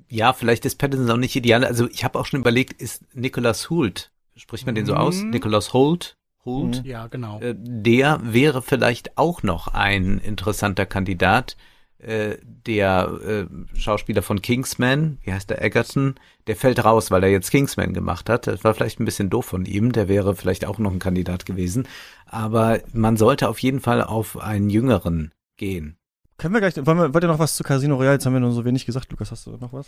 ja, vielleicht ist Pattinson auch nicht ideal. Also ich habe auch schon überlegt, ist Nicholas Hoult, spricht man den so aus?
Mhm.
Nicholas Holt? Holt?
Ja, genau.
Äh, Der wäre vielleicht auch noch ein interessanter Kandidat. Äh, Der äh, Schauspieler von Kingsman, wie heißt der Egerton, der fällt raus, weil er jetzt Kingsman gemacht hat. Das war vielleicht ein bisschen doof von ihm. Der wäre vielleicht auch noch ein Kandidat gewesen. Aber man sollte auf jeden Fall auf einen Jüngeren gehen.
Können wir gleich, wollen wir, wollt ihr noch was zu Casino Royale? Jetzt haben wir nur so wenig gesagt. Lukas, hast du noch was?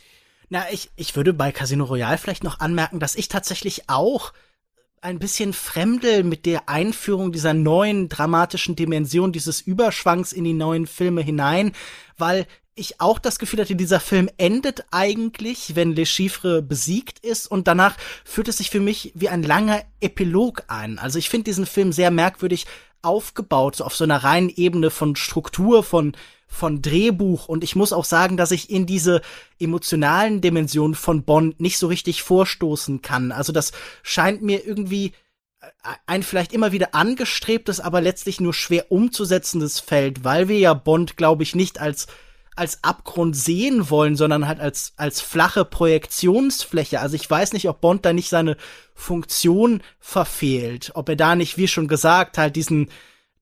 Na, ich, ich würde bei Casino Royale vielleicht noch anmerken, dass ich tatsächlich auch ein bisschen fremdel mit der Einführung dieser neuen dramatischen Dimension, dieses Überschwangs in die neuen Filme hinein, weil ich auch das Gefühl hatte, dieser Film endet eigentlich, wenn Le Chiffre besiegt ist und danach fühlt es sich für mich wie ein langer Epilog an. Also ich finde diesen Film sehr merkwürdig aufgebaut, so auf so einer reinen Ebene von Struktur, von von Drehbuch und ich muss auch sagen, dass ich in diese emotionalen Dimensionen von Bond nicht so richtig vorstoßen kann. Also das scheint mir irgendwie äh, ein vielleicht immer wieder angestrebtes, aber letztlich nur schwer umzusetzendes Feld, weil wir ja Bond, glaube ich, nicht als als Abgrund sehen wollen, sondern halt als als flache Projektionsfläche. Also ich weiß nicht, ob Bond da nicht seine Funktion verfehlt, ob er da nicht, wie schon gesagt, halt diesen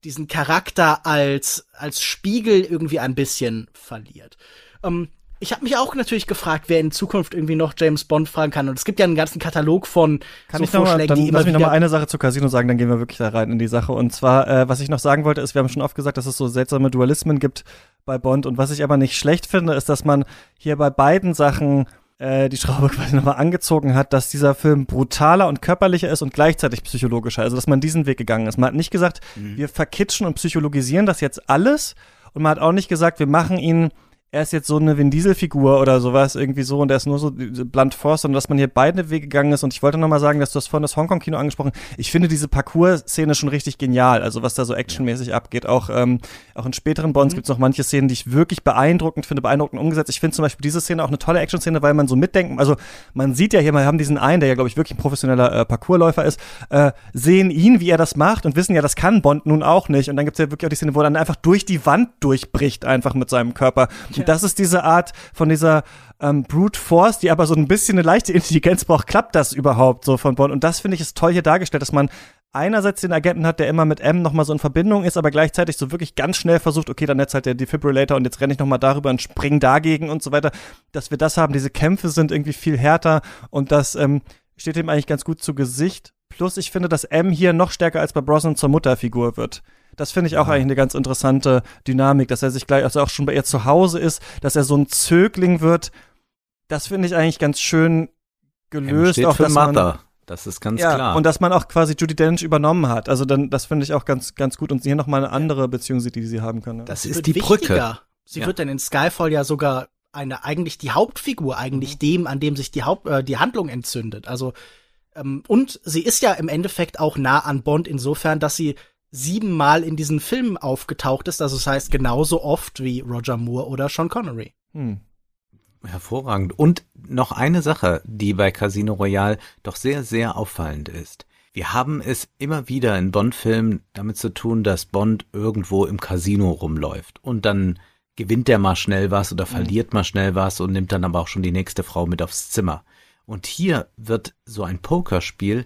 diesen Charakter als als Spiegel irgendwie ein bisschen verliert. Ähm, ich habe mich auch natürlich gefragt, wer in Zukunft irgendwie noch James Bond fragen kann. Und es gibt ja einen ganzen Katalog von
kann so ich Vorschlägen, mal, dann die immer Lass mich noch mal eine Sache zu Casino sagen, dann gehen wir wirklich da rein in die Sache. Und zwar, äh, was ich noch sagen wollte, ist, wir haben schon oft gesagt, dass es so seltsame Dualismen gibt bei Bond. Und was ich aber nicht schlecht finde, ist, dass man hier bei beiden Sachen äh, die Schraube quasi nochmal angezogen hat, dass dieser Film brutaler und körperlicher ist und gleichzeitig psychologischer. Also, dass man diesen Weg gegangen ist. Man hat nicht gesagt, mhm. wir verkitschen und psychologisieren das jetzt alles. Und man hat auch nicht gesagt, wir machen ihn er ist jetzt so eine Vin Diesel-Figur oder sowas irgendwie so und er ist nur so blunt force, sondern dass man hier beide Wege gegangen ist. Und ich wollte nochmal sagen, dass du das vorhin das Hongkong-Kino angesprochen Ich finde diese Parcours-Szene schon richtig genial, also was da so actionmäßig abgeht. Auch, ähm, auch in späteren Bonds mhm. gibt es noch manche Szenen, die ich wirklich beeindruckend finde, beeindruckend umgesetzt. Ich finde zum Beispiel diese Szene auch eine tolle Action-Szene, weil man so mitdenken, also man sieht ja hier, wir haben diesen einen, der ja, glaube ich, wirklich ein professioneller äh, Parcoursläufer ist, äh, sehen ihn, wie er das macht und wissen ja, das kann Bond nun auch nicht. Und dann gibt es ja wirklich auch die Szene, wo er dann einfach durch die Wand durchbricht, einfach mit seinem Körper. Und das ist diese Art, Art von dieser ähm, Brute Force, die aber so ein bisschen eine leichte Intelligenz braucht, klappt das überhaupt so von Bond? Und das finde ich ist toll hier dargestellt, dass man einerseits den Agenten hat, der immer mit M nochmal so in Verbindung ist, aber gleichzeitig so wirklich ganz schnell versucht, okay, dann jetzt halt der Defibrillator und jetzt renne ich nochmal darüber und spring dagegen und so weiter, dass wir das haben. Diese Kämpfe sind irgendwie viel härter und das ähm, steht ihm eigentlich ganz gut zu Gesicht. Plus ich finde, dass M hier noch stärker als bei Brosnan zur Mutterfigur wird. Das finde ich auch ja. eigentlich eine ganz interessante Dynamik, dass er sich gleich, also auch schon bei ihr zu Hause ist, dass er so ein Zögling wird. Das finde ich eigentlich ganz schön gelöst.
Steht
auch,
für dass Mother. Das ist ganz
ja,
klar.
Und dass man auch quasi Judy Dench übernommen hat. Also dann, das finde ich auch ganz, ganz gut. Und hier nochmal eine andere Beziehung sieht, die sie haben können.
Das sie ist die Brücke.
Sie ja. wird dann in Skyfall ja sogar eine, eigentlich die Hauptfigur, eigentlich mhm. dem, an dem sich die Haupt, äh, die Handlung entzündet. Also, ähm, und sie ist ja im Endeffekt auch nah an Bond insofern, dass sie siebenmal in diesen Filmen aufgetaucht ist. Also das heißt genauso oft wie Roger Moore oder Sean Connery. Hm.
Hervorragend. Und noch eine Sache, die bei Casino Royale doch sehr, sehr auffallend ist. Wir haben es immer wieder in Bond-Filmen damit zu tun, dass Bond irgendwo im Casino rumläuft und dann gewinnt er mal schnell was oder hm. verliert mal schnell was und nimmt dann aber auch schon die nächste Frau mit aufs Zimmer. Und hier wird so ein Pokerspiel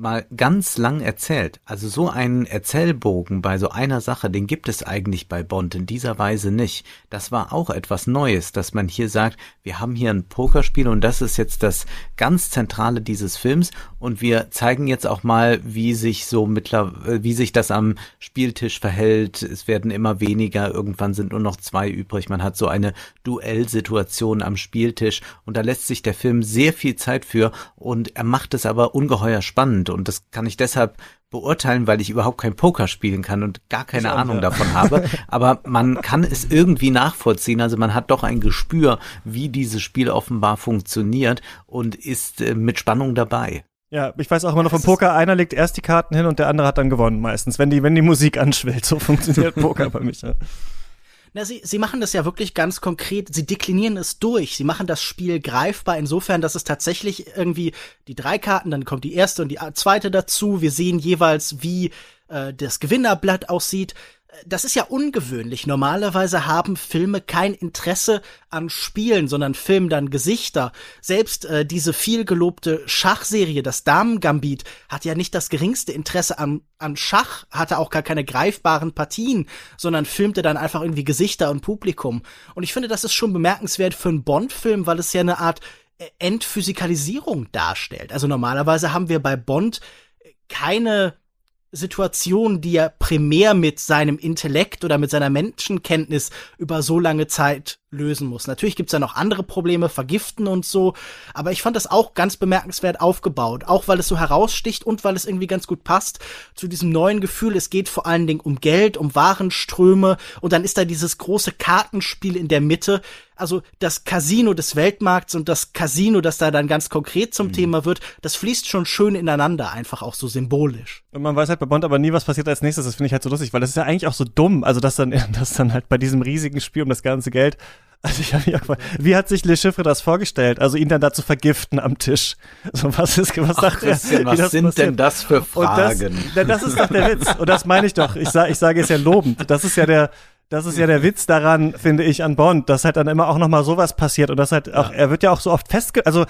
mal ganz lang erzählt. Also so einen Erzählbogen bei so einer Sache, den gibt es eigentlich bei Bond in dieser Weise nicht. Das war auch etwas Neues, dass man hier sagt, wir haben hier ein Pokerspiel und das ist jetzt das ganz Zentrale dieses Films und wir zeigen jetzt auch mal, wie sich so mittlerweile, wie sich das am Spieltisch verhält. Es werden immer weniger, irgendwann sind nur noch zwei übrig. Man hat so eine Duellsituation am Spieltisch und da lässt sich der Film sehr viel Zeit für und er macht es aber ungeheuer spannend spannend und das kann ich deshalb beurteilen, weil ich überhaupt kein Poker spielen kann und gar keine auch, Ahnung ja. davon habe. Aber man kann es irgendwie nachvollziehen. Also man hat doch ein Gespür, wie dieses Spiel offenbar funktioniert und ist äh, mit Spannung dabei.
Ja, ich weiß auch immer noch vom Poker, einer legt erst die Karten hin und der andere hat dann gewonnen meistens, wenn die, wenn die Musik anschwellt. So funktioniert Poker bei mich. Ja.
Na, sie, sie machen das ja wirklich ganz konkret. Sie deklinieren es durch. Sie machen das Spiel greifbar insofern, dass es tatsächlich irgendwie die drei Karten, dann kommt die erste und die zweite dazu. Wir sehen jeweils, wie äh, das Gewinnerblatt aussieht das ist ja ungewöhnlich. Normalerweise haben Filme kein Interesse an Spielen, sondern filmen dann Gesichter. Selbst äh, diese vielgelobte Schachserie, das Damen-Gambit, hat ja nicht das geringste Interesse an, an Schach, hatte auch gar keine greifbaren Partien, sondern filmte dann einfach irgendwie Gesichter und Publikum. Und ich finde, das ist schon bemerkenswert für einen Bond-Film, weil es ja eine Art äh, Entphysikalisierung darstellt. Also normalerweise haben wir bei Bond keine Situation, die er primär mit seinem Intellekt oder mit seiner Menschenkenntnis über so lange Zeit lösen muss. Natürlich gibt's ja noch andere Probleme, Vergiften und so, aber ich fand das auch ganz bemerkenswert aufgebaut, auch weil es so heraussticht und weil es irgendwie ganz gut passt zu diesem neuen Gefühl, es geht vor allen Dingen um Geld, um Warenströme und dann ist da dieses große Kartenspiel in der Mitte, also das Casino des Weltmarkts und das Casino, das da dann ganz konkret zum mhm. Thema wird, das fließt schon schön ineinander, einfach auch so symbolisch.
Und man weiß halt bei Bond aber nie, was passiert als nächstes. Das finde ich halt so lustig, weil das ist ja eigentlich auch so dumm. Also, dass dann, dass dann halt bei diesem riesigen Spiel um das ganze Geld also ich habe mich auch gefragt, wie hat sich Le Chiffre das vorgestellt? Also ihn dann da zu vergiften am Tisch. So was ist, was
Ach, sagt Christian, er? Was sind passiert? denn das für Fragen?
Das, das, ist doch der Witz. Und das meine ich doch. Ich sage, ich sage es ja lobend. Das ist ja der, das ist ja der Witz daran, finde ich, an Bond, dass halt dann immer auch noch mal sowas passiert und das halt auch, ja. er wird ja auch so oft festge, also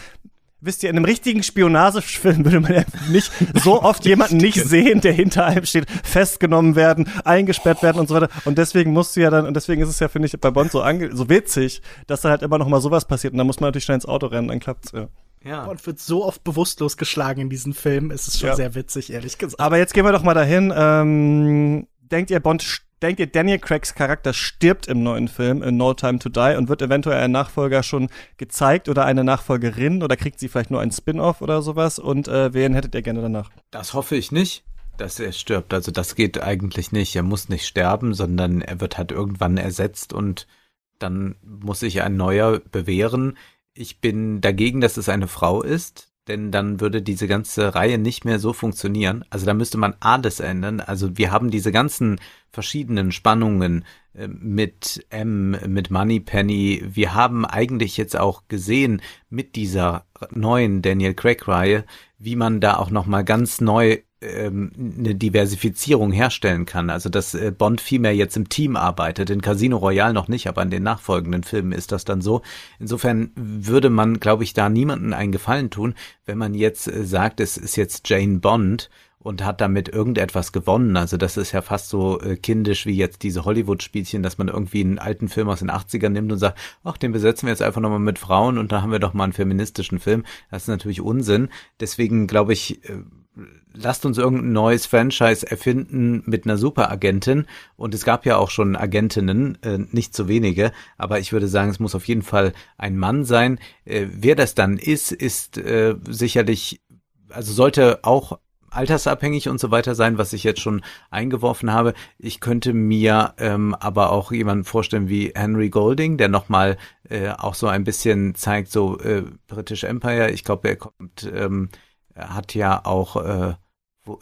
Wisst ihr, in einem richtigen Spionagefilm würde man ja nicht so oft jemanden nicht sehen, der hinter einem steht, festgenommen werden, eingesperrt werden und so weiter. Und deswegen musst du ja dann, und deswegen ist es ja, finde ich, bei Bond so, ange so witzig, dass da halt immer noch mal sowas passiert. Und dann muss man natürlich schnell ins Auto rennen, dann klappt's, ja.
Ja. Bond wird so oft bewusstlos geschlagen in diesem Film, es ist schon ja. sehr witzig, ehrlich gesagt.
Aber jetzt gehen wir doch mal dahin. Ähm, denkt ihr, Bond denkt ihr, Daniel Craigs Charakter stirbt im neuen Film in No Time to Die und wird eventuell ein Nachfolger schon gezeigt oder eine Nachfolgerin oder kriegt sie vielleicht nur ein Spin-off oder sowas? Und äh, wen hättet ihr gerne danach?
Das hoffe ich nicht, dass er stirbt. Also das geht eigentlich nicht. Er muss nicht sterben, sondern er wird halt irgendwann ersetzt und dann muss sich ein neuer bewähren. Ich bin dagegen, dass es eine Frau ist denn dann würde diese ganze Reihe nicht mehr so funktionieren. Also da müsste man alles ändern. Also wir haben diese ganzen verschiedenen Spannungen äh, mit M, mit Moneypenny. Wir haben eigentlich jetzt auch gesehen mit dieser neuen Daniel Craig Reihe, wie man da auch noch mal ganz neu ähm, eine Diversifizierung herstellen kann. Also dass äh, Bond viel jetzt im Team arbeitet. In Casino Royale noch nicht, aber in den nachfolgenden Filmen ist das dann so. Insofern würde man, glaube ich, da niemanden einen Gefallen tun, wenn man jetzt äh, sagt, es ist jetzt Jane Bond und hat damit irgendetwas gewonnen. Also das ist ja fast so äh, kindisch wie jetzt diese Hollywood-Spielchen, dass man irgendwie einen alten Film aus den 80ern nimmt und sagt, ach, den besetzen wir jetzt einfach nochmal mit Frauen und da haben wir doch mal einen feministischen Film. Das ist natürlich Unsinn. Deswegen glaube ich, lasst uns irgendein neues Franchise erfinden mit einer Superagentin. Und es gab ja auch schon Agentinnen, äh, nicht so wenige, aber ich würde sagen, es muss auf jeden Fall ein Mann sein. Äh, wer das dann ist, ist äh, sicherlich, also sollte auch altersabhängig und so weiter sein, was ich jetzt schon eingeworfen habe. Ich könnte mir ähm, aber auch jemanden vorstellen wie Henry Golding, der nochmal äh, auch so ein bisschen zeigt, so äh, British Empire. Ich glaube, er kommt ähm, hat ja auch äh,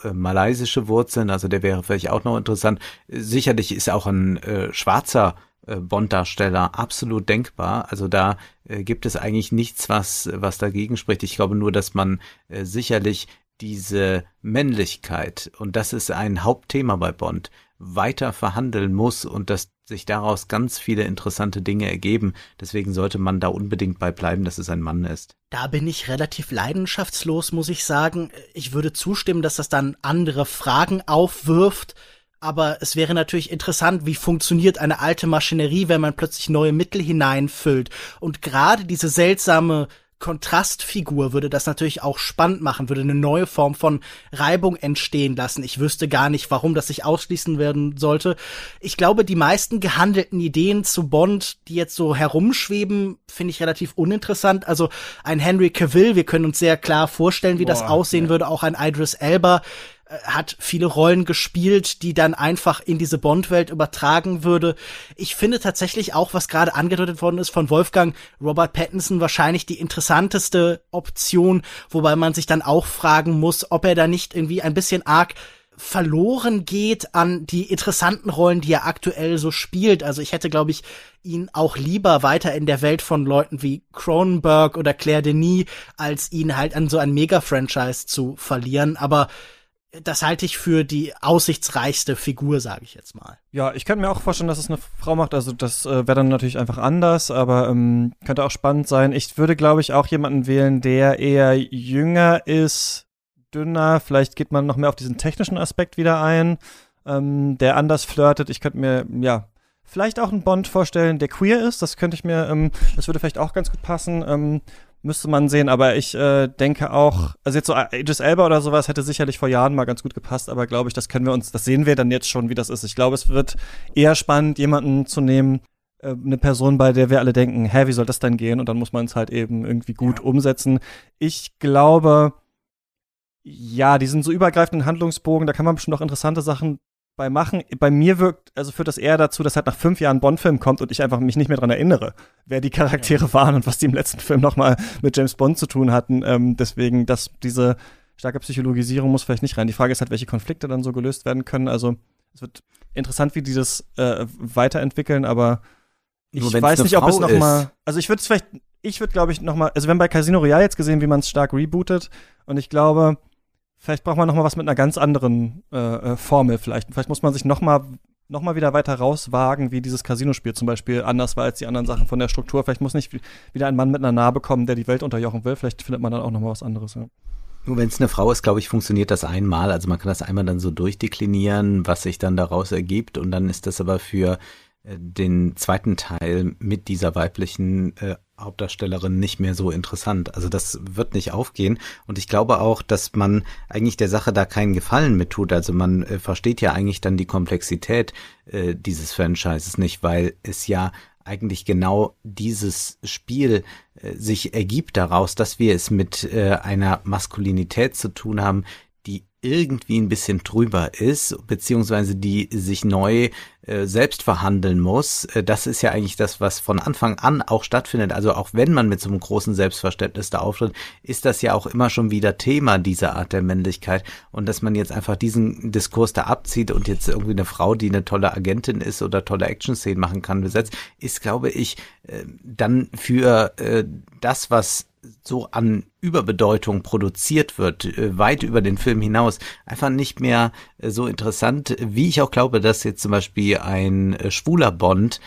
äh, malaysische Wurzeln, also der wäre vielleicht auch noch interessant. Sicherlich ist auch ein äh, schwarzer äh, Bond-Darsteller absolut denkbar. Also da äh, gibt es eigentlich nichts, was, was dagegen spricht. Ich glaube nur, dass man äh, sicherlich diese Männlichkeit, und das ist ein Hauptthema bei Bond, weiter verhandeln muss und dass sich daraus ganz viele interessante Dinge ergeben. Deswegen sollte man da unbedingt bei bleiben, dass es ein Mann ist.
Da bin ich relativ leidenschaftslos, muss ich sagen. Ich würde zustimmen, dass das dann andere Fragen aufwirft. Aber es wäre natürlich interessant, wie funktioniert eine alte Maschinerie, wenn man plötzlich neue Mittel hineinfüllt. Und gerade diese seltsame Kontrastfigur würde das natürlich auch spannend machen, würde eine neue Form von Reibung entstehen lassen. Ich wüsste gar nicht, warum das sich ausschließen werden sollte. Ich glaube, die meisten gehandelten Ideen zu Bond, die jetzt so herumschweben, finde ich relativ uninteressant. Also ein Henry Cavill, wir können uns sehr klar vorstellen, wie Boah, das aussehen ja. würde, auch ein Idris Elba hat viele Rollen gespielt, die dann einfach in diese Bond-Welt übertragen würde. Ich finde tatsächlich auch, was gerade angedeutet worden ist von Wolfgang, Robert Pattinson wahrscheinlich die interessanteste Option, wobei man sich dann auch fragen muss, ob er da nicht irgendwie ein bisschen arg verloren geht an die interessanten Rollen, die er aktuell so spielt. Also ich hätte, glaube ich, ihn auch lieber weiter in der Welt von Leuten wie Cronenberg oder Claire Denis, als ihn halt an so ein Mega-Franchise zu verlieren. Aber das halte ich für die aussichtsreichste Figur, sage ich jetzt mal.
Ja, ich könnte mir auch vorstellen, dass es eine Frau macht. Also das äh, wäre dann natürlich einfach anders, aber ähm, könnte auch spannend sein. Ich würde, glaube ich, auch jemanden wählen, der eher jünger ist, dünner. Vielleicht geht man noch mehr auf diesen technischen Aspekt wieder ein, ähm, der anders flirtet. Ich könnte mir, ja, vielleicht auch einen Bond vorstellen, der queer ist. Das könnte ich mir, ähm, das würde vielleicht auch ganz gut passen. Ähm, müsste man sehen, aber ich äh, denke auch, also jetzt so Aegis Elba oder sowas hätte sicherlich vor Jahren mal ganz gut gepasst, aber glaube ich, das können wir uns, das sehen wir dann jetzt schon, wie das ist. Ich glaube, es wird eher spannend, jemanden zu nehmen, äh, eine Person, bei der wir alle denken, hä, wie soll das denn gehen? Und dann muss man es halt eben irgendwie gut ja. umsetzen. Ich glaube, ja, diesen so übergreifenden Handlungsbogen, da kann man bestimmt noch interessante Sachen bei machen. Bei mir wirkt, also führt das eher dazu, dass halt nach fünf Jahren Bond-Film kommt und ich einfach mich nicht mehr dran erinnere, wer die Charaktere ja. waren und was die im letzten Film nochmal mit James Bond zu tun hatten. Ähm, deswegen, dass diese starke Psychologisierung muss vielleicht nicht rein. Die Frage ist halt, welche Konflikte dann so gelöst werden können. Also es wird interessant, wie die das äh, weiterentwickeln, aber ich weiß nicht, ob es noch mal, also ich würde es vielleicht, ich würde glaube ich noch mal, also wir haben bei Casino Royale jetzt gesehen, wie man es stark rebootet und ich glaube, vielleicht braucht man noch mal was mit einer ganz anderen äh, äh, Formel vielleicht. Vielleicht muss man sich noch mal noch mal wieder weiter rauswagen, wie dieses Casino-Spiel zum Beispiel anders war als die anderen Sachen von der Struktur. Vielleicht muss nicht wieder ein Mann mit einer Narbe kommen, der die Welt unterjochen will. Vielleicht findet man dann auch noch mal was anderes. Ja.
Nur wenn es eine Frau ist, glaube ich, funktioniert das einmal. Also man kann das einmal dann so durchdeklinieren, was sich dann daraus ergibt. Und dann ist das aber für den zweiten Teil mit dieser weiblichen äh, Hauptdarstellerin nicht mehr so interessant. Also das wird nicht aufgehen. Und ich glaube auch, dass man eigentlich der Sache da keinen Gefallen mit tut. Also man äh, versteht ja eigentlich dann die Komplexität äh, dieses Franchises nicht, weil es ja eigentlich genau dieses Spiel äh, sich ergibt daraus, dass wir es mit äh, einer Maskulinität zu tun haben, irgendwie ein bisschen drüber ist, beziehungsweise die sich neu äh, selbst verhandeln muss. Äh, das ist ja eigentlich das, was von Anfang an auch stattfindet. Also auch wenn man mit so einem großen Selbstverständnis da auftritt, ist das ja auch immer schon wieder Thema dieser Art der Männlichkeit. Und dass man jetzt einfach diesen Diskurs da abzieht und jetzt irgendwie eine Frau, die eine tolle Agentin ist oder tolle Action-Szenen machen kann, besetzt, ist, glaube ich, äh, dann für äh, das, was so an Überbedeutung produziert wird, äh, weit über den Film hinaus, einfach nicht mehr äh, so interessant, wie ich auch glaube, dass jetzt zum Beispiel ein äh, schwuler Bond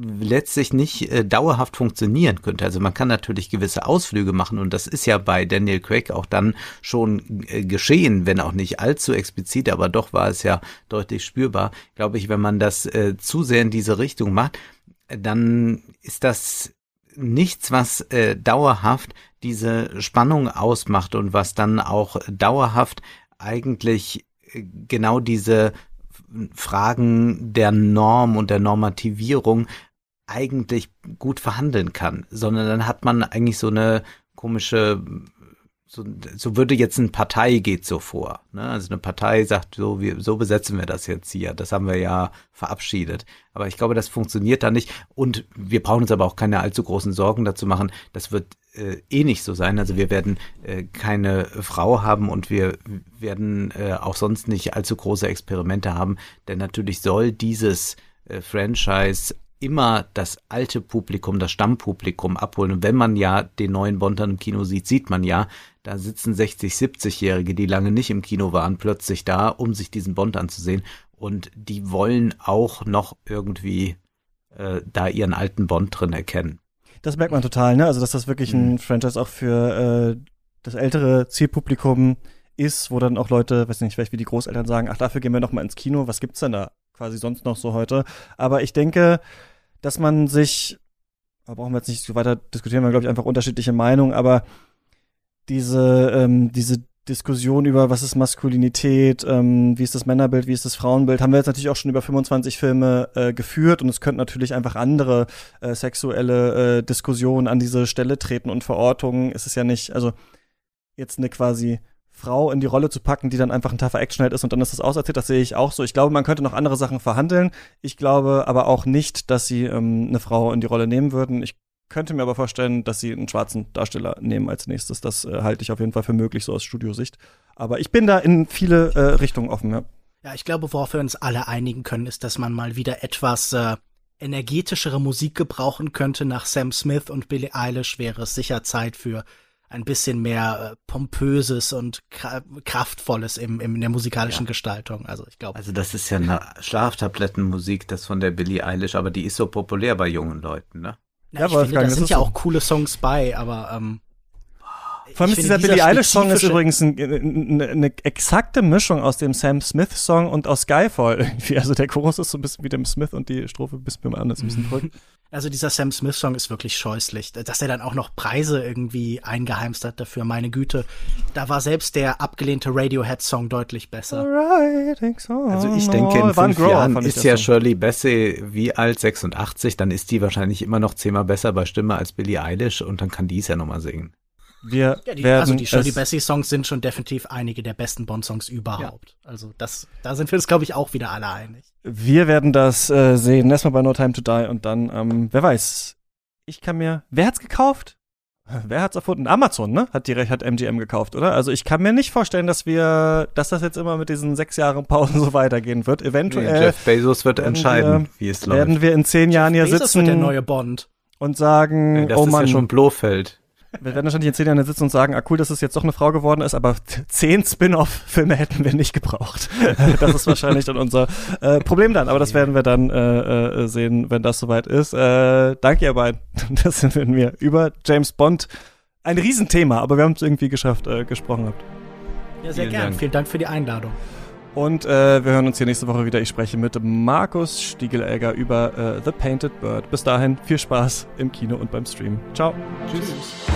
letztlich nicht dauerhaft funktionieren könnte. Also man kann natürlich gewisse Ausflüge machen und das ist ja bei Daniel Craig auch dann schon geschehen, wenn auch nicht allzu explizit, aber doch war es ja deutlich spürbar. Glaube ich, wenn man das zu sehr in diese Richtung macht, dann ist das nichts, was äh, dauerhaft diese Spannung ausmacht und was dann auch dauerhaft eigentlich äh, genau diese Fragen der Norm und der Normativierung eigentlich gut verhandeln kann, sondern dann hat man eigentlich so eine komische so, so würde jetzt eine Partei geht so vor. Ne? Also eine Partei sagt, so, wir, so besetzen wir das jetzt hier. Das haben wir ja verabschiedet. Aber ich glaube, das funktioniert da nicht. Und wir brauchen uns aber auch keine allzu großen Sorgen dazu machen. Das wird äh, eh nicht so sein. Also wir werden äh, keine Frau haben und wir werden äh, auch sonst nicht allzu große Experimente haben. Denn natürlich soll dieses äh, Franchise immer das alte Publikum, das Stammpublikum abholen. Und wenn man ja den neuen Bond dann im Kino sieht, sieht man ja, da sitzen 60, 70-Jährige, die lange nicht im Kino waren, plötzlich da, um sich diesen Bond anzusehen. Und die wollen auch noch irgendwie äh, da ihren alten Bond drin erkennen.
Das merkt man total, ne? Also, dass das wirklich ein mhm. Franchise auch für äh, das ältere Zielpublikum ist, wo dann auch Leute, weiß nicht, vielleicht wie die Großeltern sagen, ach, dafür gehen wir noch mal ins Kino, was gibt's denn da quasi sonst noch so heute? Aber ich denke, dass man sich, da brauchen wir jetzt nicht so weiter diskutieren, wir haben, glaube ich, einfach unterschiedliche Meinungen, aber diese, ähm, diese Diskussion über, was ist Maskulinität, ähm, wie ist das Männerbild, wie ist das Frauenbild, haben wir jetzt natürlich auch schon über 25 Filme äh, geführt und es könnten natürlich einfach andere äh, sexuelle äh, Diskussionen an diese Stelle treten und Verortungen. Es ist ja nicht, also jetzt eine quasi Frau in die Rolle zu packen, die dann einfach ein tougher Actionheld ist und dann ist das auserzählt, das sehe ich auch so. Ich glaube, man könnte noch andere Sachen verhandeln. Ich glaube aber auch nicht, dass sie ähm, eine Frau in die Rolle nehmen würden. Ich könnte mir aber vorstellen, dass sie einen schwarzen Darsteller nehmen als nächstes. Das äh, halte ich auf jeden Fall für möglich, so aus Studiosicht. Aber ich bin da in viele äh, Richtungen offen, ja.
Ja, ich glaube, worauf wir uns alle einigen können, ist, dass man mal wieder etwas äh, energetischere Musik gebrauchen könnte. Nach Sam Smith und Billie Eilish wäre es sicher Zeit für ein bisschen mehr äh, pompöses und kraftvolles im, im, in der musikalischen ja. Gestaltung. Also ich glaube.
Also das ist ja eine Schlaftablettenmusik, das von der Billie Eilish, aber die ist so populär bei jungen Leuten, ne?
Na, ja, ich finde, da sind ja auch coole Songs bei, aber ähm,
Vor allem ist dieser, Billie Eilish-Song ist übrigens ein, eine, eine exakte Mischung aus dem Sam Smith-Song und aus Skyfall irgendwie. Also der Chorus ist so ein bisschen wie dem Smith und die Strophe ein bisschen anders, ein bisschen verrückt.
Also dieser Sam Smith-Song ist wirklich scheußlich. Dass er dann auch noch Preise irgendwie eingeheimst hat dafür, meine Güte. Da war selbst der abgelehnte Radiohead-Song deutlich besser.
Also ich denke, in fünf Jahren ist ja Shirley Bassey wie alt, 86, dann ist die wahrscheinlich immer noch zehnmal besser bei Stimme als Billie Eilish und dann kann die es ja nochmal singen.
Wir
ja, die,
werden
also die Shirley Bassey Songs sind schon definitiv einige der besten Bond-Songs überhaupt. Ja. Also das, da sind wir uns, glaube ich, auch wieder alle einig.
Wir werden das äh, sehen. Erstmal bei No Time to Die und dann, ähm, wer weiß. Ich kann mir. Wer hat's gekauft? Wer hat's erfunden? Amazon, ne? Hat die hat MGM gekauft, oder? Also ich kann mir nicht vorstellen, dass wir, dass das jetzt immer mit diesen sechs Jahren Pausen so weitergehen wird. Eventuell. Nee,
Jeff Bezos wird entscheiden, wir, wie es
läuft. Werden wir in zehn Jahren
Jeff
hier
Bezos
sitzen.
Wird der neue Bond.
Und sagen,
das
oh
ist
Mann.
ja schon Blofeld.
Wir werden wahrscheinlich in zehn Jahren sitzen und sagen, ah cool, dass es jetzt doch eine Frau geworden ist, aber zehn Spin-off-Filme hätten wir nicht gebraucht. das ist wahrscheinlich dann unser äh, Problem dann, aber das werden wir dann äh, äh, sehen, wenn das soweit ist. Äh, danke ihr beiden. Das sind wir über James Bond. Ein Riesenthema, aber wir haben es irgendwie geschafft, äh, gesprochen habt.
Ja, sehr gerne. Vielen Dank für die Einladung.
Und äh, wir hören uns hier nächste Woche wieder. Ich spreche mit Markus Stiegelegger über äh, The Painted Bird. Bis dahin viel Spaß im Kino und beim Stream. Ciao.
Tschüss.